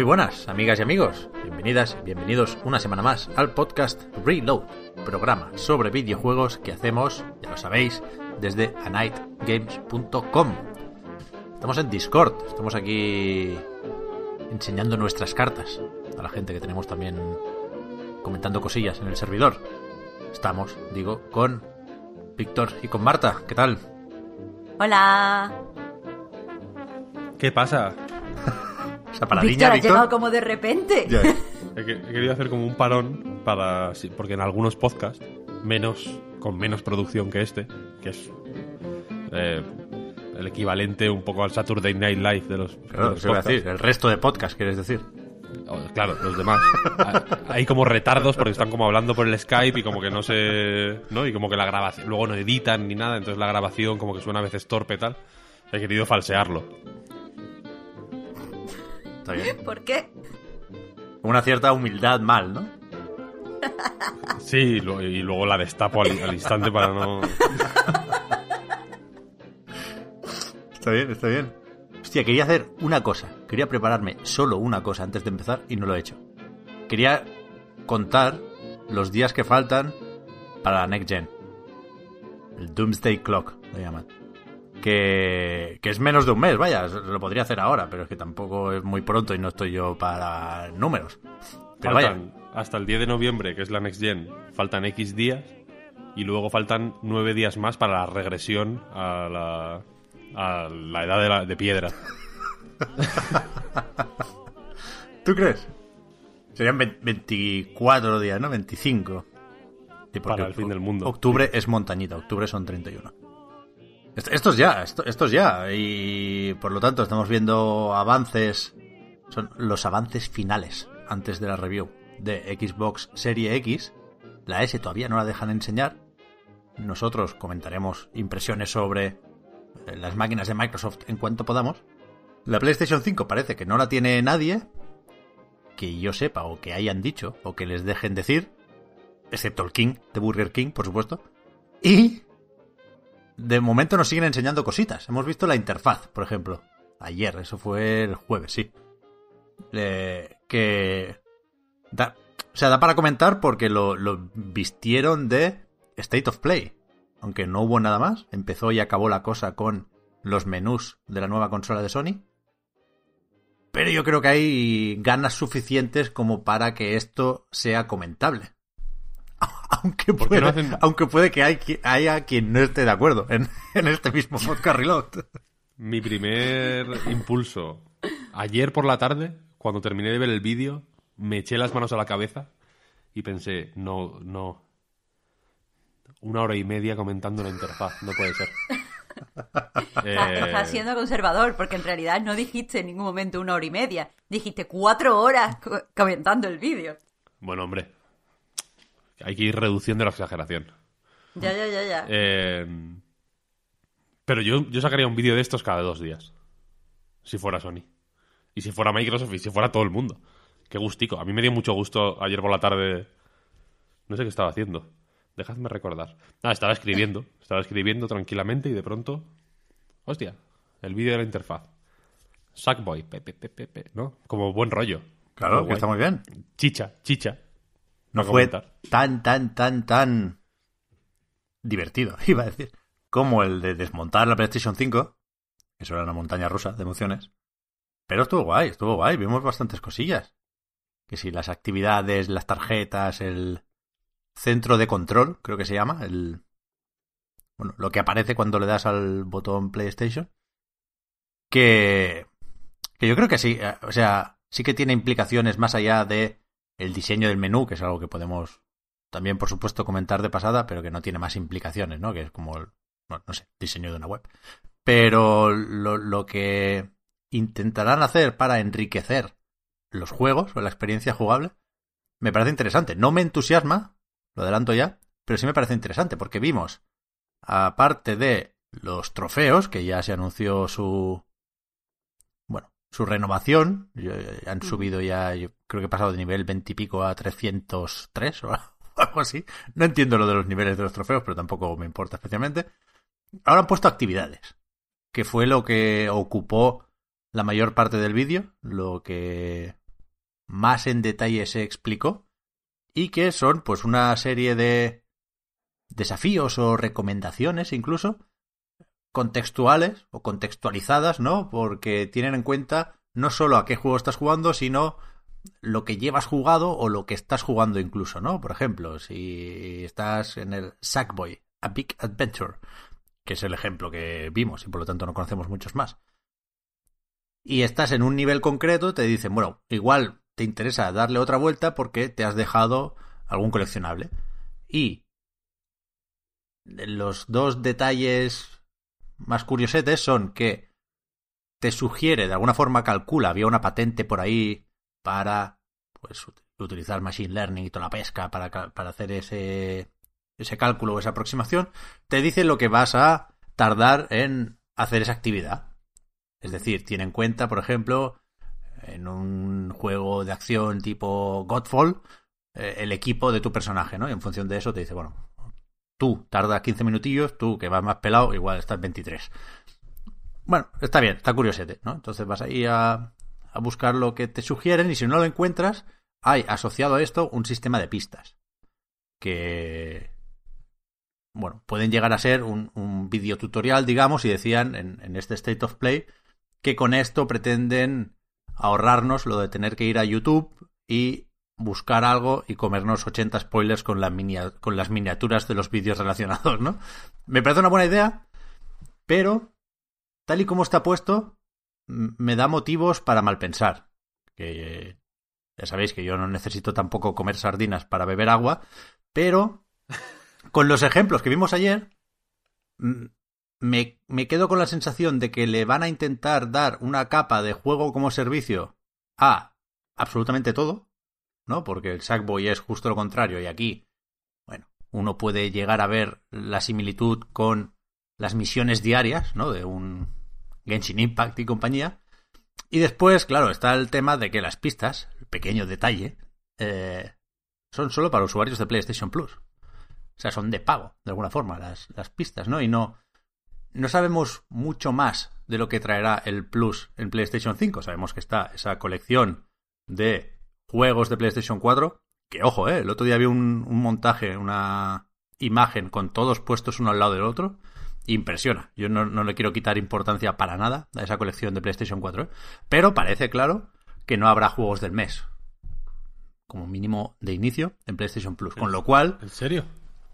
Muy buenas, amigas y amigos. Bienvenidas y bienvenidos una semana más al podcast Reload, programa sobre videojuegos que hacemos, ya lo sabéis, desde anightgames.com. Estamos en Discord, estamos aquí enseñando nuestras cartas a la gente que tenemos también comentando cosillas en el servidor. Estamos, digo, con Víctor y con Marta. ¿Qué tal? Hola. ¿Qué pasa? Esa paradilla, Víctor, ha Víctor. llegado como de repente. Ya, he, que- he querido hacer como un parón para. porque en algunos podcasts, menos con menos producción que este, que es eh, el equivalente un poco al Saturday Night Live de los, de Claro, los podcasts. decir, el resto de podcast, quieres decir. Oh, Claro, los demás. Hay como retardos porque están como hablando por el Skype y como que no se. ¿No? Y como que la grabación. Luego no editan ni nada, entonces la grabación como que suena a veces torpe y tal. He querido falsearlo. Está bien. ¿Por qué? Una cierta humildad mal, ¿no? Sí, y luego la destapo al, al instante para no. Está bien, está bien. Hostia, quería hacer una cosa. Quería prepararme solo una cosa antes de empezar y no lo he hecho. Quería contar los días que faltan para la Next Gen. El Doomsday Clock, lo llaman. Que, que es menos de un mes, vaya, lo podría hacer ahora, pero es que tampoco es muy pronto y no estoy yo para números. Pero vaya, Faltan hasta el 10 de noviembre, que es la Next Gen, faltan X días. Y luego faltan 9 días más para la regresión a la, a la edad de, la- de piedra. ¿tú crees? Serían ve- 24 días, ¿no? 25. Sí, Para el fin del mundo. Octubre es montañita, octubre son 31. Esto, es ya, esto, esto es ya. Y por lo tanto estamos viendo avances. Son los avances finales antes de la review de Xbox Serie X. La S todavía no la dejan enseñar. Nosotros comentaremos impresiones sobre eh, las máquinas de Microsoft en cuanto podamos. La PlayStation 5 parece que no la tiene nadie. Que yo sepa, o que hayan dicho, o que les dejen decir. Excepto el King, de Burger King, por supuesto. Y de momento nos siguen enseñando cositas. Hemos visto la interfaz, por ejemplo. Ayer, eso fue el jueves, sí. Que... Da, o sea, da para comentar porque lo, lo vistieron de State of Play. Aunque no hubo nada más. Empezó y acabó la cosa con los menús de la nueva consola de Sony. Pero yo creo que hay ganas suficientes como para que esto sea comentable. Aunque ¿Por qué puede, no hacen- aunque puede que hay, haya quien no esté de acuerdo en, en este mismo podcast reload. Mi primer impulso. Ayer por la tarde, cuando terminé de ver el vídeo, me eché las manos a la cabeza y pensé, no, no. Una hora y media comentando la interfaz, no puede ser. Está- Eh, Estás siendo conservador, porque en realidad no dijiste en ningún momento una hora y media. Dijiste cuatro horas co- comentando el vídeo. Bueno, hombre. Hay que ir reduciendo la exageración. Ya, ya, ya, ya. Eh, pero yo, yo sacaría un vídeo de estos cada dos días. Si fuera Sony. Y si fuera Microsoft y si fuera todo el mundo. Qué gustico. A mí me dio mucho gusto ayer por la tarde. No sé qué estaba haciendo. Dejadme recordar. Ah, estaba escribiendo. Estaba escribiendo tranquilamente y de pronto. Hostia, el vídeo de la interfaz. Sackboy, pe, pe, pe, pe, ¿no? Como buen rollo. Claro, que está muy bien. Chicha, chicha. No fue comentar. tan, tan, tan, tan divertido, iba a decir, como el de desmontar la PlayStation 5. Eso era una montaña rusa de emociones. Pero estuvo guay, estuvo guay, vimos bastantes cosillas. Que si las actividades, las tarjetas, el centro de control, creo que se llama, el bueno, lo que aparece cuando le das al botón PlayStation. Que Que yo creo que sí, eh, o sea, sí que tiene implicaciones más allá de el diseño del menú, que es algo que podemos también, por supuesto, comentar de pasada, pero que no tiene más implicaciones, ¿no? Que es como, el, no sé, diseño de una web. Pero lo, lo que intentarán hacer para enriquecer los juegos o la experiencia jugable me parece interesante. No me entusiasma, lo adelanto ya, pero sí me parece interesante porque vimos, aparte de los trofeos, que ya se anunció su, su renovación, han subido ya, yo creo que he pasado de nivel 20 y pico a 303 o algo así. No entiendo lo de los niveles de los trofeos, pero tampoco me importa especialmente. Ahora han puesto actividades, que fue lo que ocupó la mayor parte del vídeo, lo que más en detalle se explicó, y que son pues una serie de desafíos o recomendaciones incluso contextuales o contextualizadas, ¿no? Porque tienen en cuenta no solo a qué juego estás jugando, sino lo que llevas jugado o lo que estás jugando incluso, ¿no? Por ejemplo, si estás en el Sackboy, A Big Adventure, que es el ejemplo que vimos y por lo tanto no conocemos muchos más. Y estás en un nivel concreto, te dicen, bueno, igual te interesa darle otra vuelta porque te has dejado algún coleccionable. Y los dos detalles más curiosetes son que te sugiere, de alguna forma calcula, había una patente por ahí para pues utilizar machine learning y toda la pesca para, para hacer ese, ese cálculo o esa aproximación, te dice lo que vas a tardar en hacer esa actividad. Es decir, tiene en cuenta, por ejemplo, en un juego de acción tipo Godfall, eh, el equipo de tu personaje, ¿no? Y en función de eso te dice, bueno, tú tardas 15 minutillos, tú que vas más pelado, igual estás 23. Bueno, está bien, está curiosete, ¿no? Entonces vas ahí a, a buscar lo que te sugieren y si no lo encuentras, hay asociado a esto un sistema de pistas que bueno, pueden llegar a ser un, un tutorial, digamos, y decían en, en, este State of Play que con esto pretenden ahorrarnos lo de tener que ir a YouTube y buscar algo y comernos 80 spoilers con, la con las miniaturas de los vídeos relacionados, ¿no? Me parece una buena idea, pero tal y como está puesto, me da motivos para malpensar. Que ya sabéis que yo no necesito tampoco comer sardinas para beber agua, pero con los ejemplos que vimos ayer, me, me quedo con la sensación de que le van a intentar dar una capa de juego como servicio a absolutamente todo, ¿no? Porque el Sackboy es justo lo contrario y aquí, bueno, uno puede llegar a ver la similitud con las misiones diarias, ¿no? De un Genshin Impact y compañía. Y después, claro, está el tema de que las pistas, el pequeño detalle, eh, son solo para usuarios de PlayStation Plus. O sea, son de pago, de alguna forma, las, las pistas, ¿no? Y no, no sabemos mucho más de lo que traerá el Plus en PlayStation 5. Sabemos que está esa colección de juegos de PlayStation 4. Que ojo, ¿eh? El otro día vi un, un montaje, una imagen con todos puestos uno al lado del otro impresiona. Yo no, no, le quiero quitar importancia para nada a esa colección de PlayStation 4, ¿eh? pero parece claro que no habrá juegos del mes. Como mínimo de inicio en PlayStation Plus. Con lo cual. ¿En serio?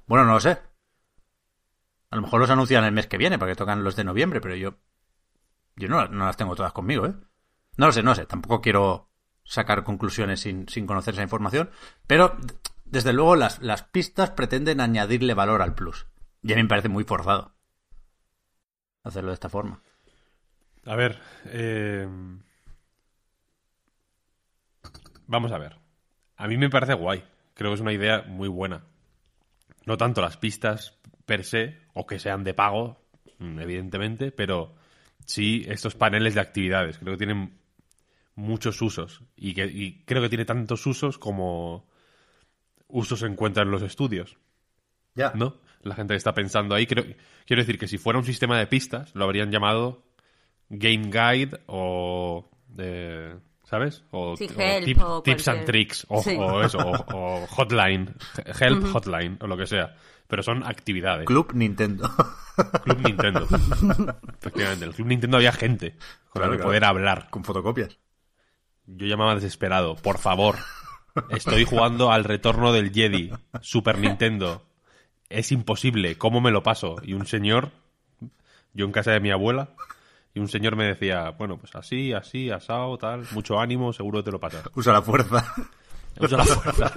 Bueno, no lo sé. A lo mejor los anuncian el mes que viene, porque tocan los de noviembre, pero yo. Yo no, no las tengo todas conmigo, ¿eh? No lo sé, no lo sé. Tampoco quiero sacar conclusiones sin, sin conocer esa información. Pero, desde luego, las, las pistas pretenden añadirle valor al Plus. Y a mí me parece muy forzado hacerlo de esta forma. A ver, eh... vamos a ver. A mí me parece guay. Creo que es una idea muy buena. No tanto las pistas per se, o que sean de pago, mm, evidentemente, pero sí estos paneles de actividades. Creo que tienen muchos usos. Y, que, y creo que tiene tantos usos como usos se encuentran en los estudios. Ya. ¿No? La gente está pensando ahí. Creo, quiero decir que si fuera un sistema de pistas, lo habrían llamado Game Guide o. Eh, ¿Sabes? O, Sí, o help tip- o Tips and Tricks. O, Sí. o eso. O, o Hotline. Help Hotline. O lo que sea. Pero son actividades. Club Nintendo. Club Nintendo. Efectivamente. En el Club Nintendo había gente con la Claro, que claro. poder hablar. Con fotocopias. Yo llamaba desesperado. Por favor. Estoy jugando al retorno del Jedi. Super Nintendo. Es imposible. ¿Cómo me lo paso? Y un señor, yo en casa de mi abuela, Y un señor me decía, bueno, pues así, así, asado, tal, mucho ánimo, seguro te lo pasas. Usa la fuerza. Usa la fuerza.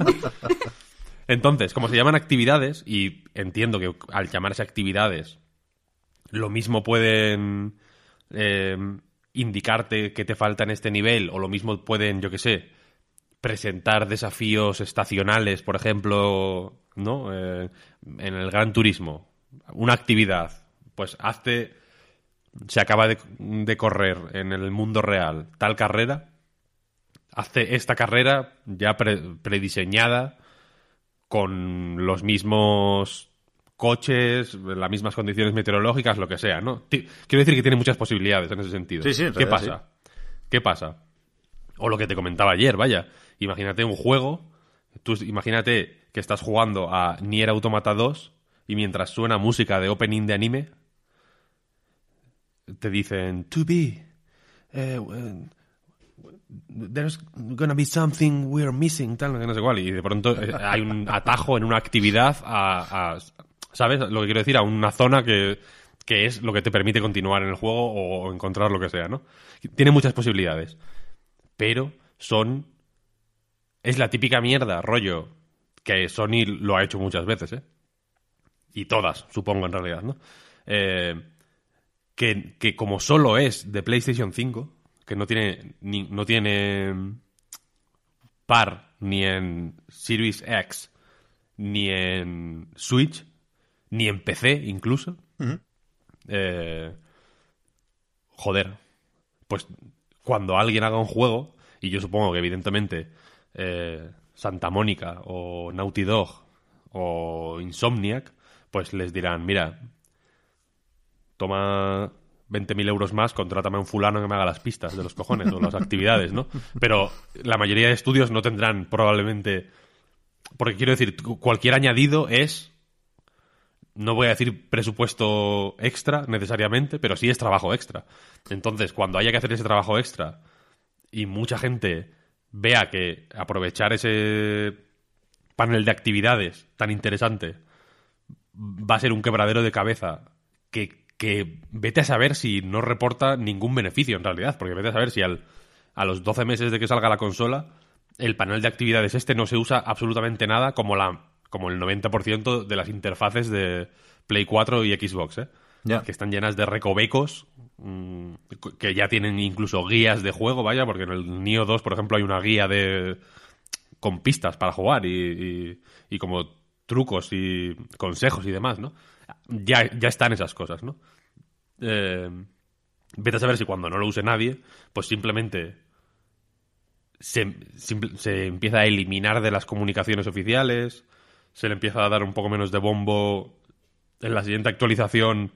Entonces, como se llaman actividades, y entiendo que al llamarse actividades, lo mismo pueden eh, indicarte que te falta en este nivel, o lo mismo pueden, yo qué sé, presentar desafíos estacionales, por ejemplo, ¿no? Eh, en el Gran Turismo, una actividad, pues hazte, se acaba de, correr en el mundo real tal carrera, hazte esta carrera ya pre- prediseñada con los mismos coches, las mismas condiciones meteorológicas, lo que sea, ¿no? Quiero decir que tiene muchas posibilidades en ese sentido. Sí, sí, ¿Qué pasa? ¿Qué pasa? O lo que te comentaba ayer, vaya. Imagínate un juego, tú imagínate que estás jugando a Nier Automata 2 y mientras suena música de opening de anime, te dicen, to be, eh, there's gonna be something we're missing, tal, que no sé cuál, y de pronto eh, hay un atajo en una actividad a, a- ¿sabes? Lo que quiero decir, a una zona que, que es lo que te permite continuar en el juego o encontrar lo que sea, ¿no? Tiene muchas posibilidades, pero son... Es la típica mierda, rollo, que Sony lo ha hecho muchas veces, ¿eh? Y todas, supongo, en realidad, ¿no? Eh, que, que como solo es de PlayStation 5, que no tiene, ni- no tiene par ni en Series X, ni en Switch, ni en PC incluso, eh, joder, pues cuando alguien haga un juego, y yo supongo que evidentemente eh, Santa Mónica o Naughty Dog o Insomniac, pues les dirán, mira, toma 20.000 euros más, contrátame a un fulano que me haga las pistas de los cojones o las actividades, ¿no? Pero la mayoría de estudios no tendrán probablemente... Porque quiero decir, cualquier añadido es... No voy a decir presupuesto extra necesariamente, pero sí es trabajo extra. Entonces, cuando haya que hacer ese trabajo extra y mucha gente vea que aprovechar ese panel de actividades tan interesante va a ser un quebradero de cabeza que, que vete a saber si no reporta ningún beneficio en realidad, porque vete a saber si al, a los 12 meses de que salga la consola el panel de actividades este no se usa absolutamente nada como la como el 90% de las interfaces de Play 4 y Xbox, ¿eh? Que están llenas de recovecos mm, que ya tienen incluso guías de juego, vaya, porque en el Neo 2, por ejemplo, hay una guía de con pistas para jugar y, y- y como trucos y consejos y demás, ¿no? Ya, ya están esas cosas, ¿no? Eh, vete a saber si cuando no lo use nadie, pues simplemente se, simple- se empieza a eliminar de las comunicaciones oficiales, se le empieza a dar un poco menos de bombo en la siguiente actualización.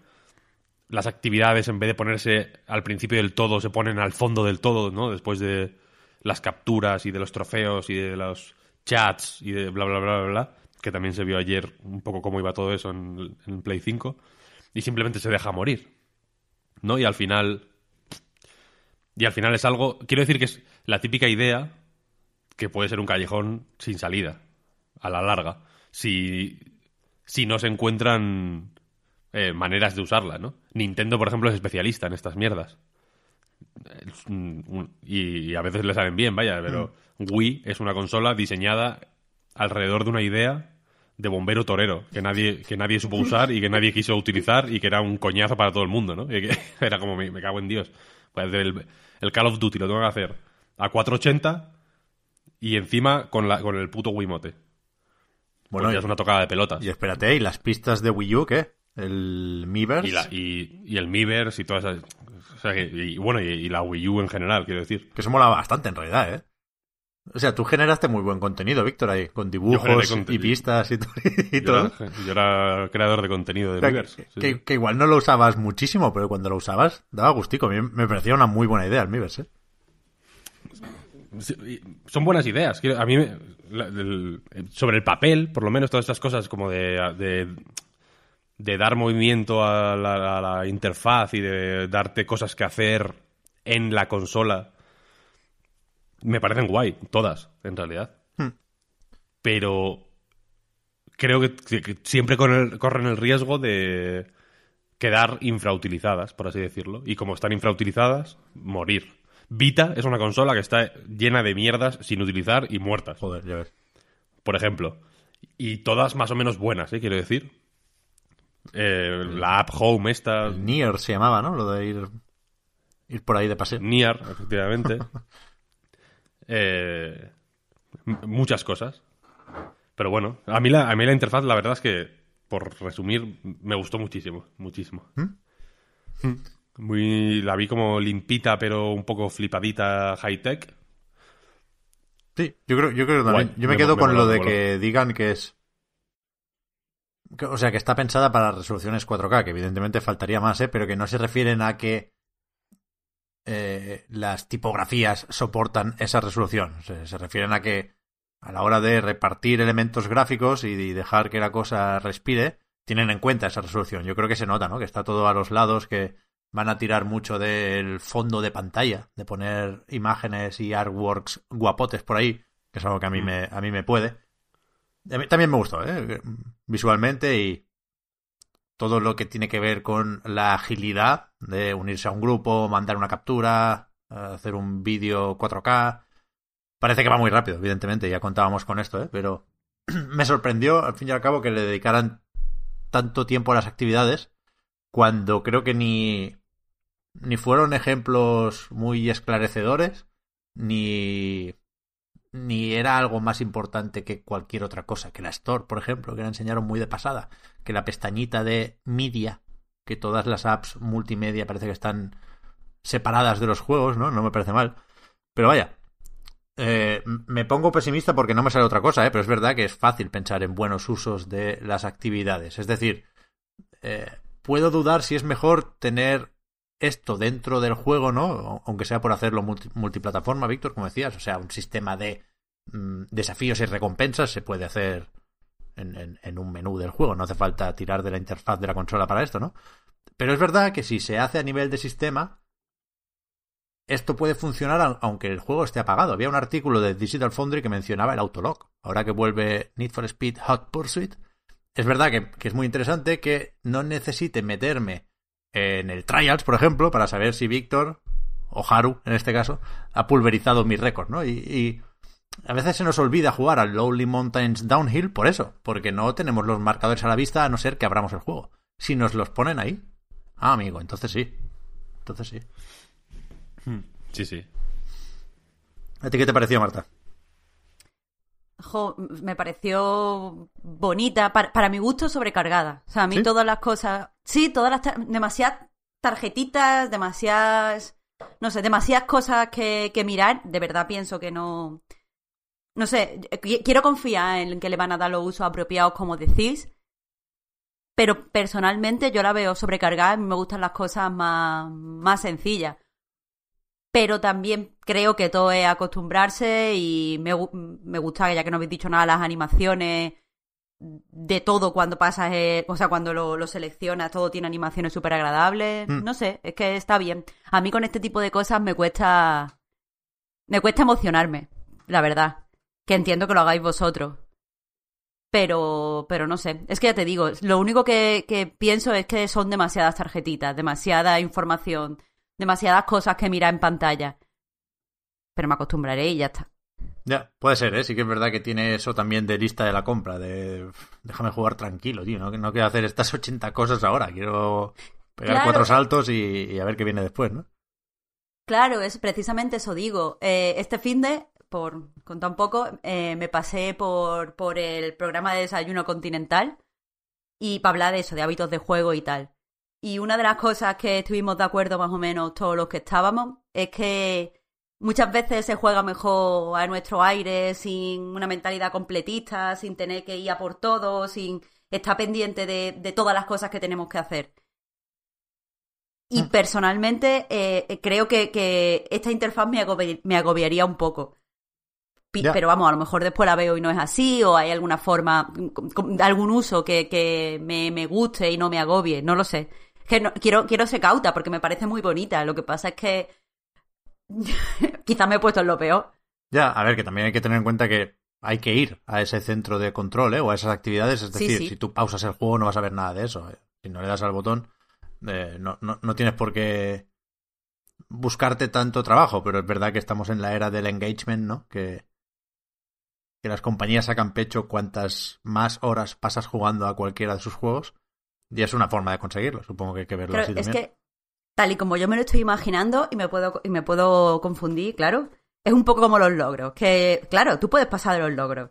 Las actividades, en vez de ponerse al principio del todo, se ponen al fondo del todo, ¿no? Después de las capturas y de los trofeos y de los chats y de bla, bla, bla, bla, bla, que también se vio ayer un poco cómo iba todo eso en, en Play 5, y simplemente se deja morir, ¿no? Y al final... Y al final es algo... Quiero decir que es la típica idea que puede ser un callejón sin salida, a la larga, si, si no se encuentran eh, maneras de usarla, ¿no? Nintendo, por ejemplo, es especialista en estas mierdas. Y, a veces le salen bien, vaya, pero Wii es una consola diseñada alrededor de una idea de bombero torero que nadie que nadie supo usar y que nadie quiso utilizar y que era un coñazo para todo el mundo, ¿no? Y que era como me, me cago en Dios. Hacer el, el Call of Duty lo tengo que hacer a 480 y encima con la con el puto Wiimote. Bueno, Pues ya y, es una tocada de pelotas. y espérate, ¿y las pistas de Wii U qué? ¿El Miiverse? Y, la- y, y el Miiverse y todas esas... O sea, que- y, bueno, y, y la Wii U en general, quiero decir. Que eso mola bastante en realidad, ¿eh? O sea, tú generaste muy buen contenido, Víctor, ahí, con dibujos y pistas y, y Yo todo. era, yo era creador de contenido de O sea, Miiverse. que, sí, que- sí. que igual no lo usabas muchísimo, pero cuando lo usabas daba gustico. A mí me parecía una muy buena idea el Miiverse, ¿eh? Son buenas ideas. A mí, el- sobre el papel, por lo menos, todas estas cosas como de, de, de dar movimiento a la, a la interfaz y de darte cosas que hacer en la consola, me parecen guay, todas, en realidad. Pero creo que, siempre el- corren el riesgo de, quedar infrautilizadas, por así decirlo. Y como están infrautilizadas, morir. Vita es una consola que está llena de mierdas sin utilizar y muertas. Joder, ya ves. Por ejemplo. Y todas más o menos buenas, ¿eh? quiero decir. Eh, la app Home esta, El Nier se llamaba, ¿no? Lo de ir, ir por ahí de paseo. Niar, efectivamente. Eh, muchas cosas. Pero bueno, a mí, la, a mí la interfaz, la verdad es que, por resumir, me gustó muchísimo. Muchísimo. Muy, la vi como limpita, pero un poco flipadita high-tech. Sí, yo creo, yo creo que también. Guay, yo me, me quedo me con lo de que digan que es. que- o sea, que está pensada para resoluciones 4K, que evidentemente faltaría más, ¿eh? Pero que no se refieren a que eh, las tipografías soportan esa resolución. Se, se refieren a que a la hora de repartir elementos gráficos y, y dejar que la cosa respire, tienen en cuenta esa resolución. Yo creo que se nota, ¿no? Que está todo a los lados, que van a tirar mucho del fondo de pantalla, de poner imágenes y artworks guapotes por ahí, que es algo que a mí me, a mí me puede. A mí también me gustó, ¿eh? Visualmente y todo lo que tiene que ver con la agilidad de unirse a un grupo, mandar una captura, hacer un vídeo 4K. Parece que va muy rápido, evidentemente, ya contábamos con esto, ¿eh? Pero me sorprendió, al fin y al cabo, que le dedicaran tanto tiempo a las actividades cuando creo que ni, ni fueron ejemplos muy esclarecedores, ni, ni era algo más importante que cualquier otra cosa, que la Store, por ejemplo, que la enseñaron muy de pasada, que la pestañita de media, que todas las apps multimedia parece que están separadas de los juegos, ¿no? No me parece mal. Pero vaya, eh, me pongo pesimista porque no me sale otra cosa, ¿eh? pero es verdad que es fácil pensar en buenos usos de las actividades. Es decir, eh, puedo dudar si es mejor tener esto dentro del juego, ¿no? Aunque sea por hacerlo multi- multiplataforma, Víctor, como decías. O sea, un sistema de mm, desafíos y recompensas se puede hacer en, un menú del juego. No hace falta tirar de la interfaz de la consola para esto, ¿no? Pero es verdad que si se hace a nivel de sistema, esto puede funcionar au- aunque el juego esté apagado. Había un artículo de Digital Foundry que mencionaba el autolog. Ahora que vuelve Need for Speed Hot Pursuit, es verdad que es muy interesante que no necesite meterme en el Trials, por ejemplo, para saber si Víctor, o Haru en este caso, ha pulverizado mi récord, ¿no? Y, y a veces se nos olvida jugar al Lonely Mountains Downhill por eso, porque no tenemos los marcadores a la vista a no ser que abramos el juego. Si nos los ponen ahí, ah, amigo, entonces sí. Entonces sí. Sí, sí. ¿A ti qué te pareció, Marta? Jo, me pareció bonita, para, para mi gusto sobrecargada. O sea, a mí ¿Sí? todas las cosas, sí, todas las, tar- demasiadas tarjetitas, demasiadas, no sé, demasiadas cosas que, que mirar, de verdad pienso que no, no sé, qui- quiero confiar en que le van a dar los usos apropiados como decís, pero personalmente yo la veo sobrecargada, a mí me gustan las cosas más, más sencillas pero también creo que todo es acostumbrarse y me, me gusta, ya que no habéis dicho nada, las animaciones de todo cuando pasas, eh, o sea, cuando lo, lo seleccionas, todo tiene animaciones súper agradables. Mm. No sé, es que está bien. A mí con este tipo de cosas me cuesta. Me cuesta emocionarme, la verdad. Que entiendo que lo hagáis vosotros. Pero, pero no sé. Es que ya te digo, lo único que, que pienso es que son demasiadas tarjetitas, demasiada información, demasiadas cosas que mirar en pantalla. Pero me acostumbraré y ya está. Ya, puede ser, ¿eh? Sí que es verdad que tiene eso también de lista de la compra, de "Uf, déjame jugar tranquilo, tío, no, no quiero hacer estas 80 cosas ahora, quiero pegar Claro. cuatro saltos y, y a ver qué viene después, ¿no? Claro, es precisamente eso digo. Eh, este fin de, por contar un poco, eh, me pasé por, por el programa de desayuno continental y para hablar de eso, de hábitos de juego y tal. Y una de las cosas que estuvimos de acuerdo más o menos todos los que estábamos es que muchas veces se juega mejor a nuestro aire, sin una mentalidad completista, sin tener que ir a por todo, sin estar pendiente de, de todas las cosas que tenemos que hacer. Y Mm. personalmente eh, creo que, que esta interfaz me, agobi- me agobiaría un poco. Pero vamos, a lo mejor después la veo y no es así, o hay alguna forma, algún uso que, que me, me guste y no me agobie, no lo sé. Que no- quiero, quiero ser cauta porque me parece muy bonita. Lo que pasa es que quizás me he puesto en lo peor. Ya, a ver, que también hay que tener en cuenta que hay que ir a ese centro de control, ¿eh? O a esas actividades, es Sí, decir, sí. si tú pausas el juego no vas a ver nada de eso, ¿eh? Si no le das al botón. Eh, no, no, no tienes por qué buscarte tanto trabajo, pero es verdad que estamos en la era del engagement, ¿no? Que, que las compañías sacan pecho cuantas más horas pasas jugando a cualquiera de sus juegos. Y es una forma de conseguirlo, supongo que hay que verlo Pero así es también. que, tal y como yo me lo estoy imaginando, y me puedo, y me puedo confundir, claro, es un poco como los logros. Que, claro, tú puedes pasar de los logros,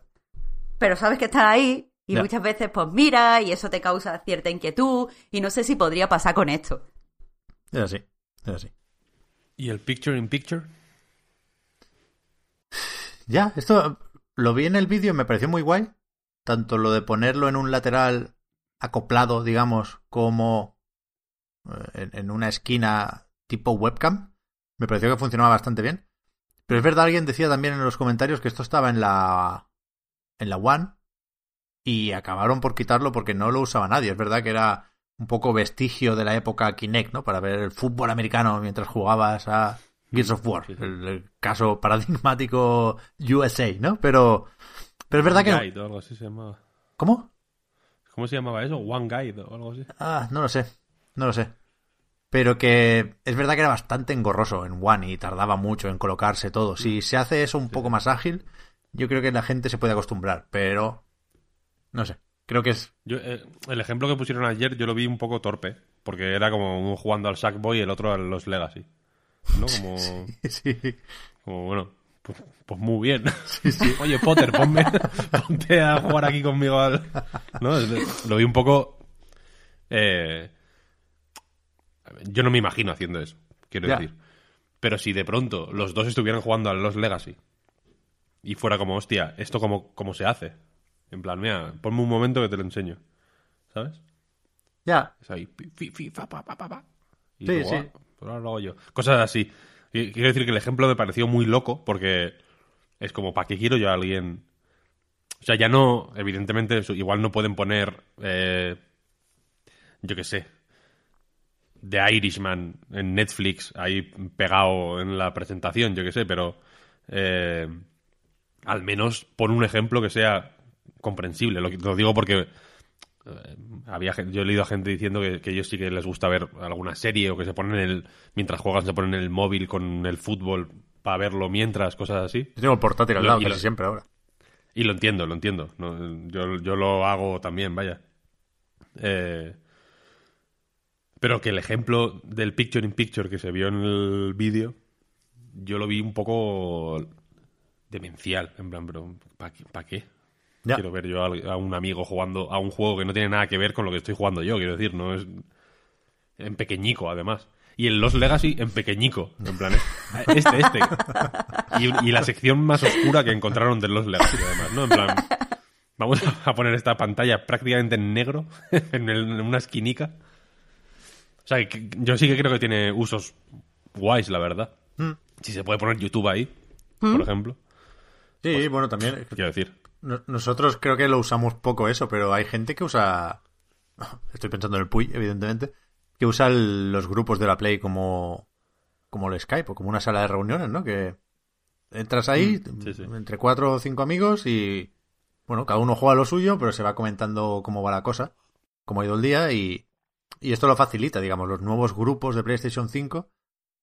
pero sabes que estás ahí, y muchas veces, pues mira, y eso te causa cierta inquietud, y no sé si podría pasar con esto. Es así, es así. ¿Y el picture in picture? Ya, esto lo vi en el vídeo y me pareció muy guay. Tanto lo de ponerlo en un lateral acoplado, digamos, como eh, en, una esquina tipo webcam. Me pareció que funcionaba bastante bien. Pero es verdad, alguien decía también en los comentarios que esto estaba en la en la One y acabaron por quitarlo porque no lo usaba nadie. Es verdad que era un poco vestigio de la época Kinect, ¿no? Para ver el fútbol americano mientras jugabas a Gears of War. El, el caso paradigmático USA, ¿no? Pero, pero es verdad que... Guide o algo así se llamaba. ¿Cómo? ¿Cómo se llamaba eso? One Guide o algo así. Ah, no lo sé. No lo sé. Pero que es verdad que era bastante engorroso en One y tardaba mucho en colocarse todo. Si se hace eso un poco más ágil, yo creo que la gente se puede acostumbrar. Pero... No sé. Creo que es... Yo, eh, el ejemplo que pusieron ayer yo lo vi un poco torpe, porque era como uno jugando al Sackboy y el otro a los Legacy. ¿No? Como, Sí. como bueno, pues, pues muy bien. Oye, Potter, ponme, ponte a jugar aquí conmigo al... ¿No? Lo vi un poco... eh, yo no me imagino haciendo eso, quiero Ya. decir. Pero si de pronto los dos estuvieran jugando a los Legacy y fuera como, hostia, ¿esto cómo, cómo se hace? En plan, mira, ponme un momento que te lo enseño. ¿Sabes? Ya. Es ahí, fi, fi, fa, pa, pa, pa, pa. Y Sí, luego, sí. ah, pues ahora lo hago yo. Cosas así. Quiero decir que el ejemplo me pareció muy loco porque es como, ¿para qué quiero yo a alguien? O sea, ya no, evidentemente, igual no pueden poner, eh, yo qué sé, The Irishman en Netflix ahí pegado en la presentación, yo qué sé, pero eh, al menos pon un ejemplo que sea comprensible. Lo, digo porque había gen- yo he leído a gente diciendo que, que ellos sí que les gusta ver alguna serie o que se ponen el mientras juegan se ponen el móvil con el fútbol para verlo mientras cosas así Yo tengo el portátil al lado y casi lo- siempre ahora. y lo entiendo lo entiendo ¿no? yo, yo lo hago también vaya Eh, pero que el ejemplo del picture in picture que se vio en el vídeo yo lo vi un poco demencial en plan pero ¿para qué? Ya. Quiero ver yo a, un amigo jugando a un juego que no tiene nada que ver con lo que estoy jugando yo, quiero decir, no es en pequeñico además. Y en Los Legacy en pequeñico, en plan, este, este. Y, y la sección más oscura que encontraron de Los Legacy además, ¿no? En plan, vamos a poner esta pantalla prácticamente en negro, en, el- en una esquinica. O sea, que yo sí que creo que tiene usos guays, la verdad. Si se puede poner YouTube ahí, por ejemplo, Sí, bueno, también. quiero decir. No- Nosotros creo que lo usamos poco eso, pero hay gente que usa. Estoy pensando en el Puy, evidentemente. Que usa el- los grupos de la Play como. Como el Skype o como una sala de reuniones, ¿no? Que entras ahí sí, sí. entre cuatro o cinco amigos y. Bueno, cada uno juega lo suyo, pero se va comentando cómo va la cosa, cómo ha ido el día y. Y esto lo facilita, digamos, los nuevos grupos de PlayStation 5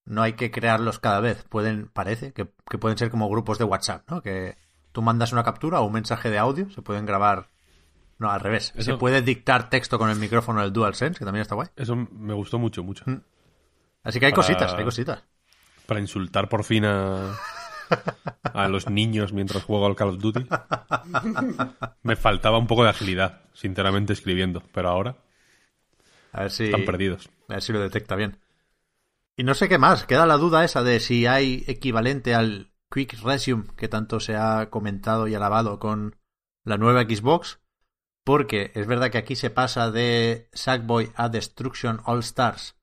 no hay que crearlos cada vez. Pueden, parece, que, que pueden ser como grupos de WhatsApp, ¿no? Que tú mandas una captura o un mensaje de audio, se pueden grabar. No, al revés. Se puede dictar texto con el micrófono del DualSense, que también está guay. Eso me gustó mucho, mucho. Así que hay Para- cositas, hay cositas. para insultar por fin a, a los niños mientras juego al Call of Duty. Me faltaba un poco de agilidad, sinceramente, escribiendo, pero ahora A ver si. están perdidos. A ver si lo detecta bien. Y no sé qué más. Queda la duda esa de si hay equivalente al Quick Resume que tanto se ha comentado y alabado con la nueva Xbox. Porque es verdad que aquí se pasa de Sackboy a Destruction All Stars.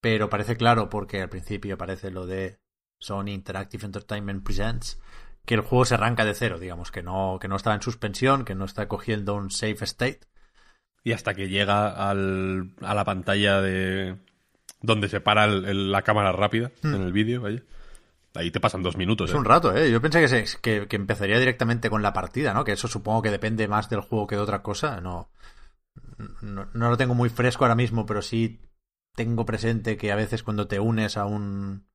Pero parece claro porque al principio aparece lo de Sony Interactive Entertainment Presents. Que el juego se arranca de cero, digamos, que no, que no está en suspensión, que no está cogiendo un safe state. Y hasta que llega al, a la pantalla de donde se para el- el- la cámara rápida en el vídeo, vaya. Ahí te pasan dos minutos. Es ¿eh? un rato, ¿eh? Yo pensé que, se- que, que empezaría directamente con la partida, ¿no? Que eso supongo que depende más del juego que de otra cosa. No, no, no lo tengo muy fresco ahora mismo, pero sí tengo presente que a veces cuando te unes a un,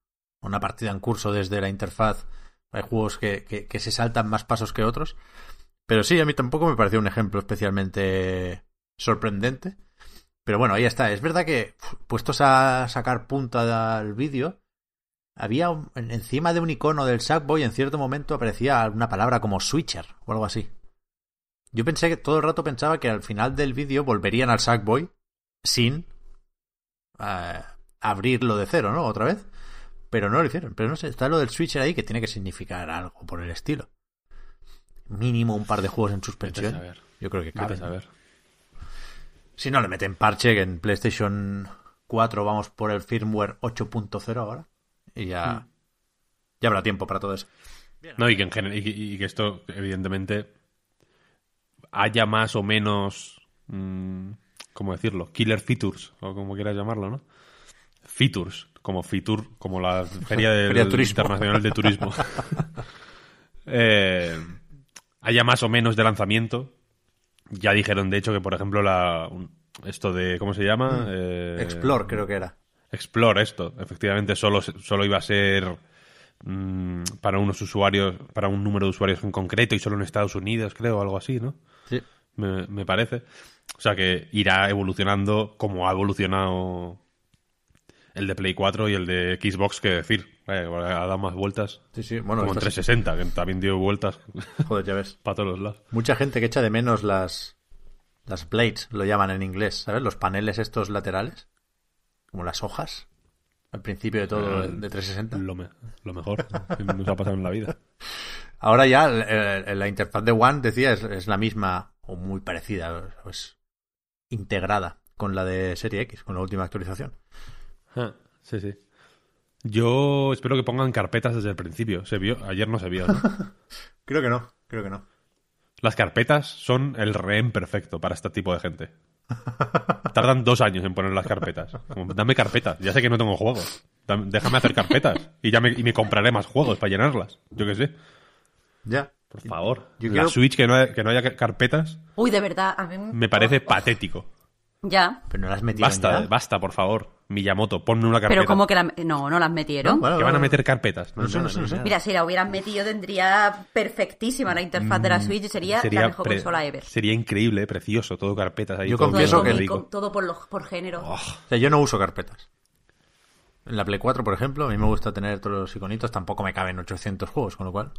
una partida en curso desde la interfaz, hay juegos que, que, que se saltan más pasos que otros. Pero sí, a mí tampoco me pareció un ejemplo especialmente sorprendente. Pero bueno, ahí está. Es verdad que, puestos a sacar punta al vídeo, había un- encima de un icono del Sackboy en cierto momento aparecía una palabra como switcher o algo así. Yo pensé que todo el rato pensaba que al final del vídeo volverían al Sackboy sin eh, abrirlo de cero, ¿no? Otra vez. Pero no lo hicieron. Pero no sé, está lo del switcher ahí que tiene que significar algo por el estilo. Mínimo un par de juegos en suspensión. saber. Yo creo que cabe. saber. Si no le meten parche, que en PlayStation 4 vamos por el firmware 8.0 ahora. Y ya, ya habrá tiempo para todo eso. No, y que, en general, y, que- y que esto, evidentemente, haya más o menos. mm, ¿Cómo decirlo? Killer features, o como quieras llamarlo, ¿no? Features, como Fitur, como la Feria, Feria de Turismo. Internacional de Turismo. Eh, haya más o menos de lanzamiento. Ya dijeron, de hecho, que por ejemplo, la, esto de. ¿Cómo se llama? Eh, Explore, creo que era. Explore esto. Efectivamente, solo, solo iba a ser mm, para unos usuarios, para un número de usuarios en concreto y solo en Estados Unidos, creo, o algo así, ¿no? Sí. Me, me parece. O sea que irá evolucionando como ha evolucionado el de Play 4 y el de Xbox, que decir. Eh, ha dado más vueltas. Sí, sí. Bueno, como en estas- 360, que también dio vueltas joder, ya ves. para todos los lados. Mucha gente que echa de menos las, las blades, lo llaman en inglés, ¿sabes? Los paneles estos laterales. Como las hojas. Al principio de todo Eh, de 360. Lo, me- lo mejor que nos ha pasado en la vida. Ahora ya eh, la interfaz de One, decía, es, es la misma o muy parecida, pues integrada con la de Serie X, con la última actualización. Ah, sí, sí. Yo espero que pongan carpetas desde el principio. Se vio, ayer no se vio. ¿no? Creo que no, creo que no. Las carpetas son el rehén perfecto para este tipo de gente. Tardan dos años en poner las carpetas. Como, dame carpetas. Ya sé que no tengo juegos. Dame- déjame hacer carpetas. Y ya me, y me compraré más juegos para llenarlas. Yo qué sé. Ya. Por favor. Yo la quiero- Switch que no, haya, que no haya carpetas Uy, de verdad, a mí me parece patético. Ya. Pero no las metieron Basta, ya. basta, por favor. Miyamoto, ponme una carpeta. Pero como que la... No, no las metieron. No, bueno, Que van a meter carpetas. No sé, no sé, no sé. Mira, si la hubieran metido tendría perfectísima la interfaz de la Switch y sería, la mejor Mm, pre- consola ever. Sería increíble, precioso, todo carpetas ahí. Yo todo confieso todo, que- rico. con- todo por, los, por género. O sea, yo no uso carpetas. En la Play 4, por ejemplo, a mí me gusta tener todos los iconitos, tampoco me caben 800 juegos, con lo cual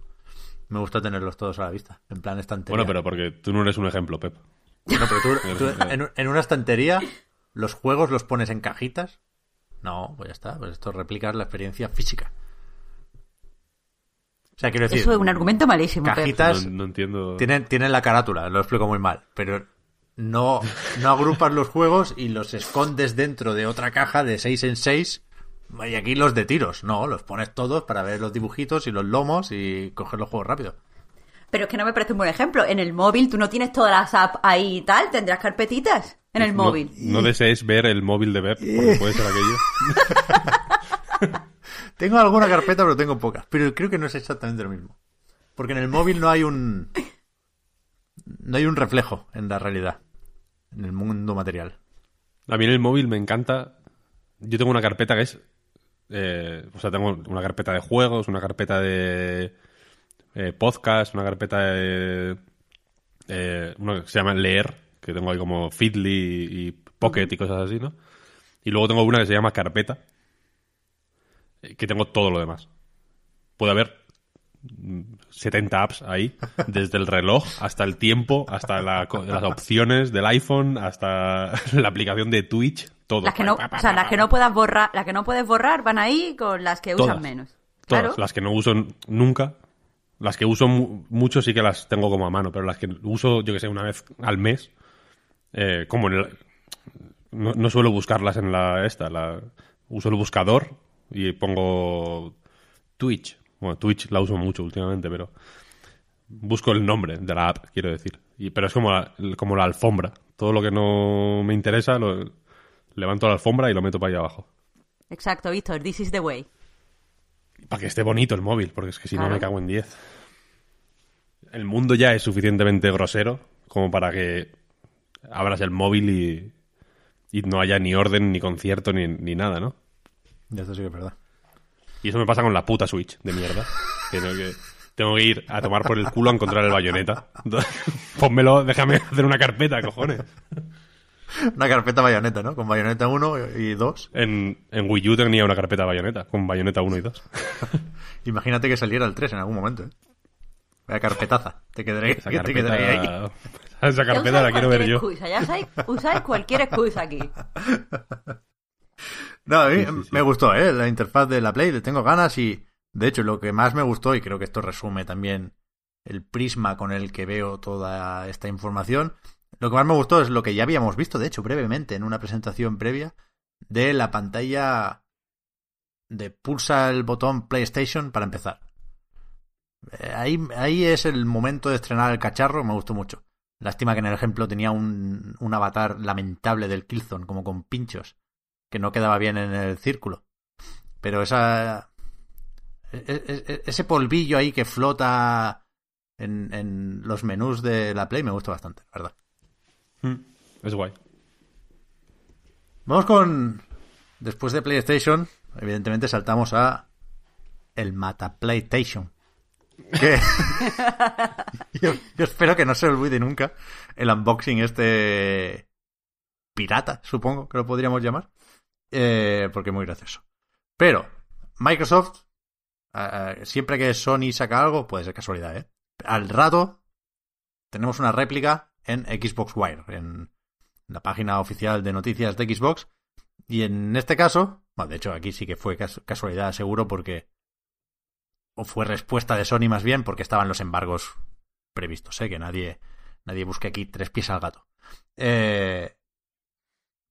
me gusta tenerlos todos a la vista, en plan estantería. Bueno, pero porque tú no eres un ejemplo, Pep. Bueno, pero tú, tú en, en una estantería los juegos los pones en cajitas. No, pues ya está, pues esto replicas la experiencia física. O sea, quiero decir, Eso es un argumento malísimo, cajitas No, no entiendo. tienen, tienen la carátula, lo explico muy mal, pero no, no agrupas los juegos y los escondes dentro de otra caja de 6 en 6 y aquí los de tiros, no, los pones todos para ver los dibujitos y los lomos y coger los juegos rápido. Pero es que no me parece un buen ejemplo. En el móvil tú no tienes todas las apps ahí y tal, tendrás carpetitas en el No- móvil. No, desees ver el móvil de Pep, porque puede ser aquello. Tengo alguna carpeta, pero tengo pocas. Pero creo que no es exactamente lo mismo. Porque en el móvil no hay un. No hay un reflejo en la realidad. En el mundo material. A mí en el móvil me encanta. Yo tengo una carpeta que es. eh, o sea, tengo una carpeta de juegos, una carpeta de eh, podcast, una carpeta de. eh, una que se llama Leer, que tengo ahí como Feedly y Pocket y cosas así, ¿no? Y luego tengo una que se llama Carpeta, eh, que tengo todo lo demás. Puede haber mm, 70 apps ahí, desde el reloj hasta el tiempo, hasta la las opciones del iPhone, hasta la aplicación de Twitch, todo. Las que no, o sea, las que no puedas borrar, las que no puedes borrar van ahí con las que Todas. usan menos. Todas, Claro. las que no uso nunca. Las que uso mu- mucho sí que las tengo como a mano, pero las que uso, yo que sé, una vez al mes, eh, como en el... No, no suelo buscarlas en la esta, la, uso el buscador y pongo Twitch. Bueno, Twitch la uso mucho últimamente, pero busco el nombre de la app, quiero decir. Y, pero es como la, como la alfombra. Todo lo que no me interesa, lo, levanto la alfombra y lo meto para allá abajo. Exacto, Víctor, this is the way. Para que esté bonito el móvil, porque es que si no me cago en 10. El mundo ya es suficientemente grosero como para que abras el móvil y, y no haya ni orden, ni concierto, ni, ni nada, ¿no? Ya esto sí que es verdad. Y eso me pasa con la puta Switch de mierda. Tengo que, tengo que ir a tomar por el culo a encontrar el bayoneta. Pónmelo, déjame hacer una carpeta, cojones. Una carpeta bayoneta, ¿no? Con bayoneta 1 y 2. En, en Wii U tenía una carpeta bayoneta, con bayoneta 1 y 2. Imagínate que saliera el 3 en algún momento, ¿eh? Vaya carpetaza. Te quedaré, te quedaré ahí. esa carpeta la usáis quiero ver cualquier yo. excusa, ya usáis, usáis cualquier excusa aquí. No, a mí Sí, sí, sí. me gustó, ¿eh? La interfaz de la Play, le tengo ganas y, de hecho, lo que más me gustó, y creo que esto resume también el prisma con el que veo toda esta información, lo que más me gustó es lo que ya habíamos visto, de hecho, brevemente, en una presentación previa, de la pantalla de pulsa el botón PlayStation para empezar. Eh, Ahí, ahí es el momento de estrenar el cacharro, me gustó mucho. Lástima que en el ejemplo tenía un, un avatar lamentable del Killzone, como con pinchos que no quedaba bien en el círculo. Pero esa. e- e- e- Ese polvillo ahí que flota en, en los menús de la Play me gusta bastante, la verdad. Mm, Es guay. Vamos con. Después de PlayStation, evidentemente saltamos a. El Mata PlayStation. Yo, espero que no se olvide nunca el unboxing este. Pirata, supongo que lo podríamos llamar. Eh, porque es muy gracioso. Pero, Microsoft, eh, siempre que Sony saca algo, puede ser casualidad, ¿eh? Al rato, tenemos una réplica en Xbox Wire, en la página oficial de noticias de Xbox. Y en este caso, bueno, de hecho, aquí sí que fue cas- casualidad, seguro, porque. O fue respuesta de Sony más bien, porque estaban los embargos previstos, ¿eh? Que nadie, nadie busque aquí tres pies al gato. Eh,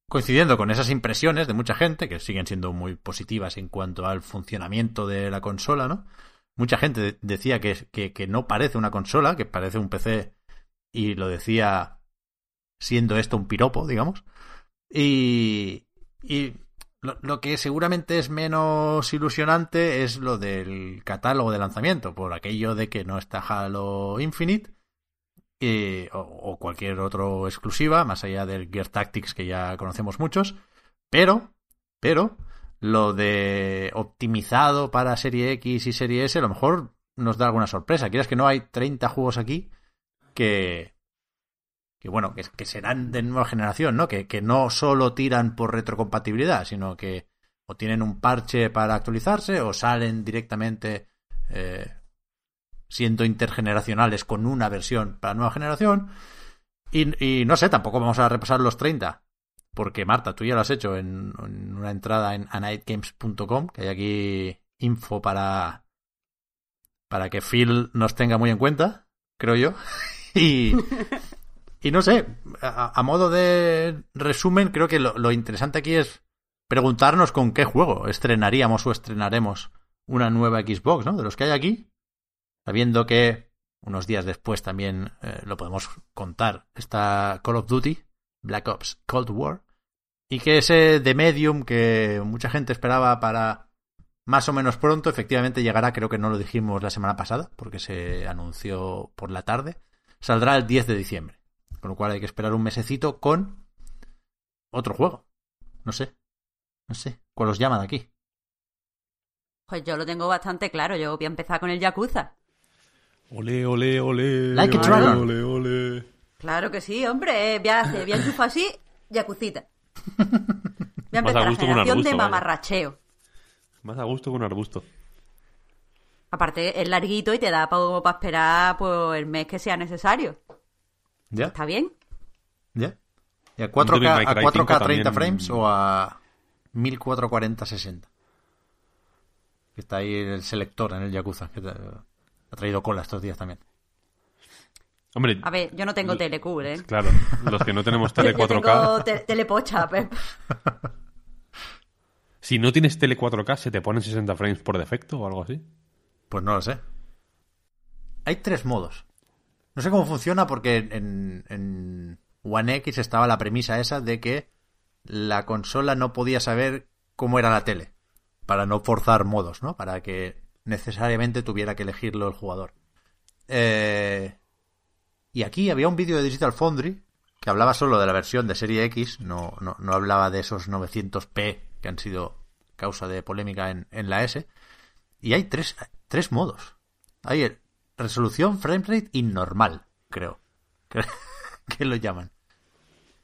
coincidiendo con esas impresiones de mucha gente, que siguen siendo muy positivas en cuanto al funcionamiento de la consola, ¿no? Mucha gente de- decía que, que, que no parece una consola, que parece un PC, y lo decía siendo esto un piropo, digamos. Y, y lo, que seguramente es menos ilusionante es lo del catálogo de lanzamiento, por aquello de que no está Halo Infinite o, o cualquier otro exclusiva, más allá del Gear Tactics que ya conocemos muchos. Pero, pero, lo de optimizado para Serie X y Serie S a lo mejor nos da alguna sorpresa. Quieras que no hay 30 juegos aquí que, que bueno, que, serán de nueva generación, ¿no? Que, que no solo tiran por retrocompatibilidad, sino que o tienen un parche para actualizarse o salen directamente eh, siendo intergeneracionales con una versión para nueva generación. Y, y no sé, tampoco vamos a repasar los 30, porque Marta, tú ya lo has hecho en, en una entrada en anightgames.com, que hay aquí info para, para que Phil nos tenga muy en cuenta, creo yo. y, y no sé, a, modo de resumen, creo que lo, interesante aquí es preguntarnos con qué juego estrenaríamos o estrenaremos una nueva Xbox, ¿no? De los que hay aquí, sabiendo que unos días después también eh, lo podemos contar, está Call of Duty, Black Ops Cold War, y que ese de Medium que mucha gente esperaba para más o menos pronto, efectivamente llegará, creo que no lo dijimos la semana pasada, porque se anunció por la tarde, saldrá el 10 de diciembre, con lo cual hay que esperar un mesecito con otro juego. No sé, no sé, ¿cuál os llama de aquí? Pues yo lo tengo bastante claro, yo voy a empezar con el Yakuza. Ole, ole, ole. Like a ole, dragon. Ole, ole. Claro que sí, hombre, eh, voy a hacer, voy a enchufar así, Yakucita. Voy a Más a empezar la gusto que un generación de arbusto, vaya. mamarracheo. Más a gusto que un arbusto. Aparte, es larguito y te da para esperar pues, el mes que sea necesario. ¿Ya? ¿Está bien? ¿Ya? ¿Y a Devil 4K, May a Cry 4K 5 30 también- frames o a 1440 60? Que está ahí el selector en el Yakuza, que te- ha traído cola estos días también. Hombre, A ver, yo no tengo TeleQ, ¿eh? claro, los que no tenemos tele Yo 4K. tengo te- telepocha, Pep. Si no tienes tele 4K, ¿se te ponen 60 frames por defecto o algo así? Pues no lo sé. Hay tres modos. No sé cómo funciona porque en, One X estaba la premisa esa de que la consola no podía saber cómo era la tele. Para no forzar modos, ¿no? Para que necesariamente tuviera que elegirlo el jugador. Eh, y aquí había un vídeo de Digital Foundry que hablaba solo de la versión de serie X, no, no, no hablaba de esos 900p que han sido causa de polémica en, en la S. Y hay tres, tres modos. Hay el resolución, framerate y normal, creo. Que, lo llaman.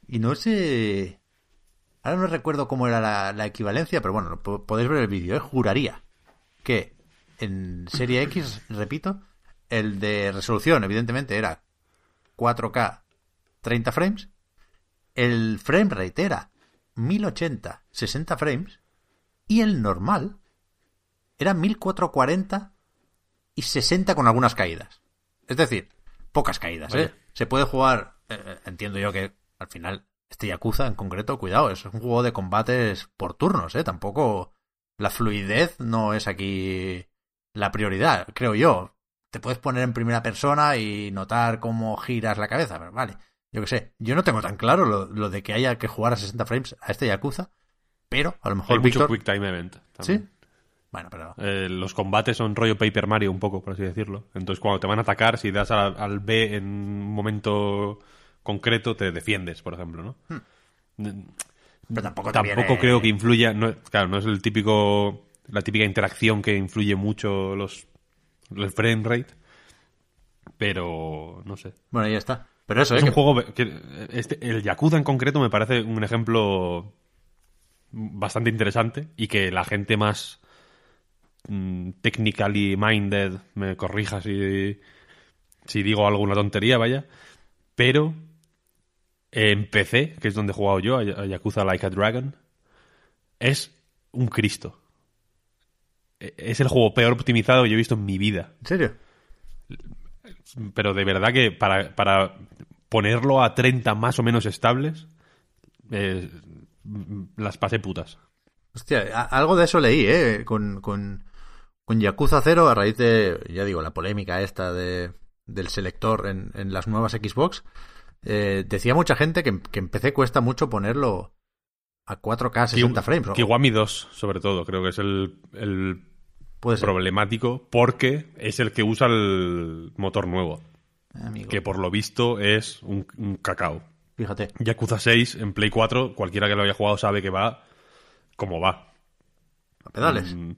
Y no sé... Ahora no recuerdo cómo era la, equivalencia, pero bueno, po- podéis ver el vídeo, ¿eh? Juraría que en serie X, repito, el de resolución, evidentemente, era 4K 30 frames. El frame rate era 1080 60 frames. Y el normal era 1440 y 60 con algunas caídas. Es decir, pocas caídas, ¿eh? Se puede jugar, eh, eh, entiendo yo que al final este Yakuza en concreto, cuidado, es un juego de combates por turnos, ¿eh? Tampoco la fluidez no es aquí la prioridad, creo yo. Te puedes poner en primera persona y notar cómo giras la cabeza, pero vale. Yo qué sé, yo no tengo tan claro lo, lo de que haya que jugar a 60 frames a este Yakuza, pero a lo mejor Hay mucho. Quick Time Event. ¿Sí? Bueno, pero... Eh, los combates son rollo Paper Mario un poco, por así decirlo. Entonces cuando te van a atacar, si das al, al B en un momento concreto, te defiendes, por ejemplo, ¿no? Pero tampoco, Tampoco viene- creo que influya, no, claro, no es el típico, la típica interacción que influye mucho los el frame rate, pero no sé. Bueno, ahí está. Pero eso, Es ¿eh? un que- juego que este, el Yakuza en concreto me parece un ejemplo bastante interesante y que la gente más mm, technically minded me corrija si si digo alguna tontería, vaya, pero en PC, que es donde he jugado yo, a Yakuza Like a Dragon, es un Cristo. E- Es el juego peor optimizado que yo he visto en mi vida. ¿En serio? Pero de verdad que para, para ponerlo a 30 más o menos estables, eh, las pasé putas. Hostia, algo de eso leí, ¿eh? Con, con, con Yakuza 0 a raíz de, ya digo, la polémica esta de, del selector en, en las nuevas Xbox. eh, decía mucha gente que, que en PC cuesta mucho ponerlo a 4K 60 frames. ¿no? Kiwami 2, sobre todo, creo que es el, el Puede problemático porque es el que usa el motor nuevo, Amigo. que por lo visto es un, un cacao. Fíjate. Yakuza 6 en Play 4, cualquiera que lo haya jugado sabe que va como va. A pedales. Mm,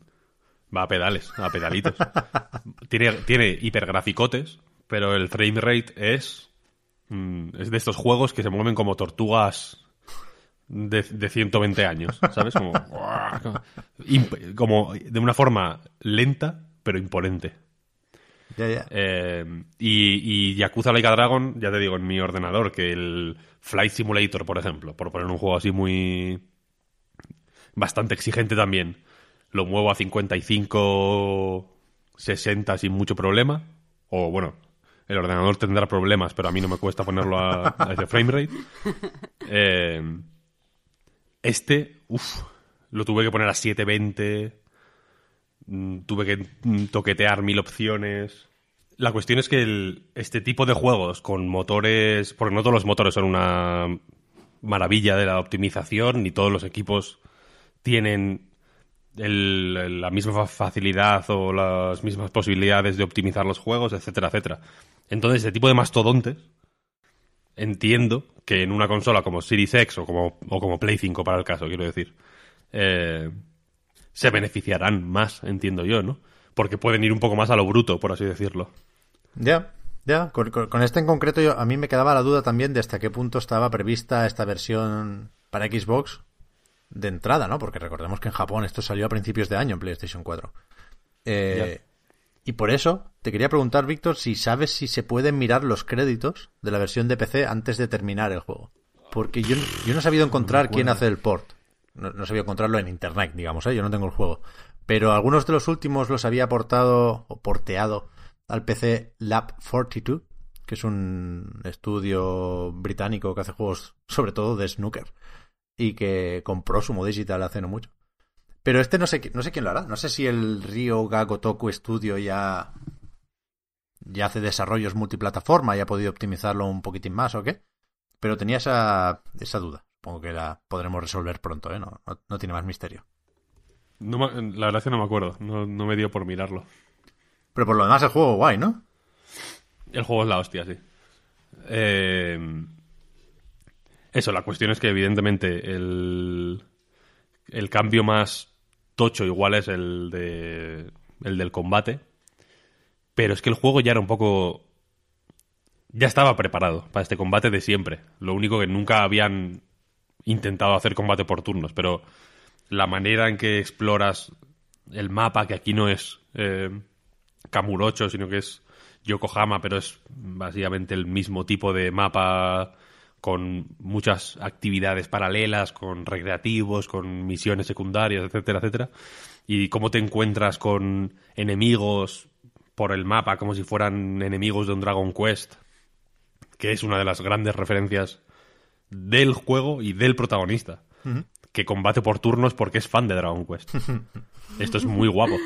Va a pedales, a pedalitos. tiene, tiene hipergraficotes, pero el frame rate es. mm, es de estos juegos que se mueven como tortugas de, de 120 años, ¿sabes? Como, imp- como de una forma lenta, pero imponente. Ya, ya. Eh, y, y Yakuza Like a Dragon, ya te digo, en mi ordenador, que el Flight Simulator, por ejemplo, por poner un juego así muy. bastante exigente también, lo muevo a 55, 60 sin mucho problema. O bueno, el ordenador tendrá problemas, pero a mí no me cuesta ponerlo a, a ese frame rate. Eh, este, uff, lo tuve que poner a 720. Mm, Tuve que mm, toquetear mil opciones. La cuestión es que el- este tipo de juegos con motores, porque no todos los motores son una maravilla de la optimización, ni todos los equipos tienen el- la misma fa- facilidad o las mismas posibilidades de optimizar los juegos, etcétera, etcétera. Entonces, este tipo de mastodontes, entiendo que en una consola como Series X o como, o como Play 5 para el caso, quiero decir, eh, se beneficiarán más, entiendo yo, ¿no? Porque pueden ir un poco más a lo bruto, por así decirlo. Ya, ya. Con, con- con este en concreto, yo, a mí me quedaba la duda también de hasta qué punto estaba prevista esta versión para Xbox de entrada, ¿no? Porque recordemos que en Japón esto salió a principios de año en PlayStation 4. Eh, y por eso te quería preguntar, Víctor, si sabes si se pueden mirar los créditos de la versión de PC antes de terminar el juego. Porque yo, yo no he sabido encontrar quién hace el port. No, no he sabido encontrarlo en internet, digamos, ¿eh? yo no tengo el juego. Pero algunos de los últimos los había portado o porteado al PC Lab 42, que es un estudio británico que hace juegos sobre todo de snooker y que compró Sumo Digital hace no mucho. Pero este no sé, no sé quién lo hará. No sé si el Ryo Gagotoku Studio ya, ya hace desarrollos multiplataforma y ha podido optimizarlo un poquitín más o qué. Pero tenía esa, esa duda. Supongo que la podremos resolver pronto, ¿eh? No, no, no tiene más misterio. No la verdad es que no me acuerdo, no, no me dio por mirarlo. Pero por lo demás el juego guay, ¿no? El juego es la hostia, sí. Eh, Eso, la cuestión es que evidentemente el, el cambio más tocho igual es el, de, el del combate, pero es que el juego ya era un poco... Ya estaba preparado para este combate de siempre. Lo único que nunca habían intentado hacer combate por turnos, pero la manera en que exploras el mapa, que aquí no es eh, Kamurocho, sino que es Yokohama, pero es básicamente el mismo tipo de mapa con muchas actividades paralelas, con recreativos, con misiones secundarias, etcétera, etcétera. Y cómo te encuentras con enemigos por el mapa como si fueran enemigos de un Dragon Quest, que es una de las grandes referencias del juego y del protagonista, que combate por turnos porque es fan de Dragon Quest. Esto es muy guapo.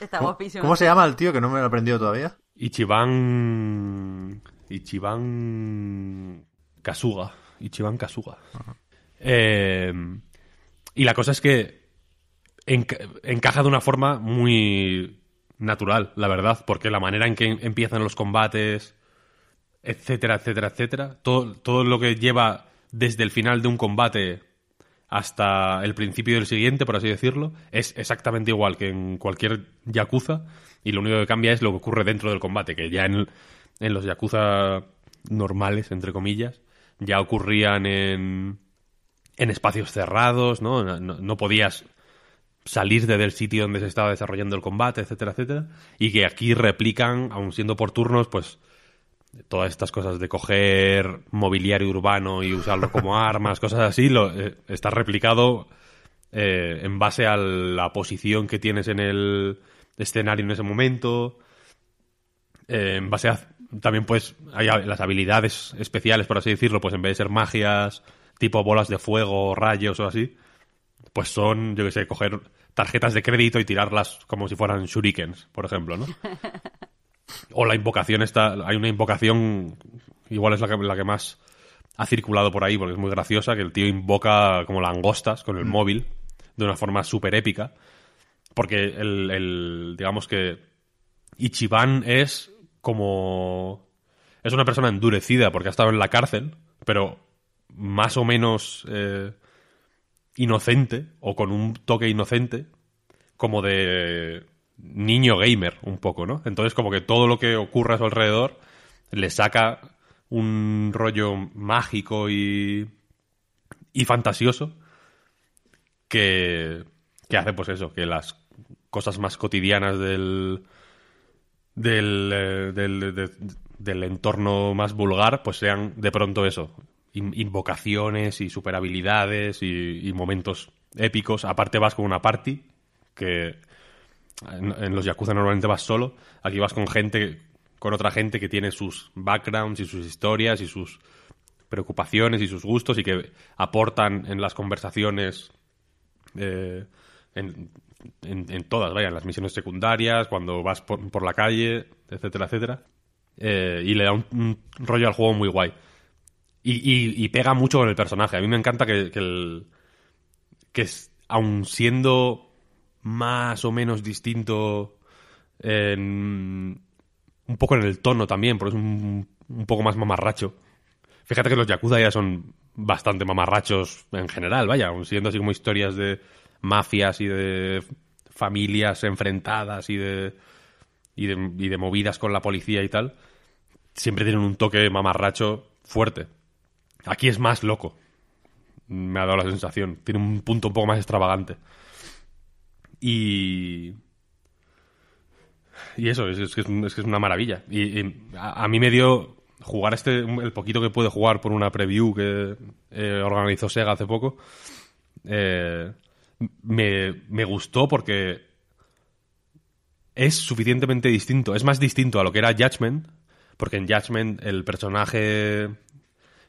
Está ¿Cómo, guapísimo. cómo se llama el tío que no me lo he aprendido todavía? Ichiban. Ichiban. Kasuga. Ichiban Kasuga. Eh, y la cosa es que enca- encaja de una forma muy natural, la verdad, porque la manera en que empiezan los combates, etcétera, etcétera, etcétera, todo, todo lo que lleva desde el final de un combate hasta el principio del siguiente, por así decirlo, es exactamente igual que en cualquier Yakuza y lo único que cambia es lo que ocurre dentro del combate, que ya en, en los Yakuza normales, entre comillas, ya ocurrían en, en espacios cerrados, ¿no? No, no- no podías salir de del sitio donde se estaba desarrollando el combate, etcétera, etcétera, y que aquí replican, aun siendo por turnos, pues todas estas cosas de coger mobiliario urbano y usarlo como armas, cosas así, lo, eh, está replicado eh, en base a la posición que tienes en el escenario en ese momento, eh, en base a también pues hay las habilidades especiales, por así decirlo, pues en vez de ser magias tipo bolas de fuego, rayos o así, pues son, yo que sé, coger tarjetas de crédito y tirarlas como si fueran shurikens, por ejemplo, ¿no? O la invocación está, hay una invocación, igual es la que, la que más ha circulado por ahí, porque es muy graciosa, que el tío invoca como langostas con el móvil, de una forma súper épica, porque el, el- digamos que Ichiban es como... Es una persona endurecida porque ha estado en la cárcel, pero más o menos eh, inocente, o con un toque inocente, como de niño gamer, un poco, ¿no? Entonces como que todo lo que ocurre a su alrededor le saca un rollo mágico y, y fantasioso que, que hace pues eso, que las cosas más cotidianas del, del, eh, del, de- del entorno más vulgar, pues sean de pronto eso, in- invocaciones y super habilidades y, y momentos épicos. Aparte vas con una party, que en, en los Yakuza normalmente vas solo, aquí vas con gente, con otra gente que tiene sus backgrounds y sus historias y sus preocupaciones y sus gustos y que aportan en las conversaciones eh, en, todas, vaya, en las misiones secundarias, cuando vas por, la calle, etcétera, etcétera. Eh, y le da un, un rollo al juego muy guay. Y, y- y pega mucho con el personaje. A mí me encanta que, que el. que es, aun siendo más o menos distinto en- un poco en el tono también, porque es un, un poco más mamarracho. Fíjate que los Yakuza ya son bastante mamarrachos en general, vaya, aun siendo así como historias de mafias y de familias enfrentadas y de, y de, y de movidas con la policía y tal, siempre tienen un toque mamarracho fuerte. Aquí es más loco, me ha dado la sensación. Tiene un punto un poco más extravagante. Y. Y eso, es, que, es, que es una maravilla. Y, y a, a mí me dio jugar este, el poquito que pude jugar por una preview que eh, organizó Sega hace poco. eh, me, me gustó porque es suficientemente distinto. Es más distinto a lo que era Judgment, porque en Judgment el personaje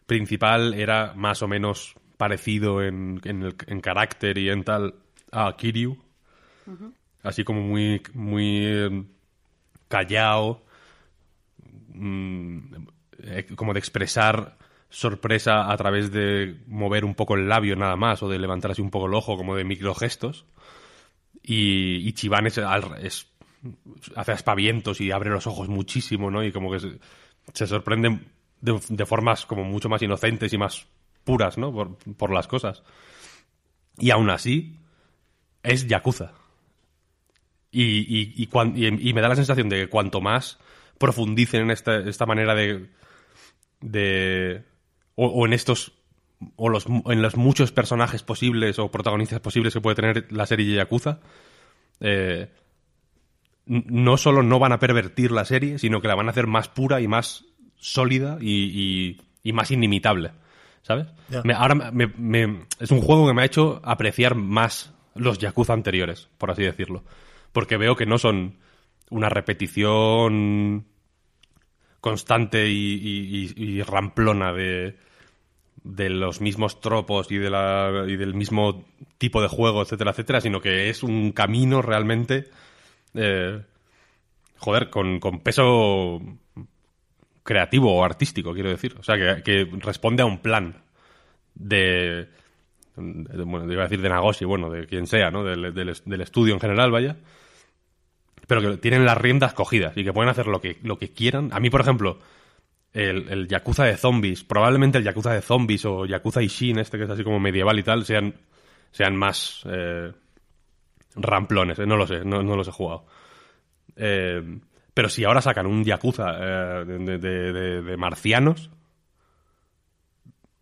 principal era más o menos parecido en, en, el- en carácter y en tal a Kiryu. Así como muy, muy eh, callado, mm, eh, como de expresar sorpresa a través de mover un poco el labio nada más, o de levantar así un poco el ojo, como de microgestos. Y, y Chiván es, es- hace aspavientos y abre los ojos muchísimo, ¿no? Y como que se, se sorprende de, formas como mucho más inocentes y más puras, ¿no? Por, por las cosas. Y aún así, es Yakuza. Y, y, y, cuan- y me da la sensación de que cuanto más profundicen en esta, esta manera de. de o, o en estos. o los, en los muchos personajes posibles o protagonistas posibles que puede tener la serie de Yakuza. eh, no solo no van a pervertir la serie, sino que la van a hacer más pura y más sólida y, y- y más inimitable. ¿Sabes? Me- ahora me- me- es un juego que me ha hecho apreciar más los Yakuza anteriores, por así decirlo. Porque veo que no son una repetición constante y ramplona de, de los mismos tropos y, de la, y del mismo tipo de juego, etcétera, etcétera, sino que es un camino realmente, eh, joder, con, con peso creativo o artístico, quiero decir. O sea, que, que responde a un plan de, de- bueno, iba a decir de Nagoshi, bueno, de quien sea, ¿no? Del, del, del estudio en general, vaya. Pero que tienen las riendas cogidas y que pueden hacer lo que, lo que quieran. A mí, por ejemplo, el, el Yakuza de zombies, probablemente el Yakuza de zombies o Yakuza Ishin, este que es así como medieval y tal, sean, sean más eh, ramplones, eh, no lo sé, no, no los he jugado. Eh, pero si ahora sacan un Yakuza eh, de, de- marcianos,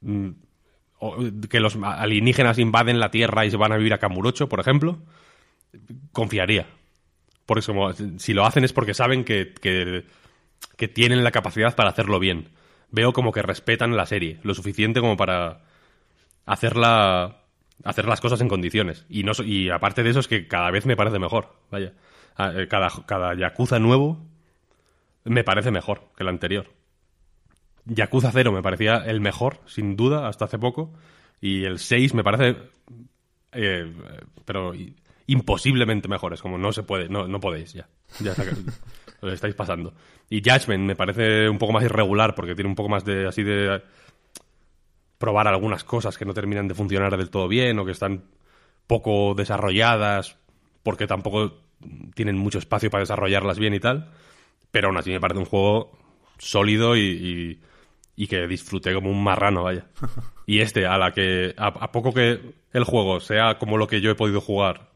mm, que los alienígenas invaden la Tierra y se van a vivir a Kamurocho, por ejemplo, confiaría. Porque como, si lo hacen es porque saben que, que tienen la capacidad para hacerlo bien. Veo como que respetan la serie, lo suficiente como para hacerla hacer las cosas en condiciones. Y, no, y aparte de eso es que cada vez me parece mejor. Vaya. Ah, eh, Cada, cada Yakuza nuevo me parece mejor que el anterior. Yakuza 0 me parecía el mejor, sin duda, hasta hace poco. Y el 6 me parece. eh, pero imposiblemente mejor. Es como no se puede, no, no podéis ya. Ya os estáis pasando. Y Judgment me parece un poco más irregular porque tiene un poco más de así de probar algunas cosas que no terminan de funcionar del todo bien o que están poco desarrolladas porque tampoco tienen mucho espacio para desarrollarlas bien y tal. Pero aún así me parece un juego sólido y, y- y que disfruté como un marrano, vaya. Y este, a la que. A, a poco que el juego sea como lo que yo he podido jugar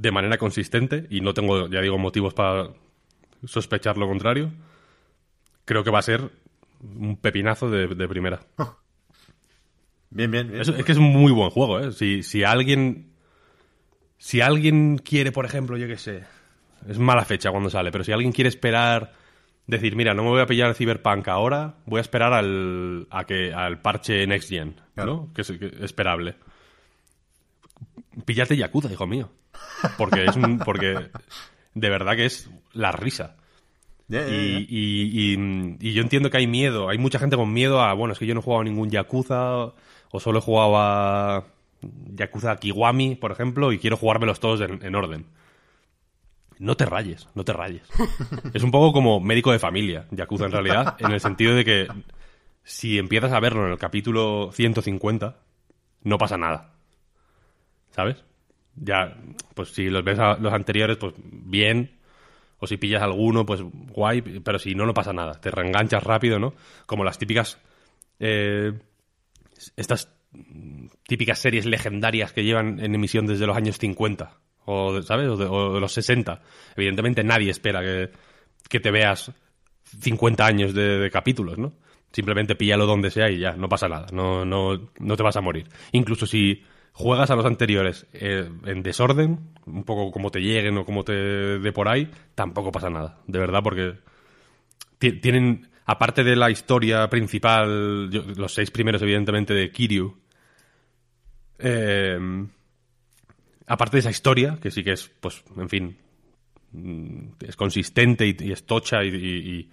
de manera consistente, y no tengo, ya digo, motivos para sospechar lo contrario, creo que va a ser un pepinazo de, de primera. Bien, bien, bien. Es, es que es un muy buen juego, ¿eh? Si, si alguien. Si alguien quiere, por ejemplo, yo qué sé. Es mala fecha cuando sale, pero si alguien quiere esperar. Decir, mira, no me voy a pillar Cyberpunk ahora, voy a esperar al, a que, al parche Next Gen, Claro. ¿no? Que es que es esperable. Píllate Yakuza, hijo mío. Porque es un. Porque de verdad que es la risa. Y- y yo entiendo que hay miedo. Hay mucha gente con miedo a, bueno, es que yo no he jugado a ningún Yakuza o solo he jugado a Yakuza Kiwami, por ejemplo, y quiero jugármelos todos en, en orden. No te rayes, no te rayes. es un poco como médico de familia, Yakuza en realidad, en el sentido de que si empiezas a verlo en el capítulo 150, no pasa nada. ¿Sabes? Ya, pues si los ves a los anteriores, pues bien, o si pillas alguno, pues guay, pero si no, no pasa nada. Te reenganchas rápido, ¿no? Como las típicas. eh, estas típicas series legendarias que llevan en emisión desde los años 50, o, ¿sabes? O de, o los 60. Evidentemente nadie espera que, que te veas 50 años de, de capítulos, ¿no? Simplemente píllalo donde sea y ya, no pasa nada, no, no, no te vas a morir. Incluso si juegas a los anteriores eh, en desorden, un poco como te lleguen o como te de por ahí, tampoco pasa nada, de verdad, porque ti- tienen, aparte de la historia principal, yo- los seis primeros evidentemente de Kiryu, eh, aparte de esa historia, que sí que es, pues, en fin, es consistente y, y es tocha y, y-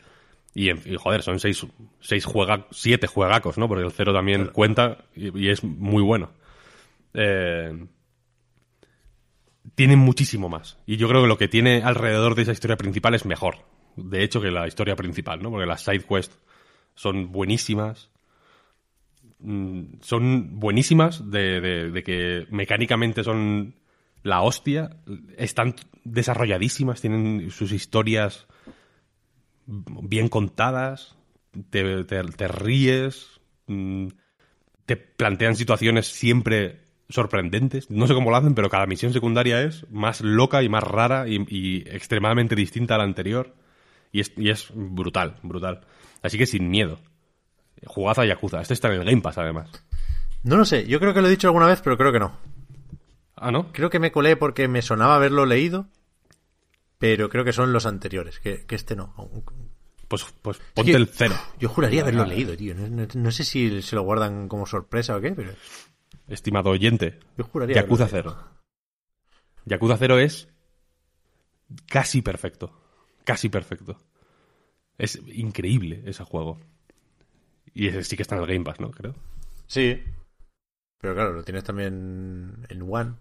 y- joder, son seis, seis juega, siete juegacos, ¿no? Porque el cero también cuenta y es muy bueno. Eh, tiene muchísimo más. Y yo creo que lo que tiene alrededor de esa historia principal es mejor. De hecho, que la historia principal, ¿no? Porque las side quests son buenísimas. Mm, Son buenísimas de, de- que mecánicamente son la hostia. Están desarrolladísimas, tienen sus historias bien contadas. Te, te- te ríes. mm, te plantean situaciones siempre sorprendentes. No sé cómo lo hacen, pero cada misión secundaria es más loca y más rara y, y extremadamente distinta a la anterior. Y es, y es brutal, brutal. Así que sin miedo. Jugad a Yakuza. Este está en el Game Pass, además. No lo sé, yo creo que lo he dicho alguna vez, pero creo que no. Ah, ¿no? Creo que me colé porque me sonaba haberlo leído, pero creo que son los anteriores, que, que este no. Pues, pues ponte que- el cero. Yo juraría haberlo Ah. leído, tío. No, no- no sé si se lo guardan como sorpresa o qué, pero Estimado oyente, yo juraría. Yakuza Cero. Yakuza Cero es casi perfecto. Casi perfecto. Es increíble ese juego. Y ese sí que está en el Game Pass, ¿no? Creo. Sí. Pero claro, lo tienes también en One.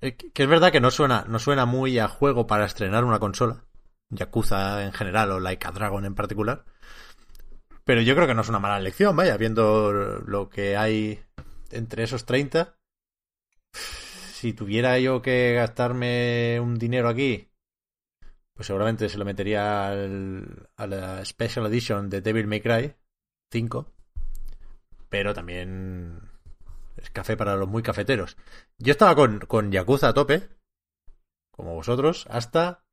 Eh, Que que es verdad que no suena, no suena muy a juego para estrenar una consola. Yakuza en general o Like a Dragon en particular. Pero yo creo que no es una mala elección, vaya, viendo lo que hay entre esos 30. Si tuviera yo que gastarme un dinero aquí, pues seguramente se lo metería al- a la Special Edition de Devil May Cry 5. Pero también es café para los muy cafeteros. Yo estaba con, con Yakuza a tope, como vosotros, hasta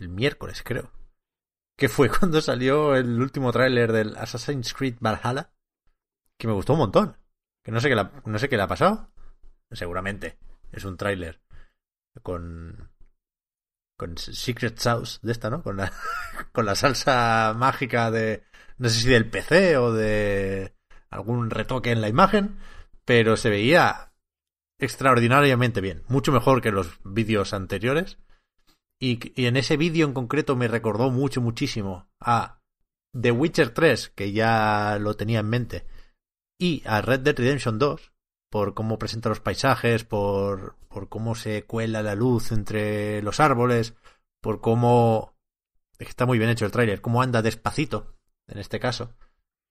el miércoles, creo. Que fue cuando salió el último tráiler del Assassin's Creed Valhalla, que me gustó un montón. Que no sé qué, la- no sé qué le ha pasado. Seguramente es un tráiler con con Secret Sauce de esta, ¿no? Con la con la salsa mágica de no sé si del PC o de algún retoque en la imagen, pero se veía extraordinariamente bien, mucho mejor que los vídeos anteriores. Y, y en ese vídeo en concreto me recordó mucho, muchísimo a The Witcher 3, que ya lo tenía en mente, y a Red Dead Redemption 2, por cómo presenta los paisajes, por, por cómo se cuela la luz entre los árboles, por cómo... es que Está muy bien hecho el tráiler, cómo anda despacito, en este caso,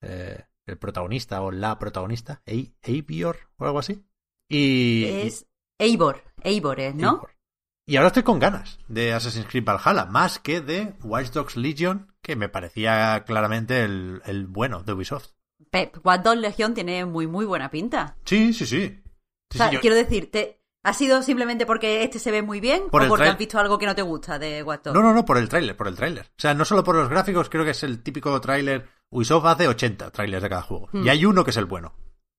eh, el protagonista o la protagonista, Ei- Eivor o algo así. Y, Es Eivor, Eivor es, ¿no? Eivor. Y ahora estoy con ganas de Assassin's Creed Valhalla, más que de Watch Dogs Legion, que me parecía claramente el, el bueno de Ubisoft. Pep, Watch Dogs Legion tiene muy, muy buena pinta. Sí, sí, sí. Sí, o sea, sí, yo- quiero decirte, ¿ha sido simplemente porque este se ve muy bien Por o porque has visto algo que no te gusta de Watch Dogs? No, no, no, por el tráiler, por el tráiler. O sea, no solo por los gráficos, creo que es el típico tráiler. Ubisoft hace 80 trailers de cada juego. Hmm. Y hay uno que es el bueno.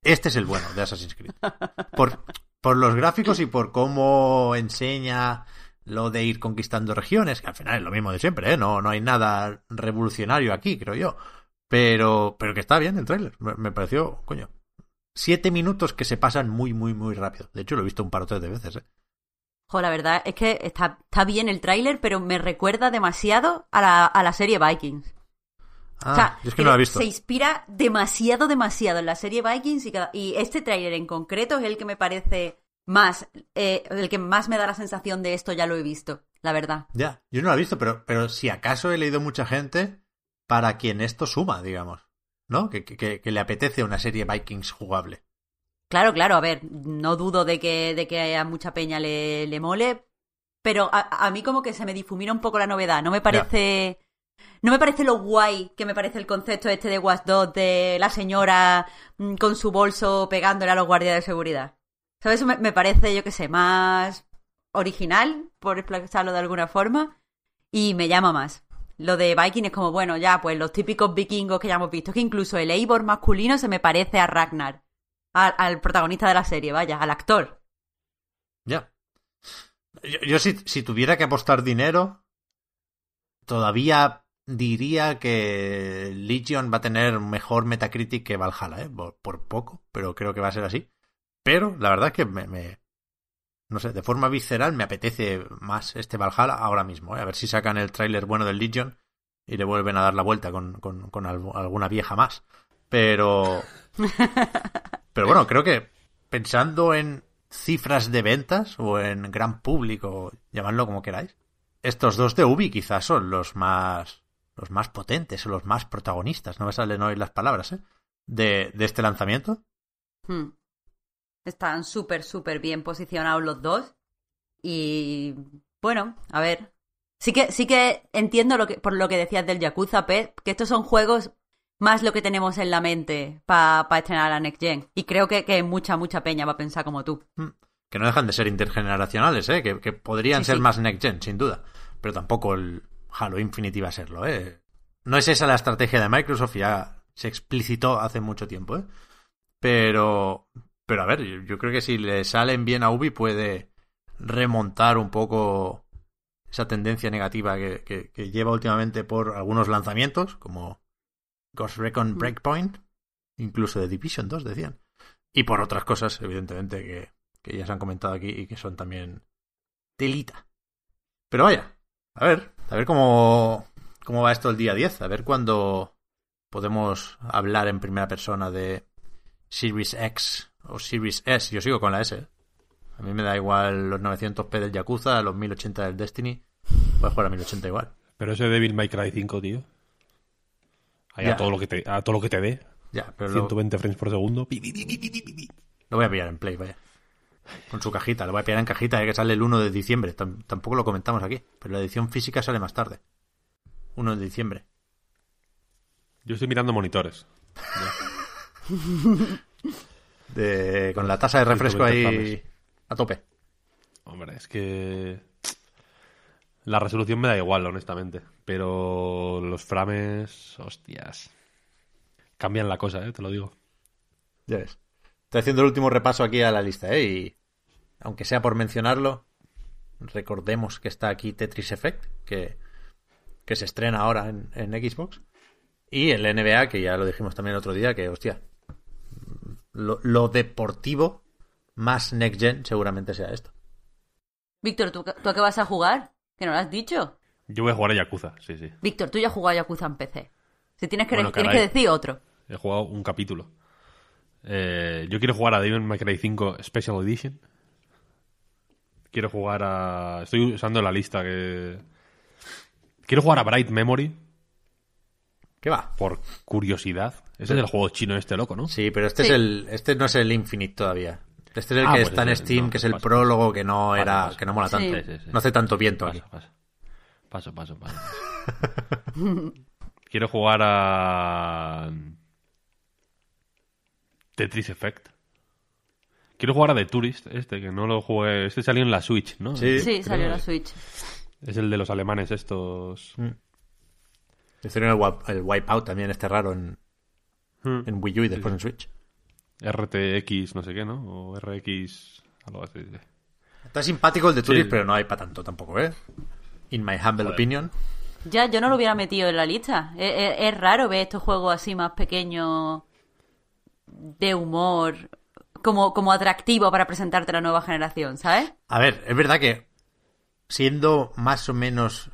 Este es el bueno de Assassin's Creed. Por, por los gráficos y por cómo enseña lo de ir conquistando regiones, que al final es lo mismo de siempre, ¿eh? No, no hay nada revolucionario aquí, creo yo. Pero, pero que está bien el tráiler. Me, me pareció, coño. Siete minutos que se pasan muy, muy, muy rápido. De hecho, lo he visto un par o tres de veces, ¿eh? Jo, la verdad es que está, está bien el tráiler, pero me recuerda demasiado a la, a la serie Vikings. Ah, o sea, yo es que no lo he visto. se inspira demasiado, demasiado en la serie Vikings y, cada- y este tráiler en concreto es el que me parece más, eh, el que más me da la sensación de esto ya lo he visto, la verdad. Ya, yo no lo he visto, pero, pero si acaso he leído mucha gente para quien esto suma, digamos. ¿No? Que, que, que le apetece una serie Vikings jugable. Claro, claro, a ver, no dudo de que, de que a mucha peña le, le mole, pero a, a mí como que se me difumina un poco la novedad, no me parece... No me parece lo guay que me parece el concepto este de Watch Dogs de la señora mm, con su bolso pegándole a los guardias de seguridad. ¿Sabes? Eso me, me parece, yo qué sé, más original, por expresarlo de alguna forma, y me llama más. Lo de Viking es como, bueno, ya, pues los típicos vikingos que ya hemos visto, que incluso el Eivor masculino se me parece a Ragnar, al, protagonista de la serie, vaya, al actor. Ya. Yo, si, si tuviera que apostar dinero, todavía diría que Legion va a tener mejor Metacritic que Valhalla, ¿eh? Por, poco, pero creo que va a ser así. Pero la verdad es que me- no sé, de forma visceral me apetece más este Valhalla ahora mismo, ¿eh? A ver si sacan el tráiler bueno del Legion y le vuelven a dar la vuelta con, con, con algu- alguna vieja más. Pero... Pero bueno, creo que pensando en cifras de ventas o en gran público, llamadlo como queráis, estos dos de Ubi quizás son los más los más potentes o los más protagonistas, no me salen hoy las palabras, ¿eh? De, de este lanzamiento. Hmm. Están súper, súper bien posicionados los dos. Y bueno, a ver. Sí que, sí que entiendo lo que, por lo que decías del Yakuza, Pep, que estos son juegos más lo que tenemos en la mente para estrenar la Next Gen. Y creo que, que mucha, mucha peña va a pensar como tú. Que no dejan de ser intergeneracionales, ¿eh? Que, que podrían Sí, ser sí. más next gen, sin duda. Pero tampoco el Halo Infinite iba a serlo, ¿eh? No es esa la estrategia de Microsoft, ya se explicitó hace mucho tiempo, ¿eh? Pero, pero a ver, yo, creo que si le salen bien a Ubi puede remontar un poco esa tendencia negativa que, que- que lleva últimamente por algunos lanzamientos, como Ghost Recon Mm. Breakpoint, incluso de Division 2, decían. Y por otras cosas, evidentemente, que, que ya se han comentado aquí y que son también telita. Pero vaya, a ver, a ver cómo, cómo va esto el día 10, a ver cuándo podemos hablar en primera persona de Series X o Series S. Yo sigo con la S. A mí me da igual los 900p del Yakuza, los 1080 del Destiny. Voy a jugar a 1080 igual. Pero ese Devil May Cry 5, tío. Ahí a todo lo que te, a todo lo que te dé. Ya, pero lo, 120 frames por segundo. Lo voy a pillar en Play, vaya. Con su cajita, lo voy a pillar en cajita, eh, que sale el 1 de diciembre. Tam- tampoco lo comentamos aquí, pero la edición física sale más tarde. 1 de diciembre. Yo estoy mirando monitores. De, con la tasa de refresco 120 ahí a tope. Hombre, es que. La resolución me da igual, honestamente. Pero los frames. Hostias. Cambian la cosa, ¿eh? Te lo digo. Ya ves. Estoy haciendo el último repaso aquí a la lista, ¿eh? Y aunque sea por mencionarlo, recordemos que está aquí Tetris Effect, que, que se estrena ahora en, en Xbox. Y el NBA, que ya lo dijimos también el otro día, que, hostia, lo, lo deportivo más next gen seguramente sea esto. Víctor, ¿tú, ¿tú a qué vas a jugar? Que no lo has dicho. Yo voy a jugar a Yakuza, sí, sí. Víctor, tú ya has jugado a Yakuza en PC. Si tienes que, Bueno, tienes que decir otro. He jugado un capítulo. Eh, yo quiero jugar a Devil May Cry 5 Special Edition. Quiero jugar a... Estoy usando la lista que... Quiero jugar a Bright Memory ¿Qué va? por curiosidad. Ese es el juego chino este loco, ¿no? Sí, pero este Sí. es el, este no es el Infinite todavía. Este es el Ah, que pues está en Steam, no, que es el pasa. prólogo que no era, pasa. que no mola tanto. Sí. No hace tanto viento aquí. Paso, paso. Paso. Quiero jugar a... Tetris Effect. Quiero jugar a The Tourist, este, que no lo jugué... Este salió en la Switch, ¿no? Sí. Sí, salió que la Switch. Es el de los alemanes estos... Hicieron el, el Wipeout también, este raro, en, Hmm. en Wii U y después en Switch. RTX, no sé qué, ¿no? O RX... Algo así. Está simpático el de Turis, Sí. pero no hay para tanto tampoco, ¿eh? In my humble Joder. opinion. Ya, yo no lo hubiera metido en la lista. Es, es- es raro ver estos juegos así más pequeños de humor como, como atractivo para presentarte a la nueva generación, ¿sabes? A ver, es verdad que siendo más o menos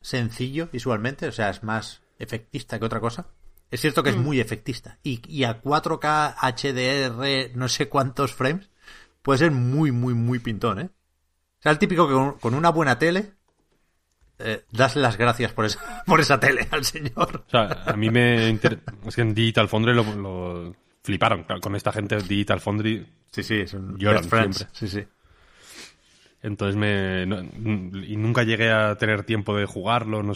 sencillo visualmente, o sea, es más efectista que otra cosa. Es cierto que es muy efectista. Y, y a 4K HDR, no sé cuántos frames, puede ser muy, muy, muy pintón, ¿eh? O sea, el típico que con, con una buena tele, eh, das las gracias por esa, por esa tele al señor. O sea, a mí me... inter- Es que en Digital Foundry lo, lo fliparon. Claro, Con esta gente de Digital Foundry Sí, sí, son Lloran best friends. siempre. Sí, sí. Entonces me... no- y nunca llegué a tener tiempo de jugarlo. no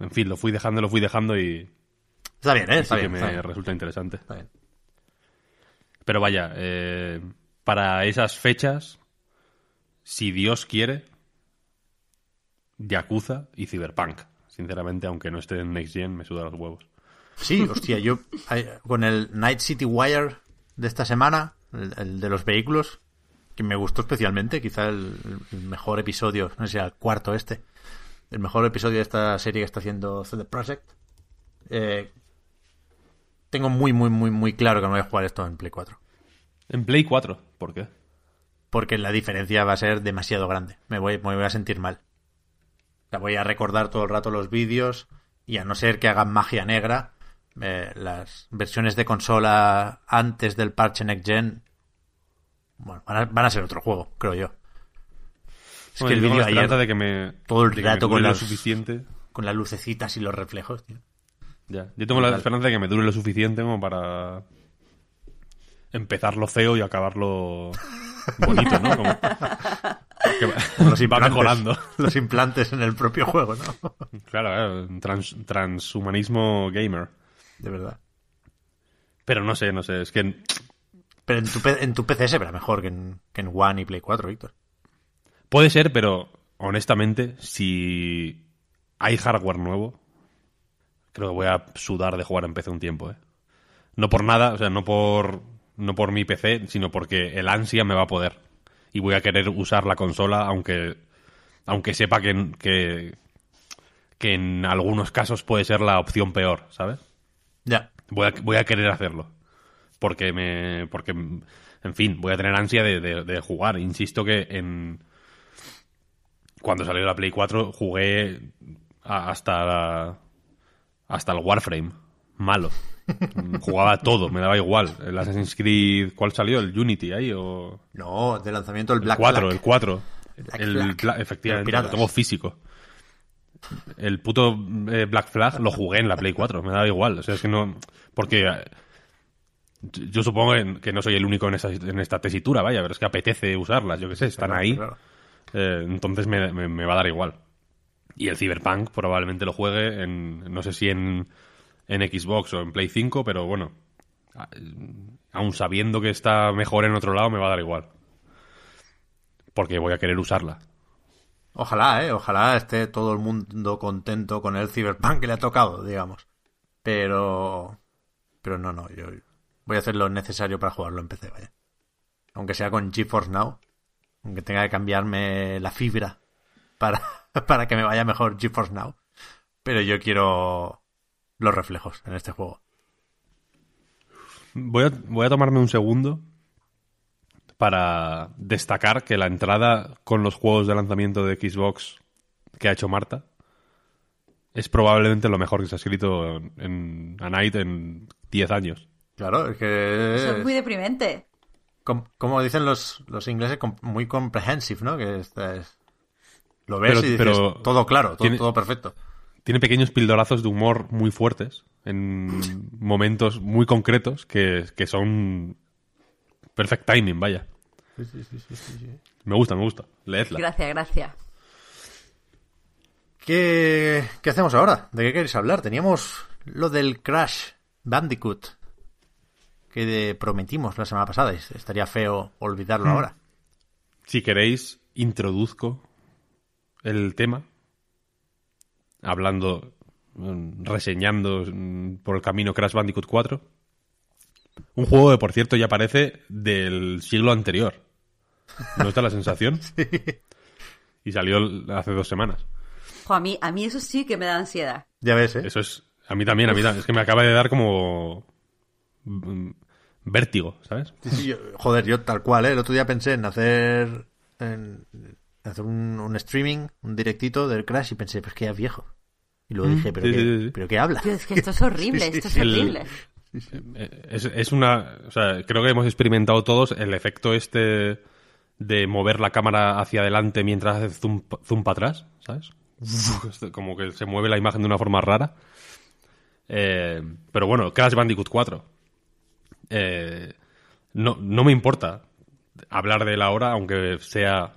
en fin, lo fui dejando, lo fui dejando y, Está bien, ¿eh? Está que me está bien. resulta interesante. Está bien. Pero vaya, eh, para esas fechas, si Dios quiere, Yakuza y Cyberpunk. Sinceramente, aunque no esté en Next Gen, me suda los huevos. Sí, hostia, yo ay, con el Night City Wire de esta semana, el, el de los vehículos, que me gustó especialmente, quizá el, el mejor episodio, no sé si el cuarto este, el mejor episodio de esta serie que está haciendo CD Projekt. Eh, tengo muy, muy, muy, muy claro que no voy a jugar esto en Play 4. En Play 4, ¿por qué? Porque la diferencia va a ser demasiado grande. Me voy, me voy a sentir mal. Voy a recordar todo el rato los vídeos y a no ser que hagan magia negra, eh, las versiones de consola antes del parche Next Gen bueno, van a, van a ser otro juego, creo yo. Es Bueno, que el vídeo ayer, de que me, todo el rato con lo suficiente. con las lucecitas y los reflejos, tío. Ya. Yo tengo la esperanza de que me dure lo suficiente como para empezarlo feo y acabarlo bonito, ¿no? Como va mejorando. los implantes en el propio juego, ¿no? Claro, claro, trans- transhumanismo gamer. De verdad. Pero no sé, no sé, es que Pero en tu, en tu PC se verá mejor que en, que en One y Play 4, Víctor. puede ser, pero honestamente, si hay hardware nuevo, creo que voy a sudar de jugar en PC un tiempo, ¿eh? No por nada, o sea, no por, no por mi PC, sino porque el ansia me va a poder. Y voy a querer usar la consola, aunque, aunque sepa que, que, que en algunos casos puede ser la opción peor, ¿sabes? Ya. Voy a, voy a querer hacerlo. Porque me. Porque, en fin, voy a tener ansia de, de- de jugar. Insisto que en. Cuando salió la Play 4 jugué a- hasta la- hasta el Warframe. Malo. Jugaba todo, me daba igual. El Assassin's Creed. ¿Cuál salió? ¿El Unity ahí? O. No, de lanzamiento el Black 4, Flag. el 4. Black El, Flag. Bla- Los efectivamente, lo tengo físico. El puto eh, Black Flag lo jugué en la Play 4, me daba igual. O sea, es que no. Porque. Yo supongo que- no soy el único en, esa- en esta tesitura, vaya, pero es que apetece usarlas, yo qué sé, están Claro, ahí. claro. eh, entonces me, me- me va a dar igual. Y el Cyberpunk probablemente lo juegue en. No sé si en, en Xbox o en Play 5, pero bueno. Aún sabiendo que está mejor en otro lado, me va a dar igual. Porque voy a querer usarla. Ojalá, ¿eh? Ojalá esté todo el mundo contento con el Cyberpunk que le ha tocado, digamos. Pero... Pero no, no, yo voy a hacer lo necesario para jugarlo en PC, vaya. Aunque sea con GeForce Now. Aunque tenga que cambiarme la fibra para, para que me vaya mejor GeForce Now. Pero yo quiero los reflejos en este juego. Voy a, voy a tomarme un segundo para destacar que la entrada con los juegos de lanzamiento de Xbox que ha hecho Marta es probablemente lo mejor que se ha escrito en A Night en 10 años. Claro, es que... Eso es muy deprimente. com- como dicen los, los ingleses, com- muy comprehensive, ¿no? Que esta es... Lo ves Pero- y dices, pero todo claro, todo, tiene- todo perfecto. Tiene pequeños pildorazos de humor muy fuertes en momentos muy concretos que, que son perfect timing, vaya. Me gusta, me gusta. Leedla. Gracias, gracias. ¿Qué, ¿Qué hacemos ahora? ¿De qué queréis hablar? Teníamos lo del Crash Bandicoot que de- prometimos la semana pasada. y Estaría feo olvidarlo ahora. Si queréis, introduzco el tema, hablando, mm, reseñando mm, por el camino Crash Bandicoot 4. Un juego que, por cierto, ya parece del siglo anterior. ¿No está la sensación? Y salió hace dos semanas. Jo, a, mí, a mí eso sí que me da ansiedad. Ya ves, ¿eh? Eso es, a mí también, a mí también. Es que me acaba de dar como vértigo, ¿sabes? Sí, sí, yo- joder, yo tal cual, ¿eh? El otro día pensé en hacer, en hacer un, un streaming, un directito del Crash y pensé, pues que ya es viejo. Y luego dije, ¿pero, sí, qué, sí, sí. ¿pero qué habla? Tío, es que esto es horrible, Sí, sí, esto es. El- horrible. Eh, Es, es una. O sea, creo que hemos experimentado todos el efecto este de mover la cámara hacia adelante mientras hace zoom, zoom para atrás, ¿sabes? Como que se mueve la imagen de una forma rara. Eh, pero bueno, Crash Bandicoot 4. Eh, no, no me importa hablar de él ahora, aunque sea.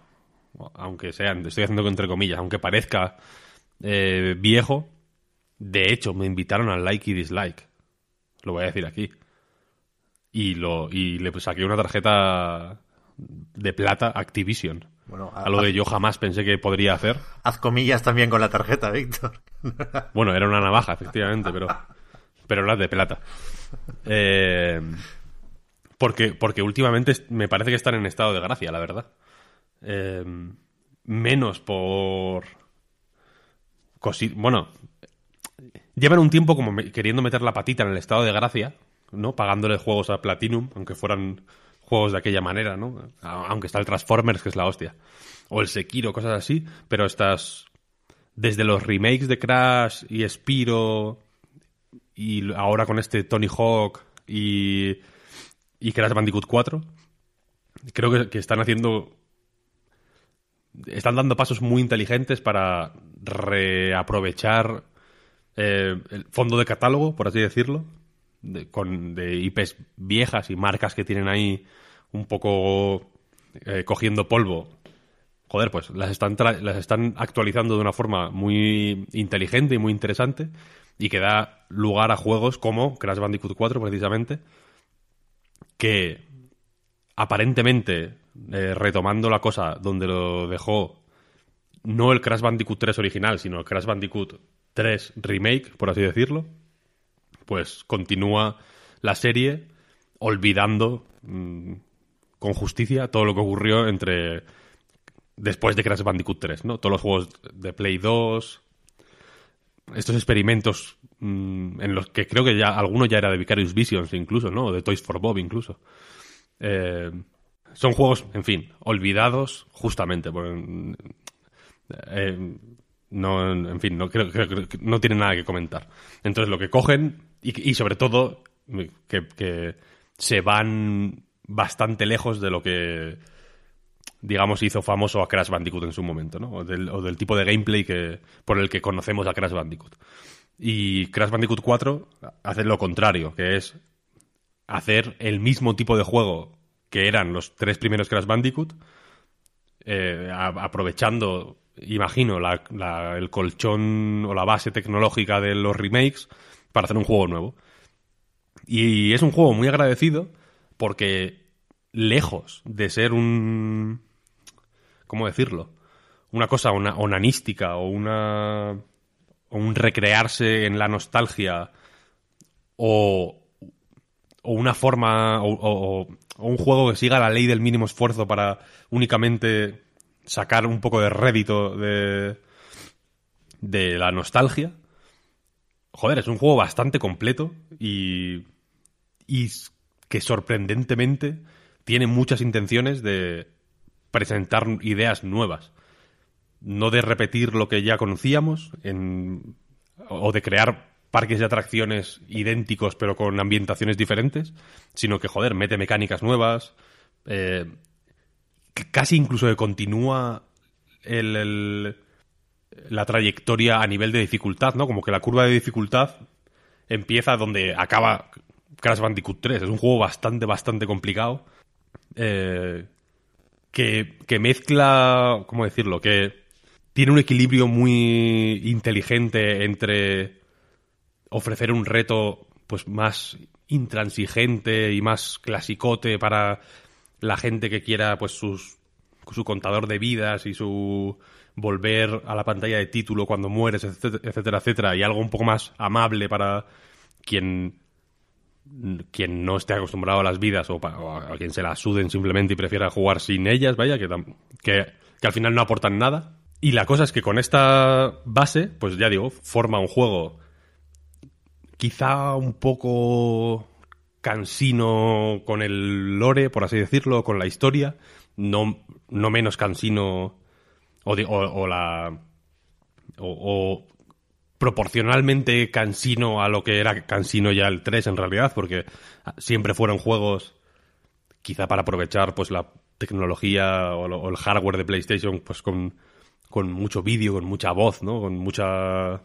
Aunque sea, estoy haciendo entre comillas, aunque parezca eh, viejo. De hecho, me invitaron al like y dislike. Lo voy a decir aquí. Y, lo, y le saqué una tarjeta de plata Activision. Bueno, a- Algo a- que yo jamás pensé que podría hacer. Haz comillas también con la tarjeta, Víctor. Bueno, era una navaja, efectivamente, pero, pero era de plata. Eh, porque, porque últimamente me parece que están en estado de gracia, la verdad. Eh, menos por... bueno, llevan un tiempo como queriendo meter la patita en el estado de gracia, ¿no? Pagándole juegos a Platinum, aunque fueran juegos de aquella manera, ¿no? Aunque está el Transformers, que es la hostia. O el Sekiro, cosas así, pero estas desde los remakes de Crash y Spiro y ahora con este Tony Hawk y, y Crash Bandicoot 4, creo que, que están haciendo... Están dando pasos muy inteligentes para reaprovechar eh, el fondo de catálogo, por así decirlo, de, con, de IPs viejas y marcas que tienen ahí un poco eh, cogiendo polvo. Joder, pues las están, las están actualizando de una forma muy inteligente y muy interesante y que da lugar a juegos como Crash Bandicoot 4, precisamente, que aparentemente, eh, retomando la cosa donde lo dejó no el Crash Bandicoot 3 original, sino el Crash Bandicoot 3 Remake, por así decirlo, pues continúa la serie olvidando mm, con justicia todo lo que ocurrió entre después de Crash Bandicoot 3, ¿no? Todos los juegos de Play 2, estos experimentos mm, en los que creo que ya alguno ya era de Vicarious Visions incluso, ¿no? O de Toys for Bob incluso. Eh, son juegos, en fin, olvidados justamente. Por, eh, no, en fin, no creo, que no tiene nada que comentar. Entonces lo que cogen y, sobre todo que, se van bastante lejos de lo que digamos hizo famoso a Crash Bandicoot en su momento, ¿no? O del, tipo de gameplay que por el que conocemos a Crash Bandicoot. Y Crash Bandicoot 4 hace lo contrario, que es hacer el mismo tipo de juego que eran los tres primeros Crash Bandicoot, eh, aprovechando imagino, el colchón o la base tecnológica de los remakes para hacer un juego nuevo. Y es un juego muy agradecido porque lejos de ser un... ¿Cómo decirlo? Una cosa onanística o una... o un recrearse en la nostalgia o, o una forma o, o un juego que siga la ley del mínimo esfuerzo para únicamente sacar un poco de rédito de, de la nostalgia. Joder, es un juego bastante completo y, y que sorprendentemente tiene muchas intenciones de presentar ideas nuevas. No de repetir lo que ya conocíamos en, o de crear parques de atracciones idénticos pero con ambientaciones diferentes, sino que, joder, mete mecánicas nuevas, eh, casi incluso que continúa el, la trayectoria a nivel de dificultad, ¿no? Como que la curva de dificultad empieza donde acaba Crash Bandicoot 3. Es un juego bastante, bastante complicado. Eh, que, que mezcla, ¿cómo decirlo? Que tiene un equilibrio muy inteligente entre ofrecer un reto pues más intransigente y más clasicote para la gente que quiera pues sus, su contador de vidas y su volver a la pantalla de título cuando mueres, etcétera, etcétera, y algo un poco más amable para quien quien no esté acostumbrado a las vidas o, a quien se las suden simplemente y prefiera jugar sin ellas, vaya, que, que, que al final no aportan nada. Y la cosa es que con esta base, pues ya digo, forma un juego quizá un poco cansino con el lore, por así decirlo, con la historia, no, no menos cansino o, o, la... O, proporcionalmente cansino a lo que era cansino ya el 3 en realidad, porque siempre fueron juegos quizá para aprovechar pues la tecnología o, el hardware de PlayStation pues con, con mucho vídeo, con mucha voz, ¿no? Con mucha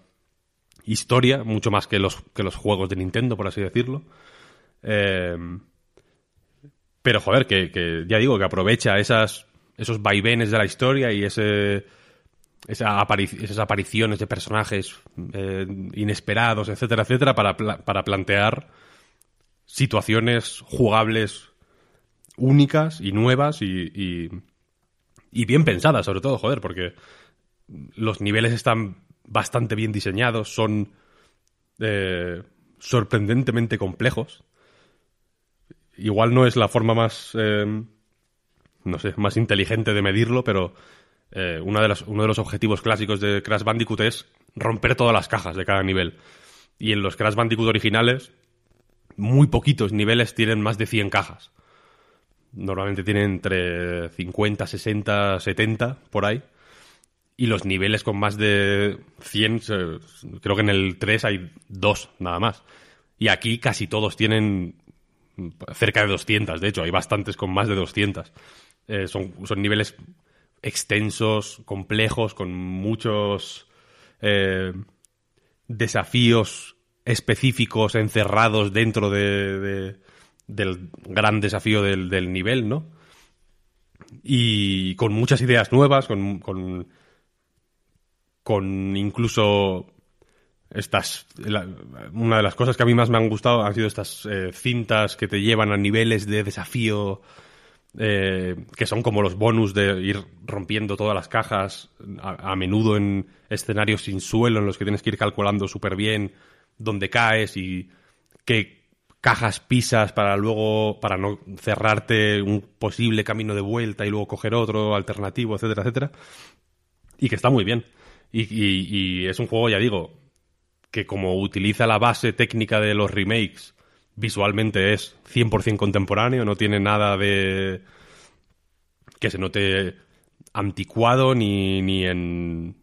historia, mucho más que los, que los juegos de Nintendo, por así decirlo. Eh, pero joder, que, ya digo, que aprovecha esas, esos vaivenes de la historia y ese, esas apariciones de personajes eh, inesperados, etcétera, etcétera, para, para plantear situaciones jugables únicas y nuevas y, y, bien pensadas, sobre todo, joder, porque los niveles están bastante bien diseñados, son eh, sorprendentemente complejos. Igual no es la forma más, eh, no sé, más inteligente de medirlo, pero eh, de uno de los objetivos clásicos de Crash Bandicoot es romper todas las cajas de cada nivel. Y en los Crash Bandicoot originales, muy poquitos niveles tienen más de 100 cajas. Normalmente tienen entre 50, 60, 70, por ahí. Y los niveles con más de 100, eh, creo que en el 3 hay dos, nada más. Y aquí casi todos tienen cerca de 200, de hecho, hay bastantes con más de 200. Eh, son, son niveles extensos, complejos, con muchos eh, desafíos específicos encerrados dentro de, del gran desafío del, nivel, ¿no? Y con muchas ideas nuevas, con, con, incluso estas una de las cosas que a mí más me han gustado han sido estas eh, cintas que te llevan a niveles de desafío eh, que son como los bonus de ir rompiendo todas las cajas a, menudo en escenarios sin suelo en los que tienes que ir calculando súper bien dónde caes y qué cajas pisas para luego para no cerrarte un posible camino de vuelta y luego coger otro alternativo etcétera etcétera. Y que está muy bien. Y es un juego ya digo que como utiliza la base técnica de los remakes, visualmente es 100% contemporáneo, no tiene nada de que se note anticuado ni, ni en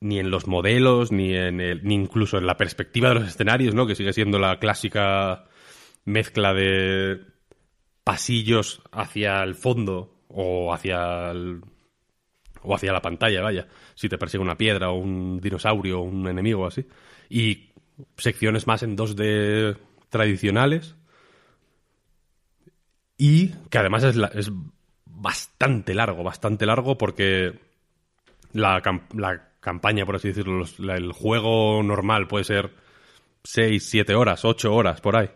ni en los modelos, ni en el, ni incluso en la perspectiva de los escenarios, ¿no? Que sigue siendo la clásica mezcla de pasillos hacia el fondo o hacia el, o hacia la pantalla, vaya, si te persigue una piedra o un dinosaurio o un enemigo así. Y secciones más en 2D tradicionales. Y que además es, bastante largo, bastante largo porque la, la campaña, por así decirlo, el juego normal puede ser 6, 7 horas, 8 horas por ahí.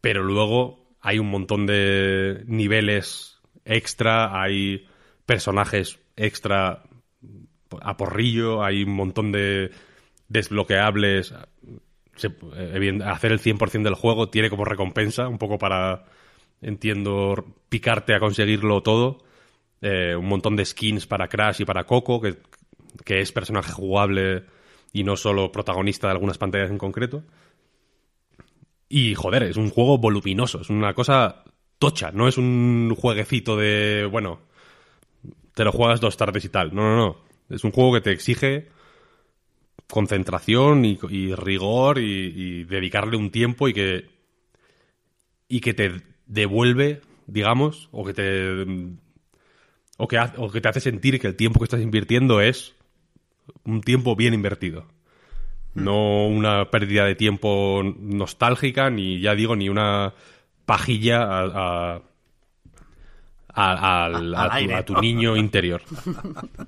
Pero luego hay un montón de niveles extra, hay personajes extra a porrillo, hay un montón de desbloqueables. Eh, hacer el 100% del juego tiene como recompensa, un poco para, entiendo, picarte a conseguirlo todo. Eh, un montón de skins para Crash y para Coco, que, que es personaje jugable y no solo protagonista de algunas pantallas en concreto. Y joder, es un juego voluminoso, es una cosa tocha, no es un jueguecito de, bueno, te lo juegas dos tardes y tal. No, no, no. Es un juego que te exige concentración y, y rigor y, y dedicarle un tiempo y que y que te devuelve, digamos, o que te o que, ha- o que te hace sentir que el tiempo que estás invirtiendo es un tiempo bien invertido. No una pérdida de tiempo nostálgica, ni ya digo, ni una pajilla a, a- a- al- tu- a tu niño interior.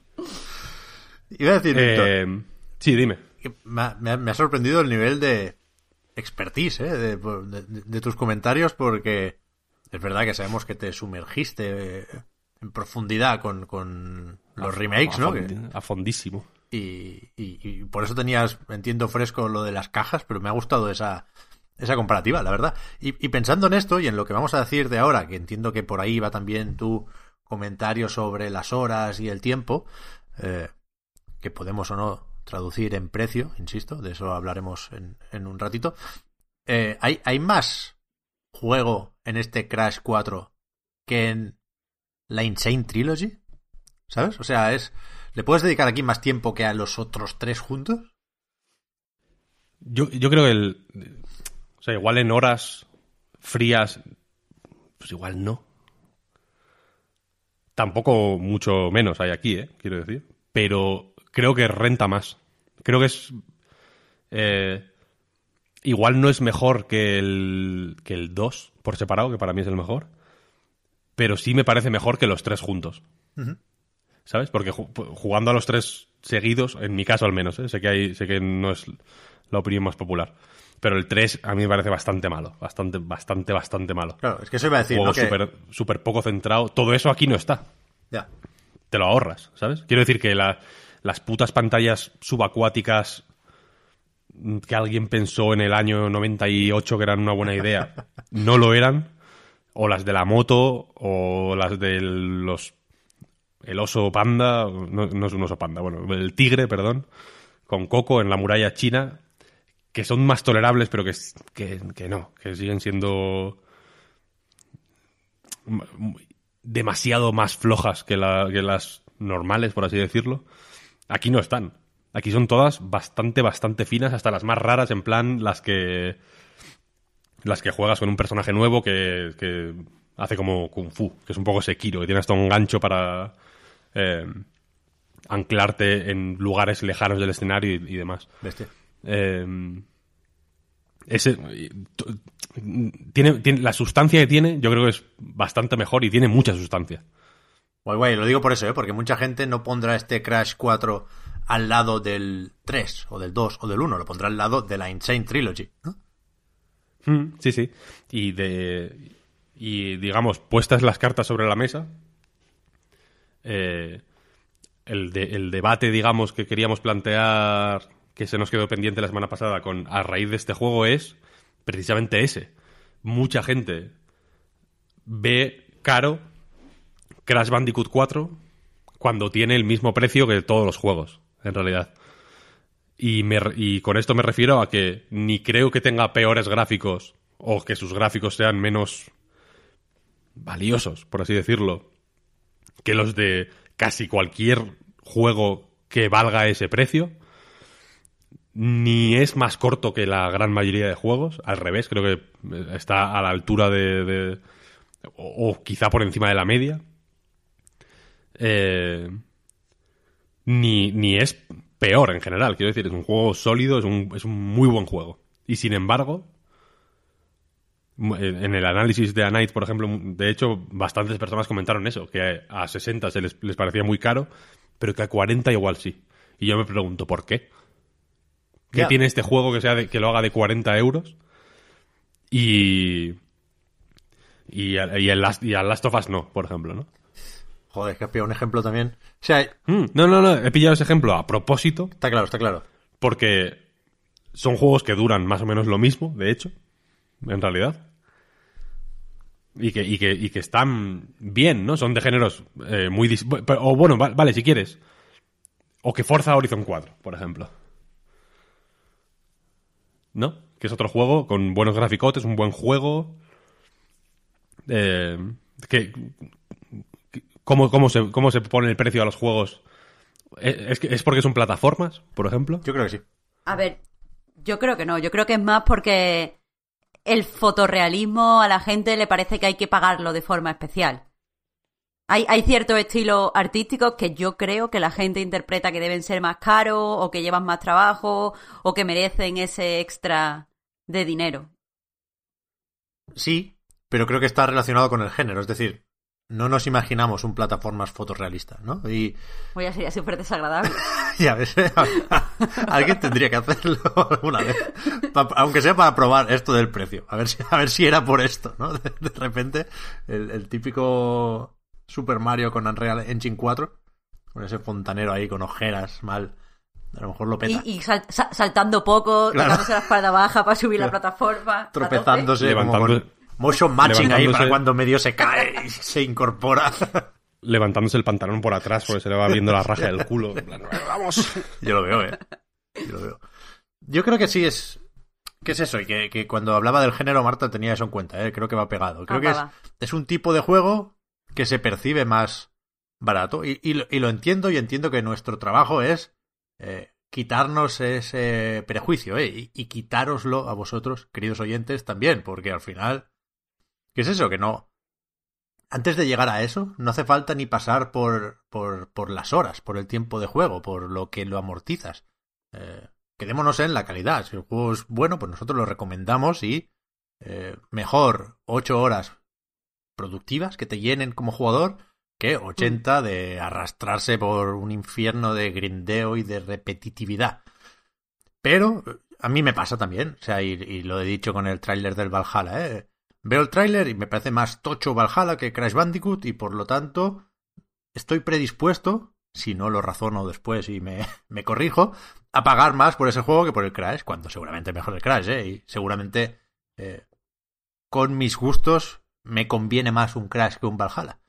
Iba a decir, Víctor, Eh, sí, dime. me, ha, me sorprendido el nivel de expertise ¿eh? de, de- de tus comentarios porque es verdad que sabemos que te sumergiste eh, en profundidad con, con los remakes, a, ¿no? a fondísimo. y, y- y por eso tenías, entiendo, fresco lo de las cajas, pero me ha gustado esa, esa comparativa, la verdad. Y, y pensando en esto y en lo que vamos a decir de ahora, que entiendo que por ahí va también tu comentario sobre las horas y el tiempo, eh, que podemos o no traducir en precio, insisto, de eso hablaremos en, en un ratito. Eh, ¿hay, ¿Hay más juego en este Crash 4 que en la Insane Trilogy? ¿Sabes? O sea, es... ¿Le puedes dedicar aquí más tiempo que a los otros tres juntos? Yo, yo creo que el. O sea, igual en horas frías. Pues igual no. Tampoco mucho menos hay aquí, ¿eh? Quiero decir. Pero creo que renta más. Creo que es. eh, igual no es mejor que el, que el 2 por separado, que para mí es el mejor. Pero sí me parece mejor que los tres juntos. ¿Sabes? Porque ju- jugando a los tres seguidos, en mi caso al menos, ¿eh? sé que hay, sé que no es la opinión más popular. Pero el 3 a mí me parece bastante malo. Bastante, bastante, bastante malo. Claro, es que eso iba a decir, Juego ¿no? Súper poco centrado. Todo eso aquí no está. Ya. Te lo ahorras, ¿sabes? Quiero decir que la- las putas pantallas subacuáticas que alguien pensó en el año 98 que eran una buena idea, no lo eran. O las de la moto, o las de los... El oso panda, no, no es un oso panda, bueno, el tigre, perdón, con Coco en la muralla china, que son más tolerables, pero que, que, que no, que siguen siendo demasiado más flojas que, la- que las normales, por así decirlo. Aquí no están. Aquí son todas bastante, bastante finas, hasta las más raras, en plan las que. Las que juegas con un personaje nuevo que, que hace como Kung Fu, que es un poco Sekiro, que tiene hasta un gancho para eh, anclarte en lugares lejanos del escenario y, y demás. Bestia. Eh, ese tiene, tiene la sustancia que tiene, yo creo que es bastante mejor y tiene mucha sustancia. Guay, guay, lo digo por eso, ¿eh? Porque mucha gente no pondrá este Crash 4 al lado del 3 o del 2 o del 1, lo pondrá al lado de la Insane Trilogy, ¿no? Mm, sí, sí. Y de. Y digamos, puestas las cartas sobre la mesa. eh, el, de- el debate, digamos, que queríamos plantear, que se nos quedó pendiente la semana pasada con a raíz de este juego es precisamente ese. Mucha gente ve caro Crash Bandicoot 4 cuando tiene el mismo precio que todos los juegos, en realidad. Y, con esto me refiero a que ni creo que tenga peores gráficos o que sus gráficos sean menos valiosos, por así decirlo, que los de casi cualquier juego que valga ese precio. Ni es más corto que la gran mayoría de juegos, al revés, creo que está a la altura de... o quizá por encima de la media. Eh, ni, ni es peor en general. Quiero decir, es un juego sólido, es un, es un muy buen juego. Y sin embargo, en el análisis de A Night, por ejemplo, de hecho, bastantes personas comentaron eso, que a 60 se les, les parecía muy caro, pero que a 40 igual sí. Y yo me pregunto, ¿por qué? ¿Qué tiene este juego que, sea de- que lo haga de 40 euros? Y... Y, y, el Last, y al Last of Us no, por ejemplo, ¿no? Joder, que has pillado un ejemplo también. O sea, Mm, no, no, no, he pillado ese ejemplo a propósito está claro, está claro. porque son juegos que duran más o menos lo mismo, de hecho, en realidad. Y que, y que, y que están bien, ¿no? Son de géneros eh, muy... dis- O bueno, va- vale, si quieres. O que Forza Horizon 4, por ejemplo. ¿No? Que es otro juego con buenos graficotes, un buen juego. Eh, que- ¿cómo, cómo, se, ¿Cómo se pone el precio a los juegos? ¿Es, ¿Es porque son plataformas, por ejemplo? Yo creo que sí. A ver, yo creo que no. Yo creo que es más porque el fotorrealismo a la gente le parece que hay que pagarlo de forma especial. Hay, hay ciertos estilos artísticos que yo creo que la gente interpreta que deben ser más caros o que llevan más trabajo o que merecen ese extra de dinero. Sí, pero creo que está relacionado con el género. Es decir, no nos imaginamos un plataformas fotorrealista, ¿no? Y Voy a sería súper desagradable. ya ves, alguien tendría que hacerlo alguna vez. Pa- aunque sea para probar esto del precio. A ver si, a ver si era por esto, ¿no? De, de repente, el, el típico Super Mario con Unreal Engine 4, con ese fontanero ahí con ojeras mal. A lo mejor lo peta. Y, y sal- sa- saltando poco, Claro. la espalda baja para subir la plataforma. tropezándose como Levantando- con motion matching ahí para cuando medio se cae y se incorpora. levantándose el pantalón por atrás porque se le va viendo la raja del culo. En plan, ¡Vamos! Yo lo veo, ¿eh? Yo lo veo. Yo creo que sí es... ¿Qué es eso? Y que, que cuando hablaba del género, Marta tenía eso en cuenta, ¿eh? Creo que va pegado. Creo Ah, que es, es un tipo de juego que se percibe más barato. Y, y lo, y lo entiendo y entiendo que nuestro trabajo es eh, quitarnos ese prejuicio, ¿eh? Y, y quitároslo a vosotros, queridos oyentes, también. Porque al final... ¿Qué es eso? Que no... Antes de llegar a eso, no hace falta ni pasar por, por, por las horas, por el tiempo de juego, por lo que lo amortizas. Eh, quedémonos en la calidad. Si el juego es bueno, pues nosotros lo recomendamos y eh, mejor 8 horas productivas que te llenen como jugador que 80 de arrastrarse por un infierno de grindeo y de repetitividad. Pero eh, a mí me pasa también, o sea, y, y lo he dicho con el tráiler del Valhalla, ¿eh? Veo el tráiler y me parece más tocho Valhalla que Crash Bandicoot y por lo tanto estoy predispuesto, si no lo razono después y me, me corrijo, a pagar más por ese juego que por el Crash, cuando seguramente mejor el Crash, ¿eh? Y seguramente eh, con mis gustos me conviene más un Crash que un Valhalla.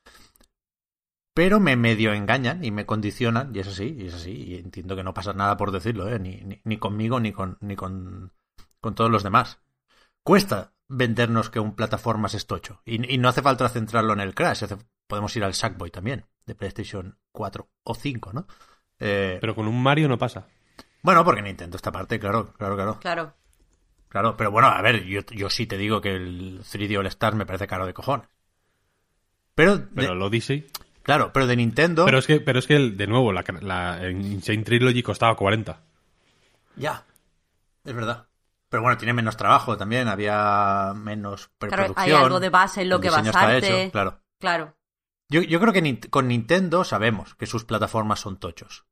Pero me medio engañan y me condicionan, y es así, y es así, y entiendo que no pasa nada por decirlo, ¿eh? ni, ni, ni conmigo ni con, ni con, con todos los demás. Cuesta vendernos que un plataformas es tocho, y, y no hace falta centrarlo en el Crash, hace- podemos ir al Sackboy también, de PlayStation 4 o 5, ¿no? Eh, Pero con un Mario no pasa. bueno, porque Nintendo esta parte, claro, claro, claro. Claro. Claro, pero bueno, a ver, yo, yo sí te digo que el 3D All Stars me parece caro de cojones. Pero, de- Pero el Odyssey. claro, pero de Nintendo. Pero es que, pero es que el- de nuevo, la, la Insane Trilogy costaba 40. Ya, es verdad. Pero bueno, tiene menos trabajo también, había menos Claro, preproducción. hay algo de base en lo que basarte. hecho, claro. Claro. Yo, yo creo que con Nintendo sabemos que sus plataformas son tochos.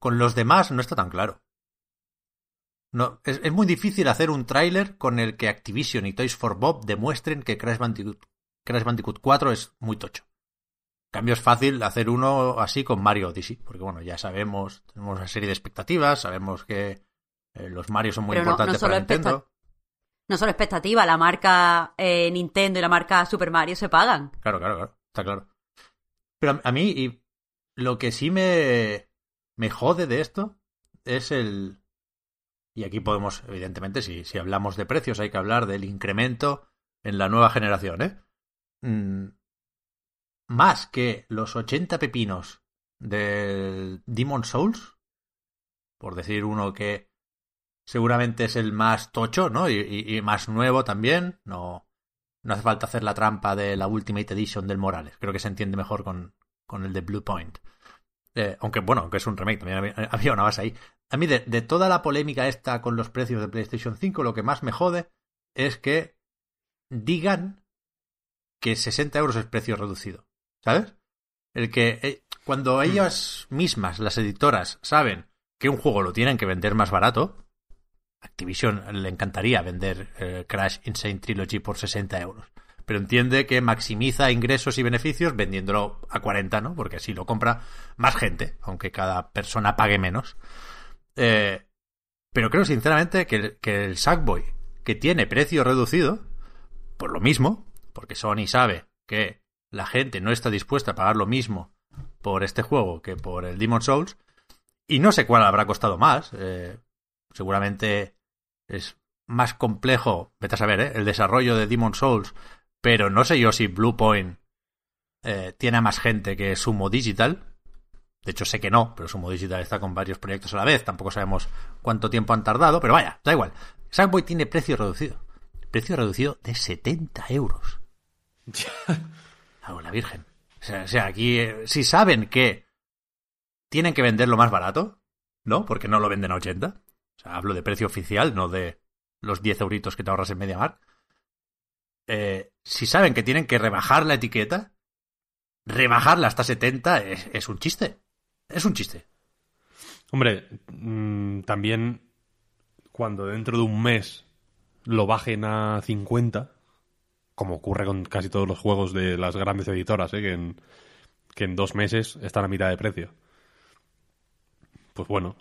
Con los demás no está tan claro. No, es, es muy difícil hacer un tráiler con el que Activision y Toys for Bob demuestren que Crash Bandicoot, Crash Bandicoot 4 es muy tocho. En cambio es fácil hacer uno así con Mario Odyssey, porque bueno, ya sabemos, tenemos una serie de expectativas, sabemos que eh, los Mario son muy Pero no- no importantes para Nintendo. No solo expectativa, la marca eh, Nintendo y la marca Super Mario se pagan. Claro, claro, claro, está claro. Pero a, a mí, y lo que sí me, me jode de esto es el... Y aquí podemos, evidentemente, si, si hablamos de precios, hay que hablar del incremento en la nueva generación, ¿eh? Mm, más que los 80 pepinos del Demon Souls, por decir uno que seguramente es el más tocho, ¿no? Y, más nuevo también, no, no hace falta hacer la trampa de la Ultimate Edition del Morales. Creo que se entiende mejor con, con el de Blue Point. Eh, aunque, bueno, aunque es un remake, también había, había una base ahí. A mí, de, de toda la polémica esta con los precios de PlayStation 5, lo que más me jode es que digan que 60 euros es precio reducido. ¿Sabes? El que eh, cuando ellas mismas, las editoras, saben que un juego lo tienen que vender más barato, Activision le encantaría vender eh, Crash Insane Trilogy por 60 euros. Pero entiende que maximiza ingresos y beneficios vendiéndolo a 40, ¿no? Porque así lo compra más gente, aunque cada persona pague menos. Eh, pero creo sinceramente que el, que Sackboy, que tiene precio reducido, por lo mismo, porque Sony sabe que la gente no está dispuesta a pagar lo mismo por este juego que por el Demon Souls, y no sé cuál habrá costado más. eh, seguramente es más complejo, vete a saber, ¿eh? el desarrollo de Demon Souls, pero no sé yo si Bluepoint eh, tiene a más gente que Sumo Digital. De hecho, sé que no, pero Sumo Digital está con varios proyectos a la vez. Tampoco sabemos cuánto tiempo han tardado, pero vaya, da igual. Sackboy tiene precio reducido. Precio reducido de 70 euros. Hago la virgen. O sea, o sea, aquí, eh, si saben que tienen que venderlo más barato, ¿no? Porque no lo venden a 80. O sea, hablo de precio oficial, no de los 10 euritos que te ahorras en MediaMarkt. Eh, si saben que tienen que rebajar la etiqueta, rebajarla hasta 70 es, un chiste. Es un chiste. Hombre, mm, también cuando dentro de un mes lo bajen a 50, como ocurre con casi todos los juegos de las grandes editoras, ¿eh? que, en, que en dos meses están a mitad de precio. Pues bueno,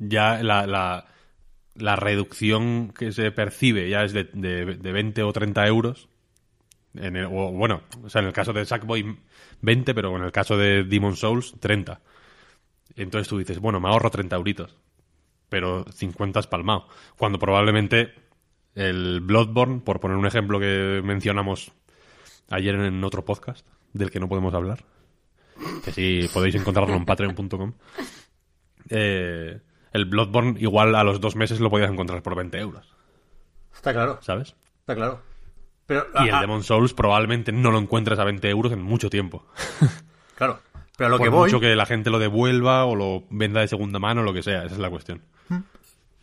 ya la, la, reducción que se percibe ya es de, de, de 20 o 30 euros. En el- o, bueno, o sea, en el caso de Sackboy 20, pero en el caso de Demon Souls 30. Entonces tú dices, bueno, me ahorro 30 euritos, pero 50 es palmado. Cuando probablemente el Bloodborne, por poner un ejemplo que mencionamos ayer en otro podcast, del que no podemos hablar, que sí podéis encontrarlo en patreon.com, eh, el Bloodborne igual a los dos meses lo podías encontrar por 20 euros, Está claro, ¿sabes? está claro. Pero, Y el ah, Demon Souls probablemente no lo encuentres a 20 euros en mucho tiempo. claro. Pero a lo por que voy, mucho que la gente lo devuelva o lo venda de segunda mano o lo que sea, esa es la cuestión.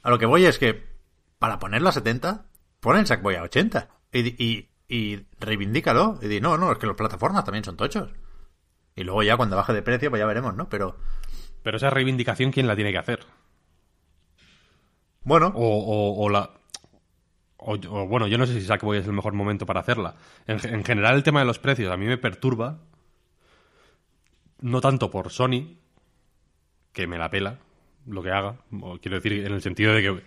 a lo que voy es que para ponerlo a 70, pon el Sackboy a 80. Y, y, y reivindícalo. Y di, no, no, es que las plataformas también son tochos. Y luego ya cuando baje de precio, pues ya veremos, ¿no? Pero, Pero esa reivindicación, ¿quién la tiene que hacer? Bueno, O, o- o la. O, o, bueno, yo no sé si Sackboy es el mejor momento para hacerla. En, ge- en general, el tema de los precios a mí me perturba. No tanto por Sony, que me la pela lo que haga. O quiero decir, en el sentido de que.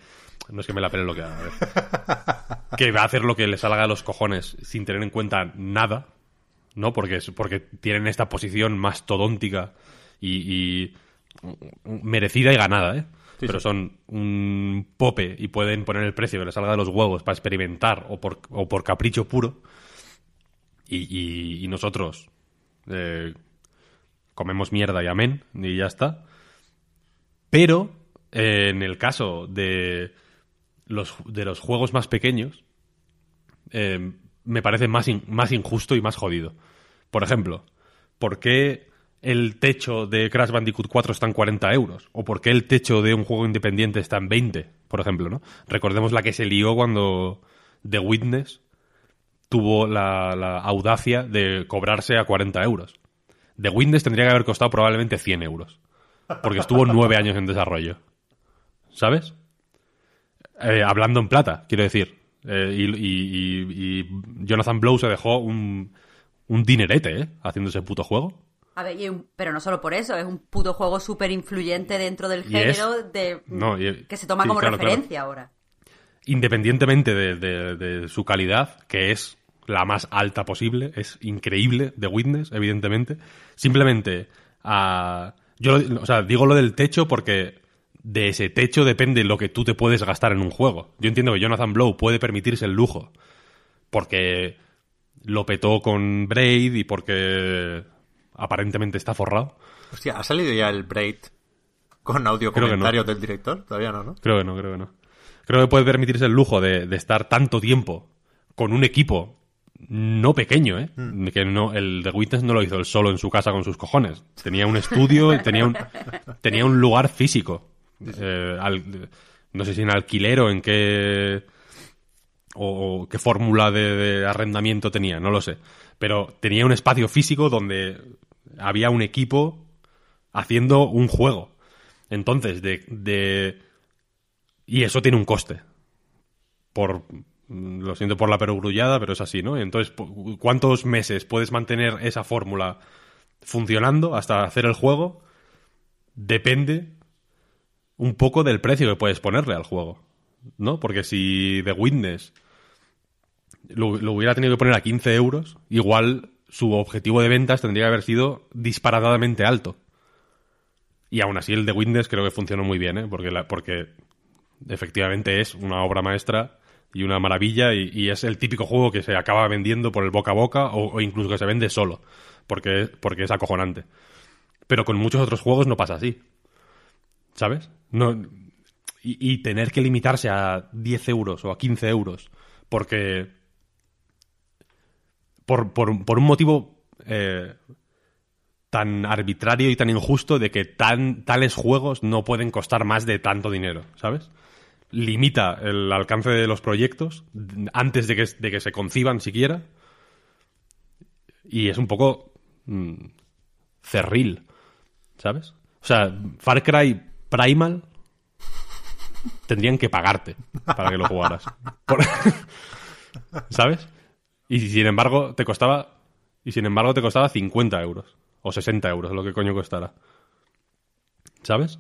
No es que me la pele lo que haga. a ver. que va a hacer lo que le salga a los cojones sin tener en cuenta nada. ¿No? Porque, es- porque tienen esta posición mastodóntica y, y merecida y ganada, ¿eh? Sí, Pero sí. son un pope y pueden poner el precio que les salga de los huevos para experimentar o por, o por capricho puro. Y, y- y nosotros eh, comemos mierda y amén, y ya está. Pero eh, en el caso de los, de los juegos más pequeños, eh, me parece más, in- más injusto y más jodido. Por ejemplo, ¿por qué el techo de Crash Bandicoot 4 está en 40 euros? ¿O por qué el techo de un juego independiente está en 20, por ejemplo? ¿no? Recordemos la que se lió cuando The Witness tuvo la, audacia de cobrarse a 40 euros. The Witness tendría que haber costado probablemente 100 euros. porque estuvo nueve años en desarrollo. ¿Sabes? Eh, hablando en plata, quiero decir. Eh, y- y Jonathan Blow se dejó un, un dinerete, ¿eh? Haciendo ese puto juego. A ver, y un- pero no solo por eso, es un puto juego súper influyente dentro del es- género de, No, y- que se toma sí, como claro, claro. referencia ahora. independientemente de, de- de su calidad, que es la más alta posible, es increíble, The Witness, evidentemente. Simplemente, ah, yo lo- o sea, digo lo del techo porque de ese techo depende lo que tú te puedes gastar en un juego. Yo entiendo que Jonathan Blow puede permitirse el lujo porque lo petó con Braid y porque aparentemente está forrado. Hostia, ¿ha salido ya el Braid con audio Creo no. comentarios del director? Todavía no, ¿no? Creo que no, creo que no. Creo que puede permitirse el lujo de, de estar tanto tiempo con un equipo no pequeño, ¿eh? Que no, el de Witness no lo hizo él solo en su casa con sus cojones. Tenía un estudio, tenía un, tenía un lugar físico. Eh, al- no sé si en alquiler o en qué o, o qué fórmula de, de arrendamiento tenía, no lo sé. Pero tenía un espacio físico donde había un equipo haciendo un juego. Entonces, de, de y eso tiene un coste. Por. mm, Lo siento por la perogrullada, pero es así, ¿no? Entonces, ¿cuántos meses puedes mantener esa fórmula funcionando hasta hacer el juego? Depende un poco del precio que puedes ponerle al juego, ¿no? Porque si The Witness lo, lo hubiera tenido que poner a 15 euros, igual su objetivo de ventas tendría que haber sido disparatadamente alto. Y aún así el The Witness creo que funcionó muy bien, ¿eh? Porque, porque efectivamente es una obra maestra y una maravilla y, y es el típico juego que se acaba vendiendo por el boca a boca o, o incluso que se vende solo, porque, porque es acojonante. Pero con muchos otros juegos no pasa así. ¿Sabes? No, y, y tener que limitarse a 10 euros o a 15 euros porque... Por, por, un motivo eh, tan arbitrario y tan injusto de que tan, tales juegos no pueden costar más de tanto dinero, ¿sabes? Limita el alcance de los proyectos antes de que, de que se conciban siquiera. Y es un poco mm, cerril, ¿sabes? O sea, Far Cry Primal tendrían que pagarte para que lo jugaras. Por- ¿Sabes? Y sin embargo te costaba y sin embargo te costaba 50 euros o 60 euros, lo que coño costara. ¿Sabes?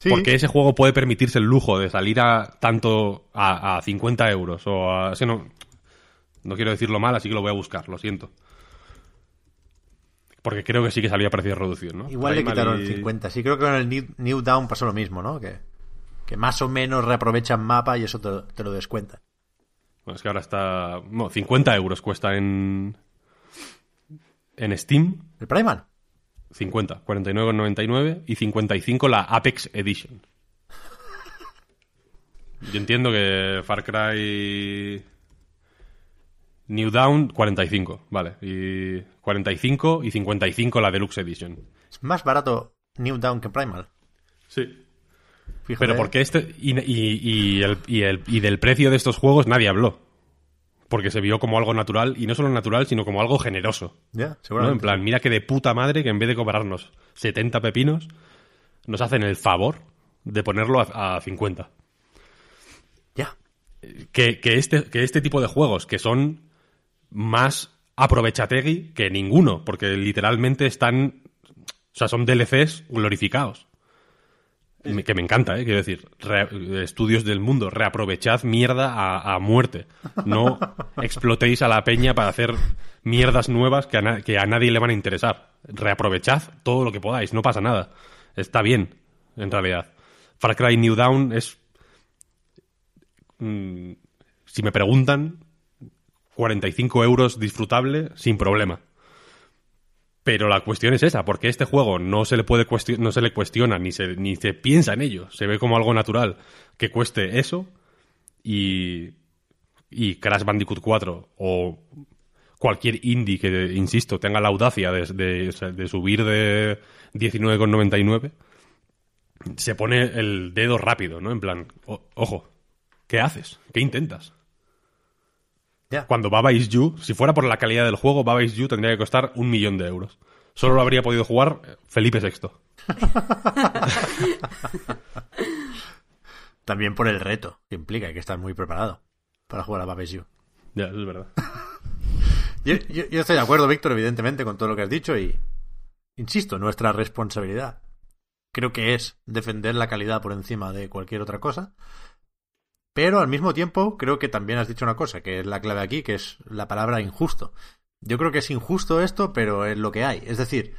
Sí. Porque ese juego puede permitirse el lujo de salir a tanto a, a 50 euros o a... es que no, no quiero decirlo mal, así que lo voy a buscar, lo siento. Porque creo que sí que salía a precio reducido, ¿no? Igual le Primal quitaron y- 50. Sí, creo que con el New, New Down pasó lo mismo, ¿no? Que, que más o menos reaprovechan mapa y eso te, te lo descuentan. Bueno, es que ahora está... No, 50 euros cuesta en... En Steam, ¿El Primal? 50, 49,99 y 55 la Apex Edition. Yo entiendo que Far Cry New Down 45, vale, y 45 y 55 la Deluxe Edition. Es más barato New Down que Primal. Sí. Fíjate. Pero porque este y, y- y el, y, el- y del precio de estos juegos nadie habló. Porque se vio como algo natural, y no solo natural, sino como algo generoso. Ya, ¿no? seguramente. En plan, mira que de puta madre que en vez de cobrarnos 70 pepinos, nos hacen el favor de ponerlo a, a 50. Ya. Que, que este, que este tipo de juegos, que son más aprovechategui que ninguno, porque literalmente están. O sea, son DLCs glorificados. Que me encanta, ¿eh? Quiero decir, re- estudios del mundo, reaprovechad mierda a, a muerte. No explotéis a la peña para hacer mierdas nuevas que a, na- que a nadie le van a interesar. Reaprovechad todo lo que podáis, no pasa nada. Está bien, en realidad. Far Cry New Dawn es mm, si me preguntan, 45 euros disfrutable sin problema. Pero la cuestión es esa, porque este juego no se le puede no se le cuestiona ni se, ni se piensa en ello. Se ve como algo natural que cueste eso y, y Crash Bandicoot 4 o cualquier indie que, insisto, tenga la audacia de, de- de subir de 19,99 se pone el dedo rápido, ¿no? En plan, "O- ojo, ¿qué haces? ¿Qué intentas? Ya. Cuando Baba Is You, si fuera por la calidad del juego, Baba Is You tendría que costar un millón de euros. Solo lo habría podido jugar eh, Felipe VI. También por el reto que implica, hay que estar muy preparado para jugar a Babesio. Ya, eso es verdad. Yo, yo- yo estoy de acuerdo, Víctor, evidentemente, con todo lo que has dicho y, insisto, nuestra responsabilidad creo que es defender la calidad por encima de cualquier otra cosa. Pero al mismo tiempo, creo que también has dicho una cosa, que es la clave aquí, que es la palabra injusto. Yo creo que es injusto esto, pero es lo que hay. Es decir,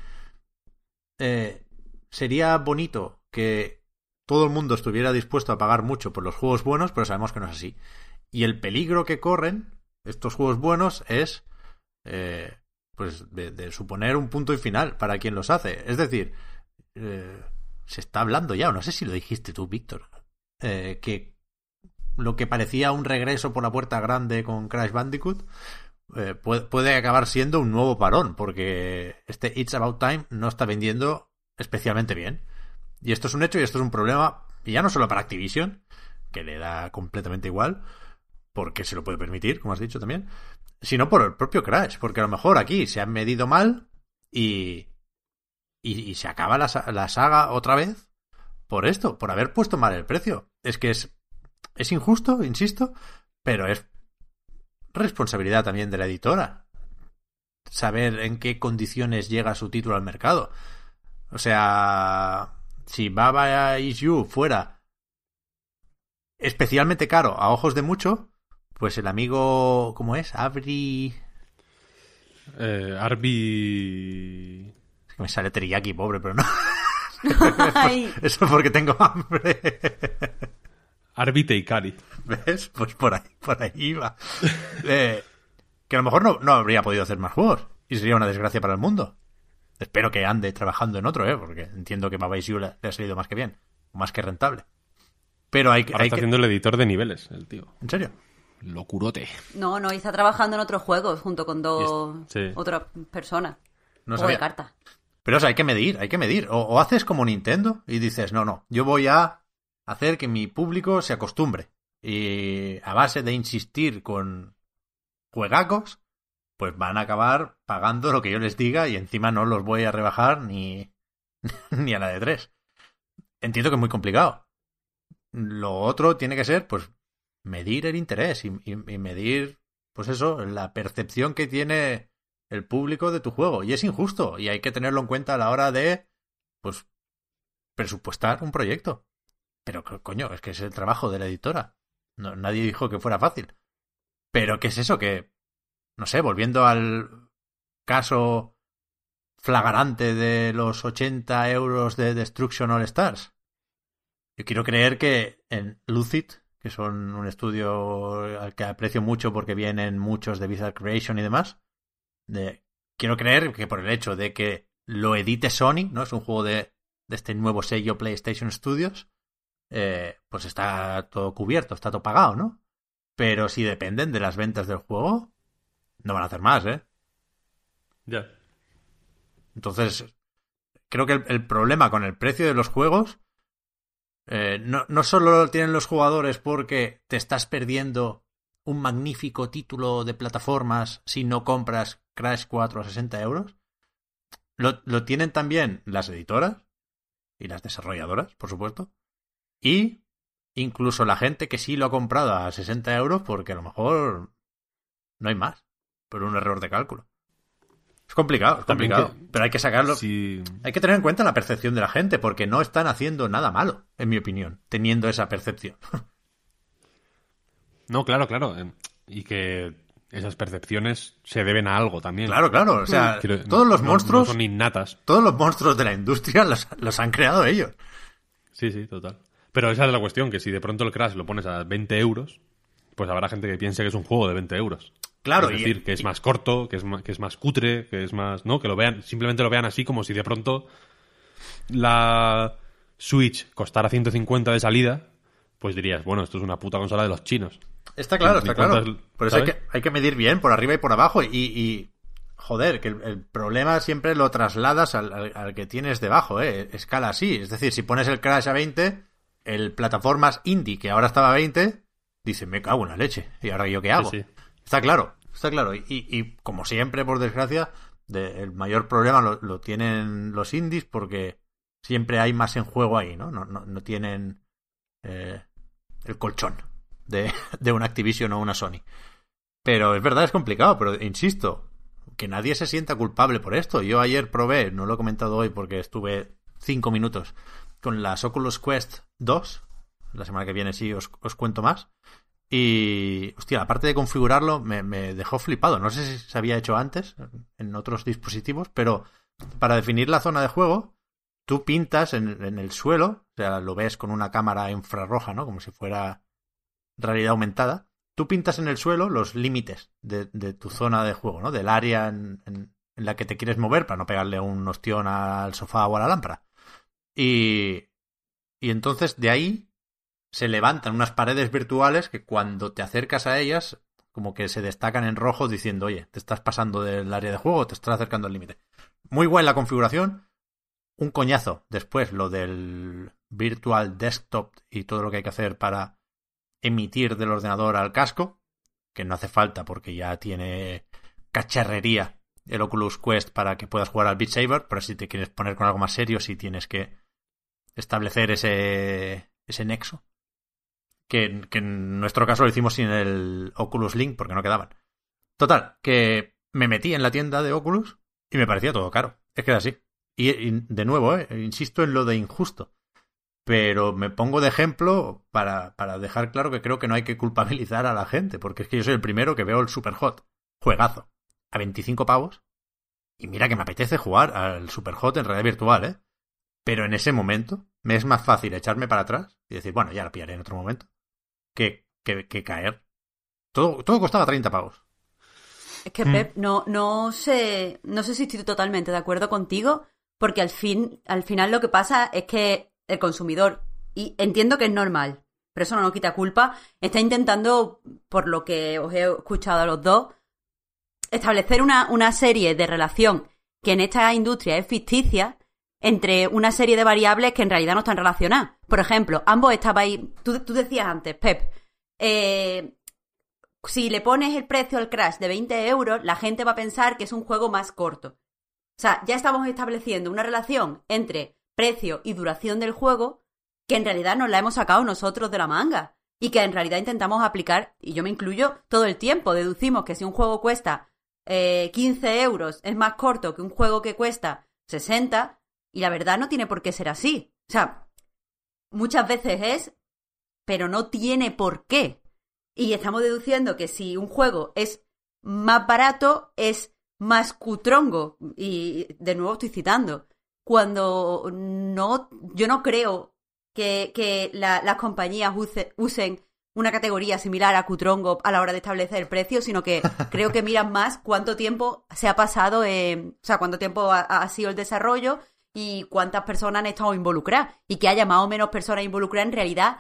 eh, sería bonito que todo el mundo estuviera dispuesto a pagar mucho por los juegos buenos, pero sabemos que no es así. Y el peligro que corren estos juegos buenos es eh, pues de, suponer un punto y final para quien los hace. Es decir, eh, se está hablando ya, no sé si lo dijiste tú, Víctor, eh, que lo que parecía un regreso por la puerta grande con Crash Bandicoot eh, puede, acabar siendo un nuevo parón, porque este It's About Time no está vendiendo especialmente bien. Y esto es un hecho y esto es un problema, y ya no solo para Activision, que le da completamente igual, porque se lo puede permitir, como has dicho también, sino por el propio Crash, porque a lo mejor aquí se han medido mal y, y, y se acaba la, la saga otra vez por esto, por haber puesto mal el precio. Es que es, es injusto, insisto, pero es responsabilidad también de la editora saber en qué condiciones llega su título al mercado. O sea, si Baba Is You fuera especialmente caro a ojos de mucho, pues el amigo, ¿cómo es? Abri... Eh, Arby... Es que me sale teriyaki, pobre, pero no. Eso es porque tengo hambre. Arby Teikari. ¿Ves? Pues por ahí, por ahí va. Eh, que a lo mejor no, no habría podido hacer más juegos. Y sería una desgracia para el mundo. Espero que ande trabajando en otro, ¿eh? Porque entiendo que Baba Is You le, le ha salido más que bien. Más que rentable. Pero hay que... Ahora hay está que- haciendo el editor de niveles, el tío. ¿En serio? Locurote. no, no, y está trabajando en otros juegos junto con dos Sí. otras personas. No Juego de cartas. Pero eso hay que medir, hay que medir. O, o haces como Nintendo y dices, no, no, yo voy a hacer que mi público se acostumbre. Y a base de insistir con juegacos, pues van a acabar pagando lo que yo les diga y encima no los voy a rebajar ni, ni a la de tres. Entiendo que es muy complicado. Lo otro tiene que ser, pues, medir el interés y, y- y medir, pues eso, la percepción que tiene el público de tu juego. Y es injusto. Y hay que tenerlo en cuenta a la hora de, pues, presupuestar un proyecto. Pero, co- coño, es que es el trabajo de la editora. No, nadie dijo que fuera fácil. Pero, ¿qué es eso? Que, no sé, volviendo al caso flagrante de los 80 euros de Destruction All Stars. Yo quiero creer que en Lucid, que son un estudio al que aprecio mucho porque vienen muchos de Bizarre Creation y demás, de- quiero creer que por el hecho de que lo edite Sony, ¿no? Es un juego de, de este nuevo sello PlayStation Studios, eh, pues está todo cubierto, está todo pagado, ¿no? Pero si dependen de las ventas del juego, no van a hacer más, ¿eh? Ya. Entonces, creo que el, el problema con el precio de los juegos eh, no, no solo lo tienen los jugadores porque te estás perdiendo un magnífico título de plataformas si no compras Crash 4 a 60 euros. Lo, lo tienen también las editoras y las desarrolladoras, por supuesto. Y incluso la gente que sí lo ha comprado a 60 euros porque a lo mejor no hay más por un error de cálculo. Es complicado, es complicado. que- pero hay que sacarlo. Hay que tener en cuenta la percepción de la gente, porque no están haciendo nada malo, en mi opinión, teniendo esa percepción. No, claro, claro. eh, Y que esas percepciones se deben a algo también. claro, claro. O sea, Quiero- todos los no- monstruos, No son innatas. todos los monstruos de la industria los, los han creado ellos. Sí, sí, total. Pero esa es la cuestión, que si de pronto el Crash lo pones a 20 euros, pues habrá gente que piense que es un juego de 20 euros. Claro, es y- decir, que es más corto, que es más, que es más cutre, que es más... No, que lo vean, simplemente lo vean así como si de pronto la Switch costara 150 de salida, pues dirías, bueno, esto es una puta consola de los chinos. Está claro, ¿Y está claro. Por eso hay que, hay que medir bien por arriba y por abajo. Y, y joder, que el, el problema siempre lo trasladas al, al- al que tienes debajo, ¿eh? Escala así. Es decir, si pones el Crash a 20, el plataformas indie, que ahora estaba a 20, dice, me cago en la leche. ¿Y ahora yo qué hago? Sí, sí. Está claro, está claro. Y, y como siempre, por desgracia, de- el mayor problema lo, lo tienen los indies porque siempre hay más en juego ahí, ¿no? No, no, no tienen eh, el colchón de, de una Activision o una Sony. Pero es verdad, es complicado, pero insisto, que nadie se sienta culpable por esto. Yo ayer probé, no lo he comentado hoy porque estuve cinco minutos con las Oculus Quest 2. La semana que viene sí os, os cuento más. Y, hostia, aparte de configurarlo, me, me, dejó flipado. No sé si se había hecho antes en otros dispositivos, pero para definir la zona de juego, tú pintas en, en, el suelo, o sea, lo ves con una cámara infrarroja, ¿no? Como si fuera realidad aumentada. Tú pintas en el suelo los límites de, de tu zona de juego, ¿no? Del área en, en, en, la que te quieres mover para no pegarle un ostión al sofá o a la lámpara. Y, y entonces de ahí se levantan unas paredes virtuales que cuando te acercas a ellas como que se destacan en rojo diciendo, oye, te estás pasando del área de juego, te estás acercando al límite. Muy guay la configuración. Un coñazo después lo del virtual desktop y todo lo que hay que hacer para emitir del ordenador al casco, que no hace falta porque ya tiene cacharrería el Oculus Quest para que puedas jugar al Beat Saber, pero si te quieres poner con algo más serio, sí tienes que establecer ese, ese nexo. Que, en nuestro caso lo hicimos sin el Oculus Link porque no quedaban. Total, que me metí en la tienda de Oculus y me parecía todo caro. Es que era así. Y, y de nuevo, eh, insisto en lo de injusto. Pero me pongo de ejemplo para, para dejar claro que creo que no hay que culpabilizar a la gente, porque es que yo soy el primero que veo el Super Hot, juegazo, a 25 pavos. Y mira que me apetece jugar al Super Hot en realidad virtual, ¿eh? Pero en ese momento me es más fácil echarme para atrás y decir, bueno, ya la pillaré en otro momento, que, que, que caer. Todo, todo costaba 30 pavos. Es que, Pep, mm. no, no sé, no sé si estoy totalmente de acuerdo contigo, porque al fin, al final lo que pasa es que el consumidor, y entiendo que es normal, pero eso no nos quita culpa, está intentando, por lo que os he escuchado a los dos, establecer una, una serie de relación que en esta industria es ficticia entre una serie de variables que en realidad no están relacionadas. Por ejemplo, ambos estabais, tú, tú decías antes, Pep, eh, si le pones el precio al Crash de 20 euros, la gente va a pensar que es un juego más corto. O sea, ya estamos estableciendo una relación entre precio y duración del juego que en realidad nos la hemos sacado nosotros de la manga y que en realidad intentamos aplicar, y yo me incluyo, todo el tiempo. Deducimos que si un juego cuesta eh, 15 euros es más corto que un juego que cuesta 60 y la verdad no tiene por qué ser así. O sea, muchas veces es, pero no tiene por qué. Y estamos deduciendo que si un juego es más barato, es más cutrongo. Y de nuevo estoy citando cuando no, yo no creo que, que la, las compañías use, usen una categoría similar a Cutrongo a la hora de establecer el precio, sino que creo que miran más cuánto tiempo se ha pasado, eh, o sea, cuánto tiempo ha, ha, sido el desarrollo y cuántas personas han estado involucradas. Y que haya más o menos personas involucradas en realidad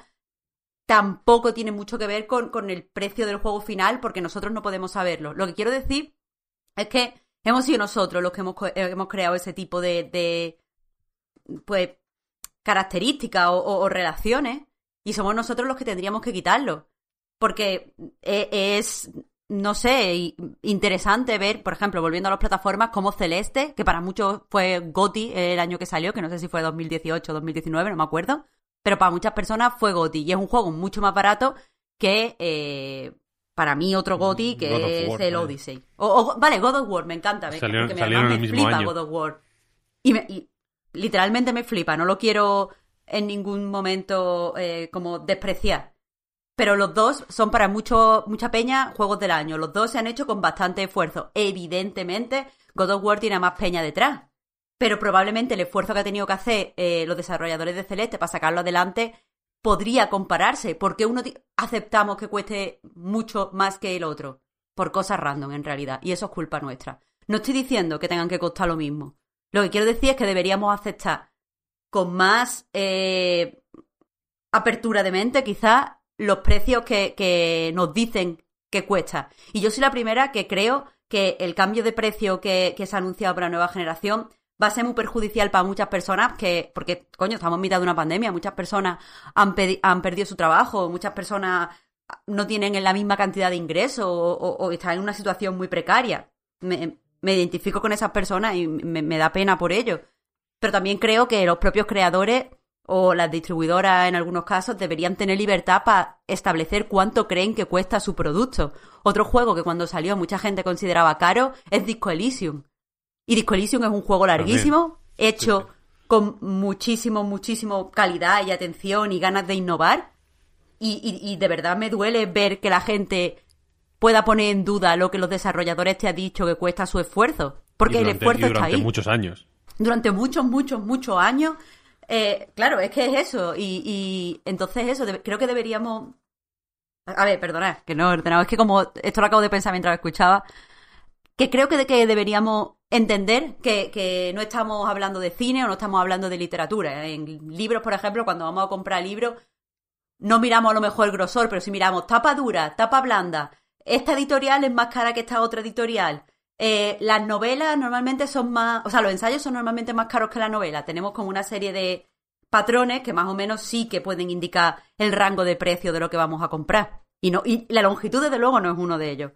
tampoco tiene mucho que ver con, con el precio del juego final, porque nosotros no podemos saberlo. Lo que quiero decir es que hemos sido nosotros los que hemos, hemos creado ese tipo de, de pues, características o, o, o, relaciones y somos nosotros los que tendríamos que quitarlo. Porque e, es, no sé, interesante ver, por ejemplo, volviendo a las plataformas como Celeste, que para muchos fue GOTI el año que salió, que no sé si fue 2018 o 2019, no me acuerdo, pero para muchas personas fue GOTI y es un juego mucho más barato que eh, para mí otro GOTI que es el Odyssey. O, o, vale, God of War, me encanta. Me, salieron, me, el mismo flipa año. God of War. Y, me, y, literalmente me flipa, no lo quiero en ningún momento eh, como despreciar. Pero los dos son para mucho, mucha peña juegos del año. Los dos se han hecho con bastante esfuerzo. Evidentemente, God of War tiene más peña detrás. Pero probablemente el esfuerzo que ha tenido que hacer eh, los desarrolladores de Celeste para sacarlo adelante podría compararse, porque uno aceptamos que cueste mucho más que el otro, por cosas random en realidad, y eso es culpa nuestra. No estoy diciendo que tengan que costar lo mismo. Lo que quiero decir es que deberíamos aceptar con más eh, apertura de mente, quizás, los precios que, que nos dicen que cuesta. Y yo soy la primera que creo que el cambio de precio que, que se ha anunciado para la nueva generación va a ser muy perjudicial para muchas personas que, porque, coño, estamos en mitad de una pandemia, muchas personas han, perdido su trabajo, muchas personas no tienen la misma cantidad de ingresos o, o, están en una situación muy precaria. Me, me, identifico con esas personas y me, me da pena por ello. Pero también creo que los propios creadores o las distribuidoras en algunos casos deberían tener libertad para establecer cuánto creen que cuesta su producto. Otro juego que cuando salió mucha gente consideraba caro es Disco Elysium. Y Disco Elysium es un juego larguísimo, hecho con muchísimo, muchísimo calidad y atención y ganas de innovar. Y, y, y de verdad me duele ver que la gente pueda poner en duda lo que los desarrolladores te han dicho que cuesta su esfuerzo. Porque durante- el esfuerzo y durante está ahí. muchos años. Durante muchos, muchos, muchos años. Eh, claro, es que es eso. Y, y entonces eso, creo que deberíamos... A ver, perdonad, que no he ordenado. Es que como esto lo acabo de pensar mientras lo escuchaba, que creo que, de que deberíamos entender que, que no estamos hablando de cine o no estamos hablando de literatura. En libros, por ejemplo, cuando vamos a comprar libros, no miramos a lo mejor el grosor, pero si miramos tapa dura, tapa blanda, esta editorial es más cara que esta otra editorial. Eh, las novelas normalmente son más, o sea, los ensayos son normalmente más caros que la novela. Tenemos como una serie de patrones que más o menos sí que pueden indicar el rango de precio de lo que vamos a comprar. Y, no, y la longitud, desde luego, no es uno de ellos.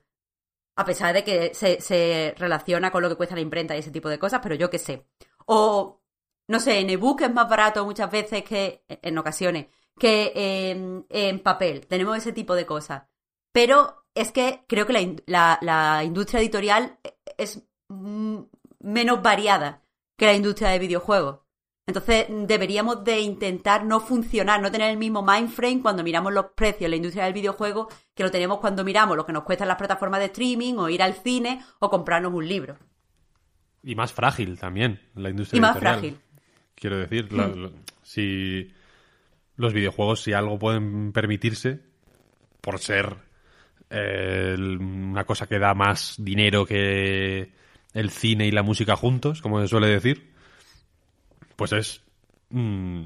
A pesar de que se, se relaciona con lo que cuesta la imprenta y ese tipo de cosas, pero yo qué sé. O, no sé, en ebook es más barato muchas veces que, en ocasiones, que en, en papel. Tenemos ese tipo de cosas. Pero es que creo que la, la- la industria editorial es mm, menos variada que la industria de videojuegos. Entonces deberíamos de intentar no funcionar, no tener el mismo mind frame cuando miramos los precios en la industria del videojuego que lo tenemos cuando miramos lo que nos cuestan las plataformas de streaming o ir al cine o comprarnos un libro. Y más frágil también, la industria Y más editorial. frágil. Quiero decir, la- lo- si los videojuegos, si algo pueden permitirse, por ser una cosa que da más dinero que el cine y la música juntos, como se suele decir, pues es mm,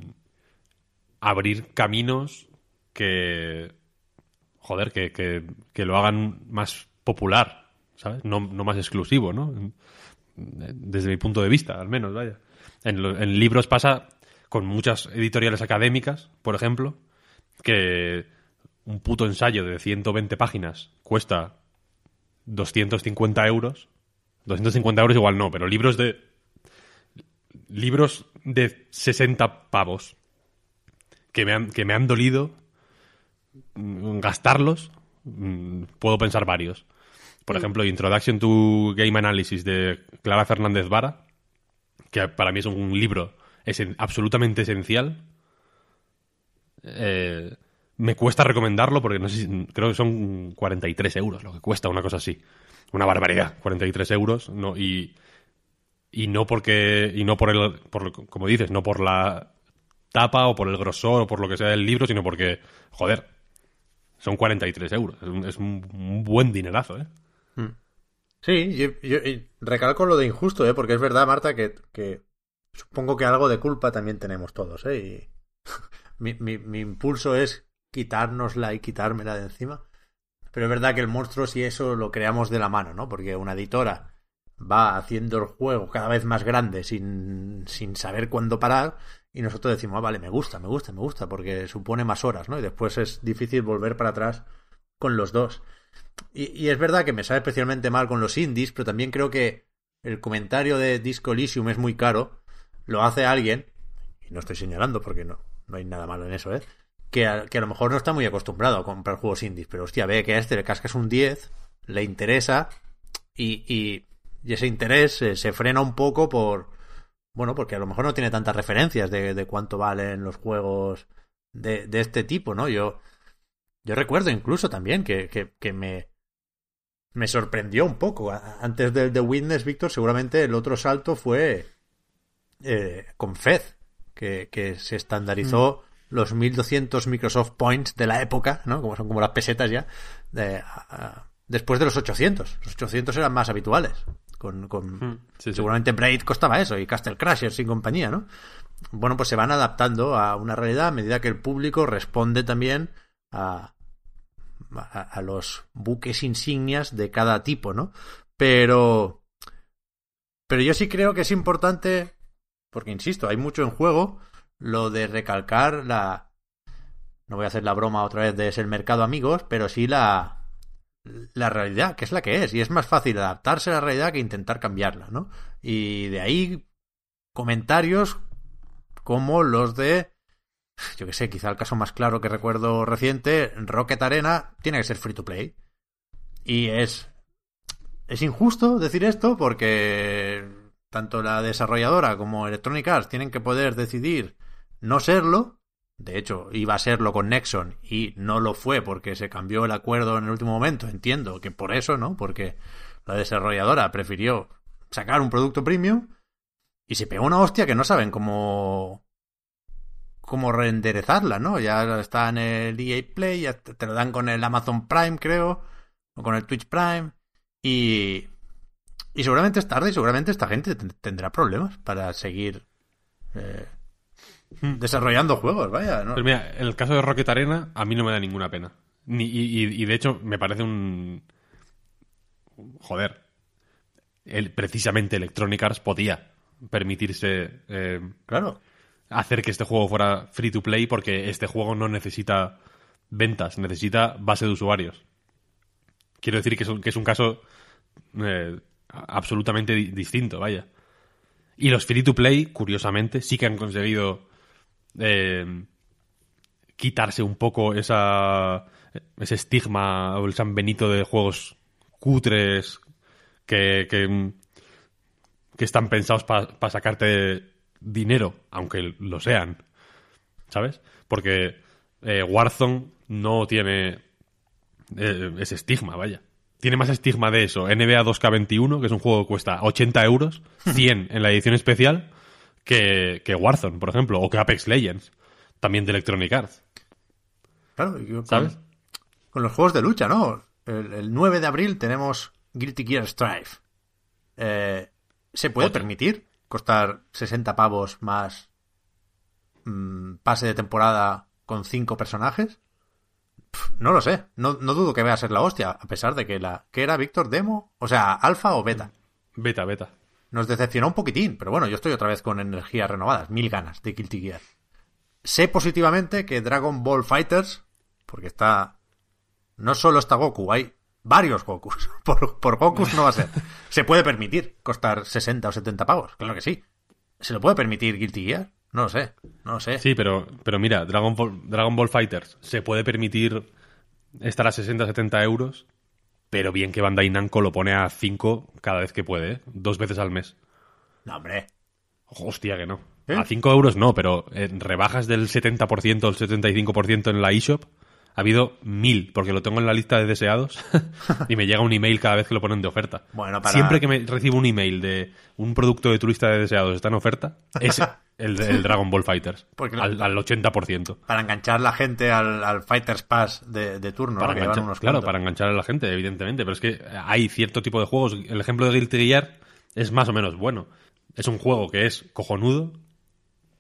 abrir caminos que, joder, que, que- que lo hagan más popular, ¿sabes? No, no más exclusivo, ¿no? Desde mi punto de vista, al menos, vaya. En libros pasa con muchas editoriales académicas, por ejemplo, que un puto ensayo de 120 páginas cuesta 250 euros. 250 euros igual no, pero libros de... Libros de 60 pavos que me han, que me han dolido mm, gastarlos, mm, puedo pensar varios. Por ejemplo, Introduction to Game Analysis de Clara Fernández Vara, que para mí es un libro esen- absolutamente esencial. Eh, me cuesta recomendarlo porque no sé si- creo que son 43 euros lo que cuesta, una cosa así. Una barbaridad, 43 euros. No, y, y no porque. Y no por el. Por, como dices, no por la tapa o por el grosor o por lo que sea del libro, sino porque, joder, son 43 euros. Es un, es un- buen dinerazo, ¿eh? Sí, yo, recalco lo de injusto, ¿eh? porque es verdad, Marta, que, que supongo que algo de culpa también tenemos todos. ¿eh? Y mi, mi, mi impulso es quitárnosla y quitármela de encima. Pero es verdad que el monstruo, si eso lo creamos de la mano, ¿no? Porque una editora va haciendo el juego cada vez más grande sin, sin saber cuándo parar y nosotros decimos, ah, vale, me gusta, me gusta, me gusta, porque supone más horas, ¿no? Y después es difícil volver para atrás con los dos. Y, y es verdad que me sabe especialmente mal con los indies, pero también creo que el comentario de Disco Elysium es muy caro, lo hace alguien, y no estoy señalando porque no, no hay nada malo en eso, ¿eh? Que a, que a lo mejor no está muy acostumbrado a comprar juegos indies, pero hostia, ve que a este le cascas un 10, le interesa, y, y, y ese interés eh, se frena un poco por, bueno, porque a lo mejor no tiene tantas referencias de, de cuánto valen los juegos de, de este tipo, ¿no? Yo, yo recuerdo incluso también que, que, que me, me sorprendió un poco. Antes del The Witness, Víctor, seguramente el otro salto fue eh, con Fez, que, que se estandarizó los 1200 Microsoft Points de la época, ¿no? Como son como las pesetas ya, de- a- después de los 800. Los 800 eran más habituales. Con, con Hmm, sí. seguramente Braid costaba eso y Castle Crashers sin compañía, ¿no? Bueno, pues se van adaptando a una realidad a medida que el público responde también a, a, a los buques insignias de cada tipo, ¿no? Pero. Pero yo sí creo que es importante, porque insisto, hay mucho en juego, lo de recalcar la. No voy a hacer la broma otra vez de ser mercado amigos, pero sí la. La realidad, que es la que es, y es más fácil adaptarse a la realidad que intentar cambiarla, ¿no? Y de ahí comentarios como los de, yo que sé, quizá el caso más claro que recuerdo reciente, Rocket Arena tiene que ser free to play. Y es, es injusto decir esto porque tanto la desarrolladora como Electronic Arts tienen que poder decidir no serlo. De hecho, iba a serlo con Nexon y no lo fue porque se cambió el acuerdo en el último momento. Entiendo que por eso, ¿no? Porque la desarrolladora prefirió sacar un producto premium y se pegó una hostia que no saben cómo cómo reenderezarla, ¿no? Ya está en el EA Play, ya te lo dan con el Amazon Prime, creo, o con el Twitch Prime y y seguramente es tarde y seguramente esta gente tendrá problemas para seguir eh. Desarrollando juegos, vaya. ¿no? Pero mira, en el caso de Rocket Arena, a mí no me da ninguna pena. Ni, y, de hecho, me parece un. Joder. El, precisamente Electronic Arts podía permitirse. Eh, claro. Hacer que este juego fuera free to play porque este juego no necesita ventas, necesita base de usuarios. Quiero decir que es un, que es un caso eh, absolutamente distinto, vaya. Y los free to play, curiosamente, sí que han conseguido eh, quitarse un poco esa, ese estigma o el San Benito de juegos cutres que, que, están pensados para sacarte dinero, aunque lo sean. ¿Sabes? Porque eh, Warzone no tiene eh, ese estigma, vaya tiene más estigma de eso. NBA 2K21, que es un juego que cuesta 80 euros, 100 en la edición especial, que, que Warzone, por ejemplo, o que Apex Legends, también de Electronic Arts. Claro, con, ¿sabes? Con los juegos de lucha, ¿no? El, 9 de abril tenemos Guilty Gear Strive. Eh, ¿Se puede permitir costar 60 pavos más mm, pase de temporada con 5 personajes? no lo sé. No, dudo que vaya a ser la hostia, a pesar de que la. ¿Qué era, Víctor? ¿Demo? O sea, ¿alfa o beta? Beta, beta. Nos decepcionó un poquitín, pero bueno, yo estoy otra vez con energías renovadas, mil ganas de Guilty Gear. Sé positivamente que Dragon Ball Fighters, porque está. No solo está Goku, hay varios Gokus. Por, por Gokus no va a ser. Se puede permitir costar 60 o 70 pavos, claro que sí. ¿Se lo puede permitir Guilty Gear? No lo sé, no lo sé. Sí, pero, pero mira, Dragon Ball, Dragon Ball Fighters se puede permitir estar a 60, 70 euros, pero bien que Bandai Namco lo pone a 5 cada vez que puede, ¿eh? dos veces al mes. No, hombre. Hostia, que no. ¿Eh? A 5 euros no, pero en rebajas del 70% o el 75% en la eShop ha habido mil, porque lo tengo en la lista de deseados y me llega un email cada vez que lo ponen de oferta. Bueno, para... Siempre que me recibo un email de un producto de tu lista de deseados está en oferta, es el, Dragon Ball Fighters. al, 80%. Para enganchar la gente al, Fighters Pass de, turno. Para claro, para enganchar a la gente, evidentemente. Pero es que hay cierto tipo de juegos. El ejemplo de Guilty Gear es más o menos bueno. Es un juego que es cojonudo,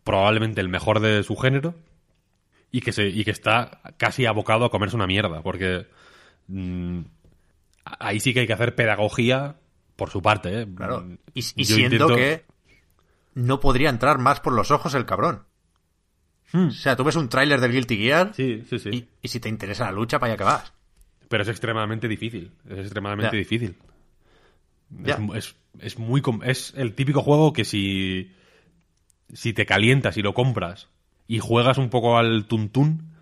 probablemente el mejor de su género, y que, se, y que está casi abocado a comerse una mierda, porque mm, ahí sí que hay que hacer pedagogía por su parte. ¿eh? Claro. Y, siento que no podría entrar más por los ojos el cabrón. Hmm. O sea, tú ves un tráiler del Guilty Gear sí, sí, sí. Y, si te interesa la lucha, para allá que vas. Pero es extremadamente difícil. Es extremadamente difícil. Es, es, muy es el típico juego que si si te calientas y lo compras y juegas un poco al tuntún,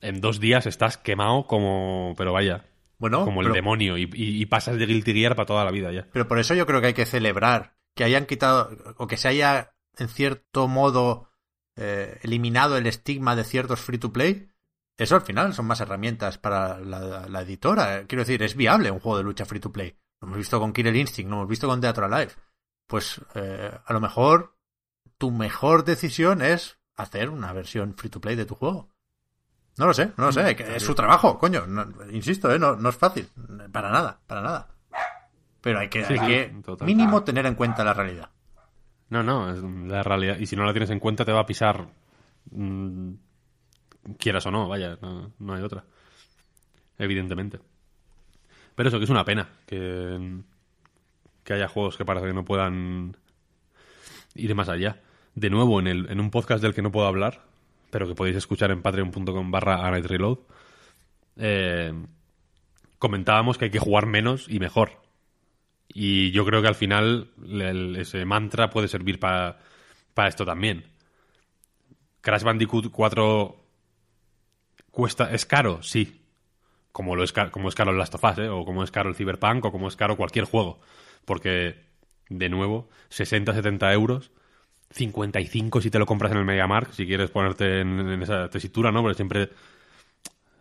en dos días estás quemado como, pero vaya, bueno, como el demonio y, pasas de Guilty Gear para toda la vida ya. Pero por eso yo creo que hay que celebrar que hayan quitado o que se haya en cierto modo eh, eliminado el estigma de ciertos free to play. Eso al final son más herramientas para la, editora. Quiero decir, es viable un juego de lucha free to play. Lo hemos visto con Killer Instinct, lo hemos visto con Teatro Alive. Pues eh, a lo mejor tu mejor decisión es hacer una versión free to play de tu juego. No lo sé, no lo sé. Mm, es su trabajo, coño. insisto, ¿eh? no, es fácil. Para nada, para nada. Pero hay que, mínimo tener en cuenta la realidad. No, no, es la realidad. Y si no la tienes en cuenta, te va a pisar. Mm, quieras o no, vaya, no, hay otra. Evidentemente. Pero eso, que es una pena. Que, que haya juegos que parece que no puedan ir más allá de nuevo en, el, en un podcast del que no puedo hablar, pero que podéis escuchar en patreon.com barra Reload, eh, comentábamos que hay que jugar menos y mejor. Y yo creo que al final ese mantra puede servir para esto también. Crash Bandicoot 4 cuesta, es caro, sí. Como, lo es, como es caro el Last of Us, ¿eh? o como es caro el Cyberpunk, o como es caro cualquier juego. Porque, de nuevo, 60, 70 euros, 55 si te lo compras en el MediaMarkt, si quieres ponerte en, en esa tesitura, ¿no? Porque siempre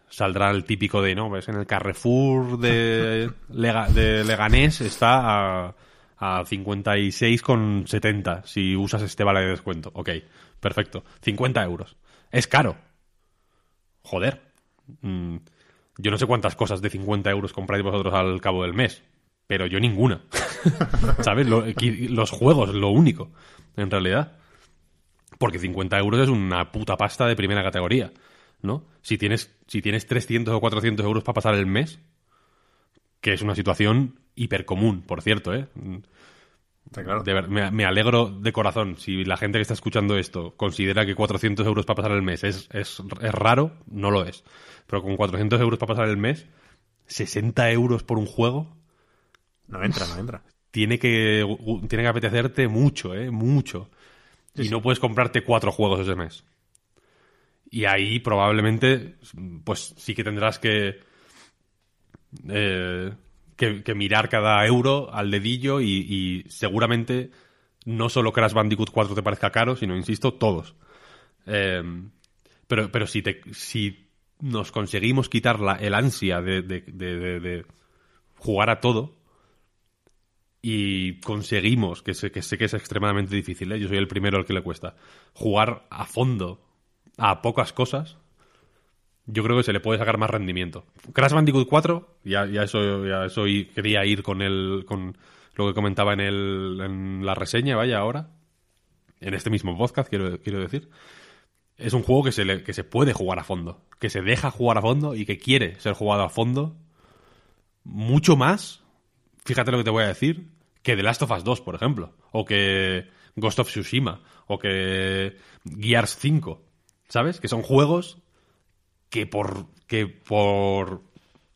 saldrá el típico de, ¿no? Ves, en el Carrefour de, Lega- de Leganés está a, a 56,70 si usas este vale de descuento. Ok, perfecto. 50 euros. Es caro. Joder. Mm, yo no sé cuántas cosas de 50 euros compráis vosotros al cabo del mes, pero yo ninguna. ¿Sabes? Lo- los juegos, lo único, en realidad. Porque 50 euros es una puta pasta de primera categoría, ¿no? Si tienes, si tienes 300 o 400 euros para pasar el mes, que es una situación hipercomún, por cierto, ¿eh? Está claro. De ver- me, me alegro de corazón. Si la gente que está escuchando esto considera que 400 euros para pasar el mes es, es, es raro, no lo es. Pero con 400 euros para pasar el mes, 60 euros por un juego, No entra, no entra. tiene que, tiene que apetecerte mucho, ¿eh? Mucho. y no puedes comprarte cuatro juegos ese mes. Y ahí probablemente, pues sí que tendrás que, eh, que, que mirar cada euro al dedillo y, seguramente no solo Crash Bandicoot 4 te parezca caro, sino, insisto, todos. Eh, pero, pero si, te, si nos conseguimos quitar la, el ansia de, de- de- de- de jugar a todo y conseguimos, que sé, que sé que es extremadamente difícil, ¿eh? yo soy el primero al que le cuesta, jugar a fondo a pocas cosas, yo creo que se le puede sacar más rendimiento. Crash Bandicoot 4, ya, ya eso, ya eso quería ir con el, con lo que comentaba en, el, en la reseña, vaya, ahora, en este mismo podcast, quiero, quiero decir. Es un juego que se, le- que se puede jugar a fondo, que se deja jugar a fondo y que quiere ser jugado a fondo mucho más, fíjate lo que te voy a decir, que The Last of Us 2, por ejemplo, o que Ghost of Tsushima, o que Gears 5, ¿sabes? Que son juegos que por, que por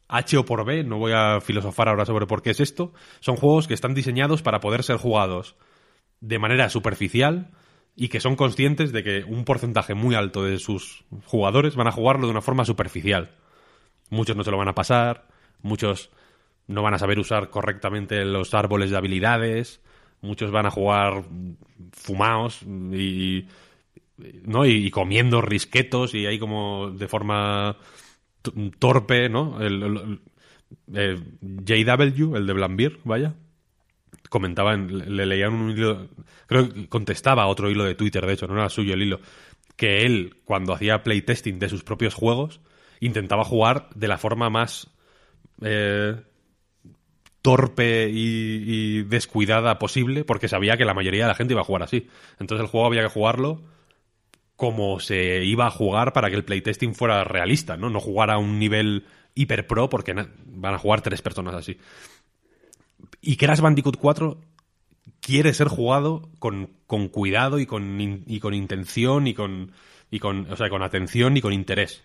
H o por B, no voy a filosofar ahora sobre por qué es esto, son juegos que están diseñados para poder ser jugados de manera superficial y que son conscientes de que un porcentaje muy alto de sus jugadores van a jugarlo de una forma superficial. Muchos no se lo van a pasar, muchos no van a saber usar correctamente los árboles de habilidades, muchos van a jugar fumados y, ¿no? y, comiendo risquetos y ahí como de forma torpe, ¿no? El, el- JW, el de Blambir, vaya, comentaba, en- le leía en un hilo, creo que contestaba a otro hilo de Twitter, de hecho, no era suyo el hilo, que él, cuando hacía playtesting de sus propios juegos, intentaba jugar de la forma más eh, torpe y, y descuidada posible, porque sabía que la mayoría de la gente iba a jugar así. Entonces el juego había que jugarlo como se iba a jugar para que el playtesting fuera realista, ¿no? No jugar a un nivel hiper pro, porque van a jugar tres personas así. Y Crash Bandicoot 4 quiere ser jugado con, con cuidado y con, con intención y con, y con, o sea, con atención y con interés.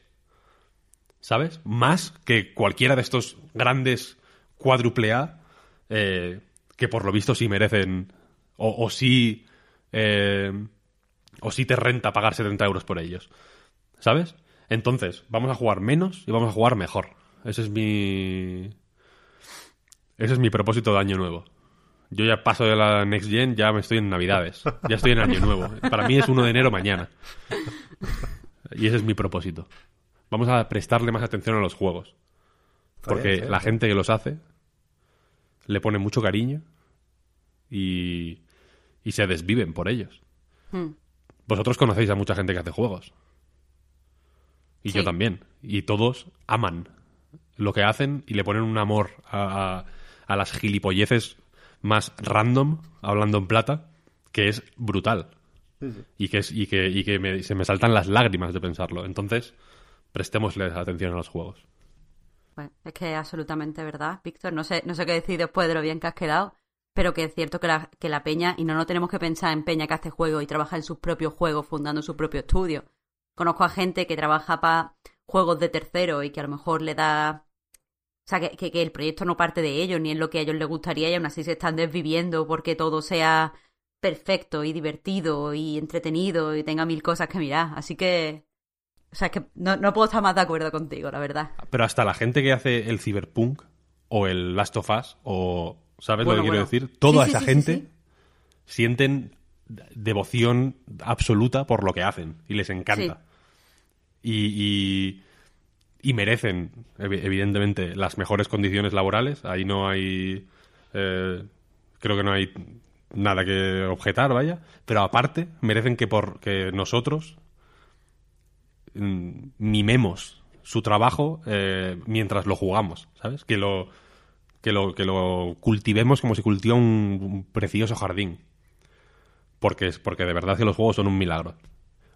¿Sabes? Más que cualquiera de estos grandes cuádruple A eh, que por lo visto sí merecen o, o sí eh, o sí te renta pagar 70 euros por ellos. ¿Sabes? Entonces, vamos a jugar menos y vamos a jugar mejor. Ese es mi. Ese es mi propósito de año nuevo. Yo ya paso de la Next Gen, ya me estoy en Navidades. Ya estoy en Año Nuevo. Para mí es 1 de enero mañana. Y ese es mi propósito. Vamos a prestarle más atención a los juegos. Porque bien, la gente que los hace le pone mucho cariño y, y se desviven por ellos. Hmm. Vosotros conocéis a mucha gente que hace juegos. Y yo también. Y todos aman lo que hacen y le ponen un amor a, a- a las gilipolleces más random, hablando en plata, que es brutal. Y que, es, y que, y que me- se me saltan las lágrimas de pensarlo. Entonces, prestémosles atención a los juegos. Bueno, es que es absolutamente verdad, Víctor. No sé, no sé qué decir después de lo bien que has quedado, pero que es cierto que la, que la peña, y no, no tenemos que pensar en peña que hace juegos y trabaja en sus propios juegos, fundando su propio estudio. Conozco a gente que trabaja para juegos de tercero y que a lo mejor le da... O sea, que, que, el proyecto no parte de ellos, ni es lo que a ellos les gustaría, y aún así se están desviviendo porque todo sea perfecto y divertido y entretenido y tenga mil cosas que mirar. Así que. O sea, es que no, no puedo estar más de acuerdo contigo, la verdad. Pero hasta la gente que hace el Cyberpunk o el Last of Us o... ¿Sabes Bueno, lo que quiero decir? Toda Sí, esa sí, gente sí. sienten devoción absoluta por lo que hacen y les encanta. Y, y, y merecen, evi- evidentemente, las mejores condiciones laborales. Ahí no hay... eh, creo que no hay nada que objetar, vaya. Pero aparte, merecen que, por, que nosotros mm, mimemos su trabajo eh, mientras lo jugamos, ¿sabes? Que lo, que lo, que lo cultivemos como si cultiva un, un precioso jardín. Porque, es, porque de verdad que los juegos son un milagro.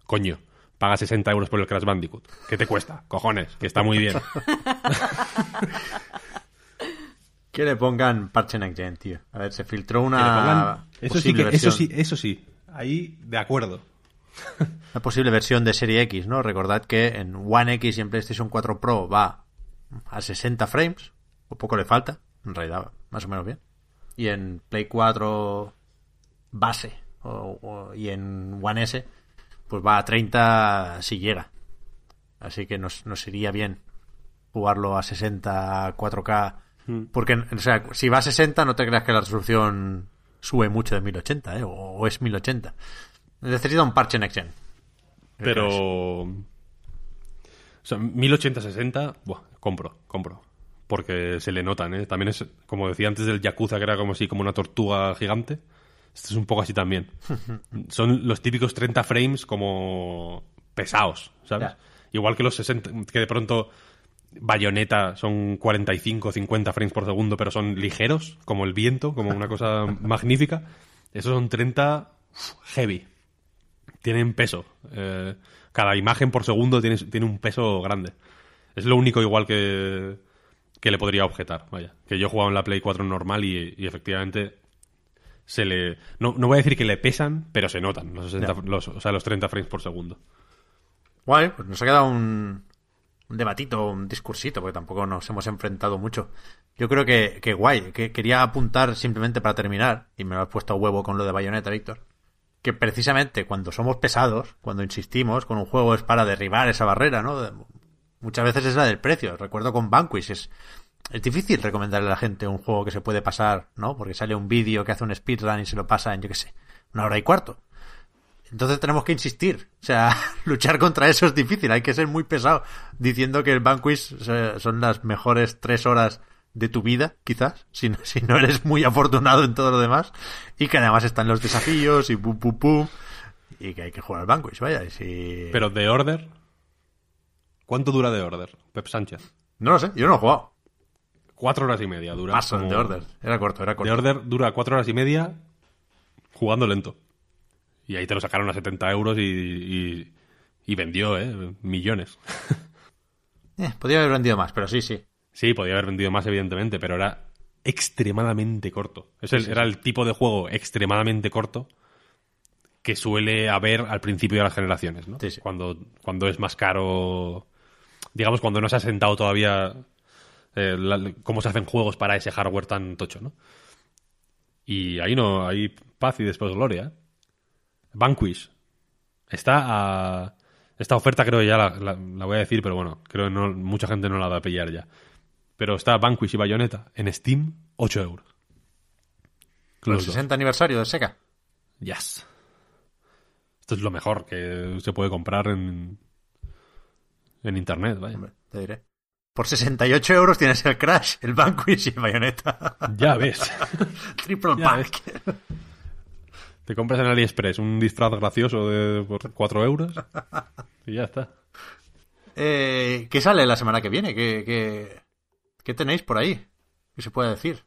Coño, paga 60 euros por el Crash Bandicoot. ¿Qué te cuesta? Cojones, que está muy bien. Que le pongan parche next gen, tío. A ver, se filtró una pongan- eso sí, que, eso sí, eso sí. Ahí, de acuerdo. una posible versión de Serie X, ¿no? Recordad que en One X y en PlayStation 4 Pro va a 60 frames, o poco le falta, en realidad más o menos bien. Y en Play 4 base o- o- y en One S pues va a 30 si llega. Así que nos, nos iría bien jugarlo a 60 4K. Porque, o sea, si va a 60 no te creas que la resolución sube mucho de 1080, ¿eh? O, o es 1080. Necesita un parche next gen. Pero. O sea, 1080-60, buah, compro, compro. Porque se le notan, ¿eh? También es, como decía antes del Yakuza, que era como así, como una tortuga gigante. Este es un poco así también. Son los típicos 30 frames como pesados, ¿sabes? Ya. Igual que los 60, que de pronto Bayonetta son 45, 50 frames por segundo, pero son ligeros, como el viento, como una cosa magnífica. Esos son 30 uf, heavy tienen peso. Eh, cada imagen por segundo tiene, tiene un peso grande. Es lo único igual que, que le podría objetar. Vaya. Que yo he jugado en la Play 4 normal y, y efectivamente se le. No, no voy a decir que le pesan, pero se notan los, 60 Ya. los- o sea, los 30 frames por segundo. Guay, pues nos ha quedado un, un debatito, un discursito, porque tampoco nos hemos enfrentado mucho. Yo creo que, que guay, que quería apuntar simplemente para terminar, y me lo has puesto a huevo con lo de Bayonetta, Víctor, que precisamente cuando somos pesados, cuando insistimos con un juego es para derribar esa barrera, ¿no? Muchas veces es la del precio. Recuerdo con Vanquish, es, difícil recomendarle a la gente un juego que se puede pasar, ¿no? Porque sale un vídeo que hace un speedrun y se lo pasa en, yo qué sé, una hora y cuarto. Entonces tenemos que insistir. O sea, luchar contra eso es difícil. Hay que ser muy pesado diciendo que el Vanquish son las mejores tres horas de tu vida, quizás, si no, si no eres muy afortunado en todo lo demás. Y que además están los desafíos y pum pum pum. Y que hay que jugar al Vanquish, vaya. Y si... Pero de Order. ¿Cuánto dura de Order, Pep Sánchez? No lo sé, yo no lo he jugado. Cuatro horas y media dura. Más como- de Order. Era corto, era De corto. Order dura cuatro horas y media jugando lento. Y ahí te lo sacaron a 70 euros y, y, y vendió, ¿eh? Millones. Eh, podría haber vendido más, pero sí, sí. Sí, podía haber vendido más, evidentemente, pero era extremadamente corto. Es el- Era el tipo de juego extremadamente corto que suele haber al principio de las generaciones, ¿no? Sí, sí. Cuando, cuando es más caro, digamos, cuando no se ha sentado todavía eh, la- cómo se hacen juegos para ese hardware tan tocho, ¿no? Y ahí no, hay paz y después gloria. ¿eh? Vanquish. Está a... Esta oferta creo que ya la, la- la voy a decir, pero bueno, creo que no, mucha gente no la va a pillar ya. Pero está Vanquish y Bayonetta en Steam, 8 euros. El Los dos. 60 aniversario de Sega. Yes. Esto es lo mejor que se puede comprar en, en internet, vaya. Hombre, te diré. Por 68 euros tienes el Crash, el Vanquish y el Bayonetta. Ya ves. Triple Ya pack. Te compras en AliExpress un disfraz gracioso de por 4 euros y ya está. Eh, ¿Qué sale la semana que viene? ¿Qué, qué, qué tenéis por ahí? ¿Qué se puede decir?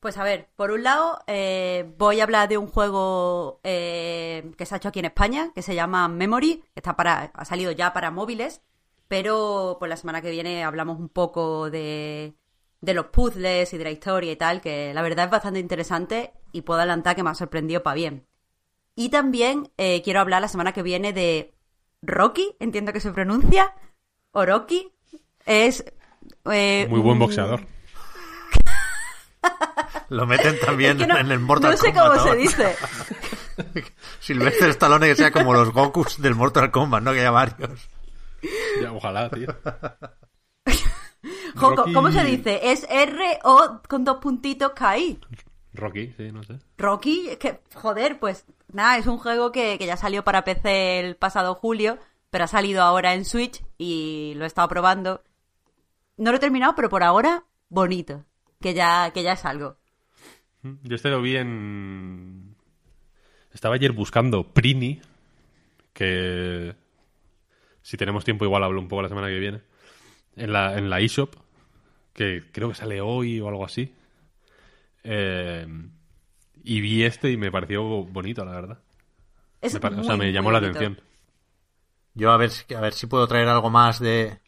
Pues a ver, por un lado, eh, voy a hablar de un juego eh, que se ha hecho aquí en España, que se llama Memory, que está para, ha salido ya para móviles, pero pues la semana que viene hablamos un poco de, de los puzzles y de la historia y tal, que la verdad es bastante interesante y puedo adelantar que me ha sorprendido para bien. Y también eh, quiero hablar la semana que viene de Rocky, entiendo que se pronuncia, o Rocky, es... eh, Muy buen boxeador. Lo meten también Es que no, en el Mortal no sé Kombat. cómo se dice. Sylvester Stallone que sea como los Gokus del Mortal Kombat, ¿no? Que haya varios. Ya, ojalá, tío. ¿Cómo se dice? Es R O con dos puntitos KI. Rocky, sí, no sé. Rocky, es que, joder, pues nada, es un juego que, que ya salió para PC el pasado julio, pero ha salido ahora en Switch y lo he estado probando. No lo he terminado, pero por ahora, bonito. Que ya, que ya es algo. Yo este lo vi en... Estaba ayer buscando Prini, que si tenemos tiempo igual hablo un poco la semana que viene, en la, en la eShop, que creo que sale hoy o algo así. Eh, y vi este y me pareció bonito, la verdad. Es Me pare- o sea, me llamó la bonito. atención. Yo a ver, si- a ver si puedo traer algo más de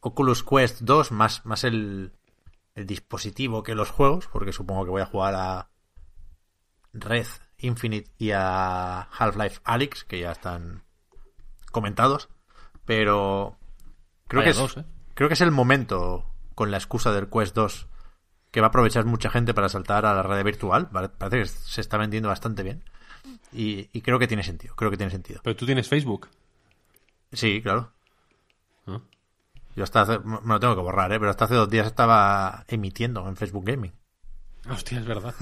Oculus Quest 2, más, más el, el dispositivo que los juegos, porque supongo que voy a jugar a Red Infinite y a Half-Life Alyx, que ya están comentados, pero creo Vaya que, es, dos, ¿eh? creo que es el momento, con la excusa del Quest 2, que va a aprovechar mucha gente para saltar a la red virtual. Parece que se está vendiendo bastante bien. Y, y creo que tiene sentido, creo que tiene sentido. Pero tú tienes Facebook. Sí, claro. Yo hasta hace, me lo tengo que borrar, ¿eh? pero hasta hace dos días estaba emitiendo en Facebook Gaming. Hostia, es verdad.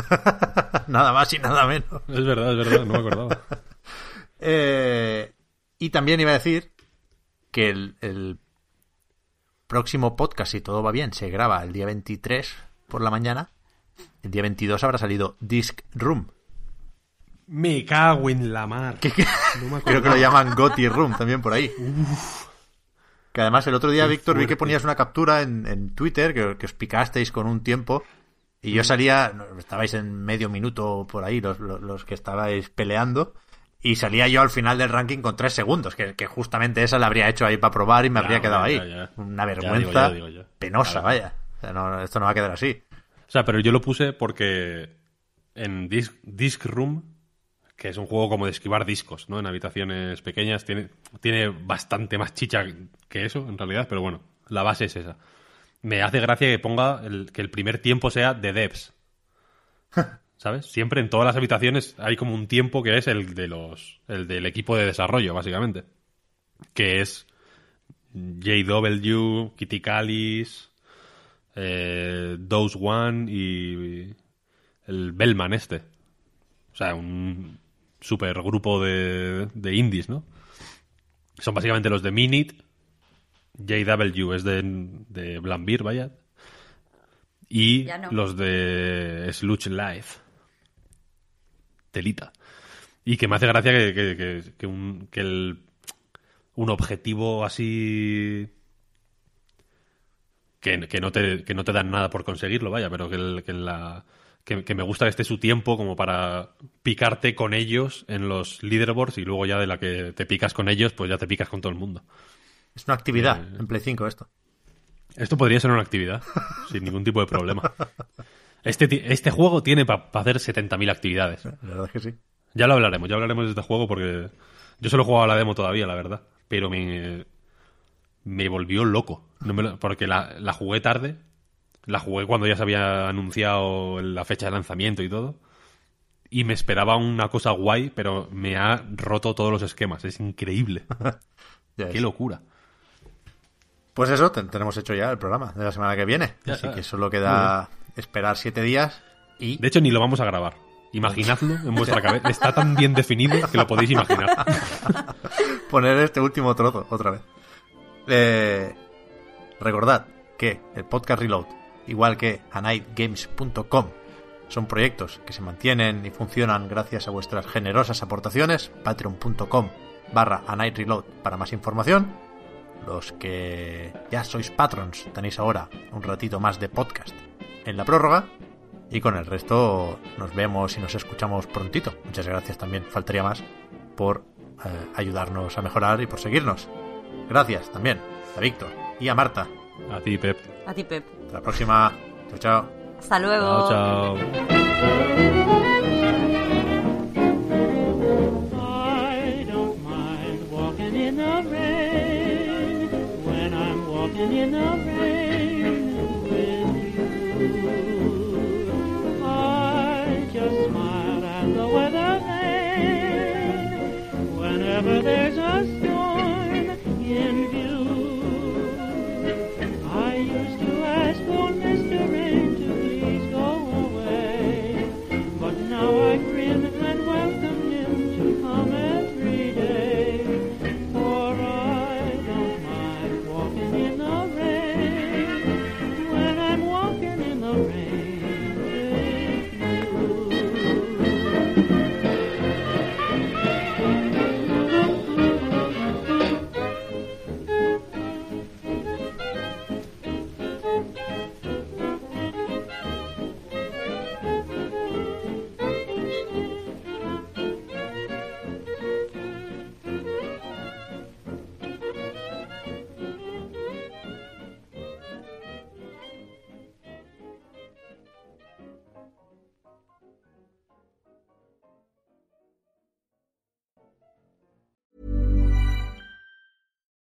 nada más y nada menos. Es verdad, es verdad, no me acordaba. Eh, y también iba a decir que el, el próximo podcast, si todo va bien, se graba el día 23 por la mañana. El día 22 habrá salido Disc Room. Me cago en la mar. No me Creo que lo llaman Gotti Room también por ahí. Que además el otro día, Víctor, vi que ponías una captura en, en Twitter que, que os picasteis con un tiempo y yo salía, no, estabais en medio minuto por ahí los, los, los que estabais peleando y salía yo al final del ranking con tres segundos, que, que justamente esa la habría hecho ahí para probar y me Ya, habría quedado ya, ahí. Una digo vergüenza digo penosa, Claro. vaya. O sea, no, esto no va a quedar así. O sea, pero yo lo puse porque en Disc, Disc Room, que es un juego como de esquivar discos, ¿no? En habitaciones pequeñas, tiene, tiene bastante más chicha que eso, en realidad, pero bueno, la base es esa. Me hace gracia que ponga el, que el primer tiempo sea de devs. ¿Sabes? Siempre en todas las habitaciones hay como un tiempo que es el de los el del equipo de desarrollo, básicamente. Que es JW, Kitty Callis, eh, Dose One y el Bellman este. O sea, un super grupo de, de indies, ¿no? Son básicamente los de Minit, JW es de, de Blambir, vaya. Y no. los de Sluch Life. Telita. Y que me hace gracia que, que- que- que un, que el, un objetivo así que, que no te, que no te dan nada por conseguirlo, vaya, pero que, el- que en la, que, que me gusta que esté su tiempo como para picarte con ellos en los leaderboards y luego ya de la que te picas con ellos, pues ya te picas con todo el mundo. Es una actividad Eh, en Play 5 esto. Esto podría ser una actividad, sin ningún tipo de problema. Este, este juego tiene para hacer 70.000 actividades. La verdad es que sí. Ya lo hablaremos, ya hablaremos de este juego porque yo solo he jugado a la demo todavía, la verdad. Pero me, me volvió loco. No me lo- porque la, la jugué tarde. La jugué cuando ya se había anunciado la fecha de lanzamiento y todo. Y me esperaba una cosa guay, pero me ha roto todos los esquemas. Es increíble. Qué es. locura. Pues eso, ten- tenemos hecho ya el programa de la semana que viene. Ya Así que solo queda esperar siete días y De hecho, ni lo vamos a grabar. Imaginadlo en vuestra cabeza. Está tan bien definido que lo podéis imaginar. poner este último trozo otra vez. Eh, recordad que el podcast Reload, igual que anightgames.com, son proyectos que se mantienen y funcionan gracias a vuestras generosas aportaciones. Patreon.com barra anightreload para más información. Los que ya sois patrons tenéis ahora un ratito más de podcast en la prórroga. Y con el resto nos vemos y nos escuchamos prontito. Muchas gracias también, faltaría más, por eh, ayudarnos a mejorar y por seguirnos. Gracias también a Víctor y a Marta. A ti, Pep. A ti, Pep. Hasta la próxima. Chao, chao. Hasta luego. Chao, chao. I don't mind walking in the rain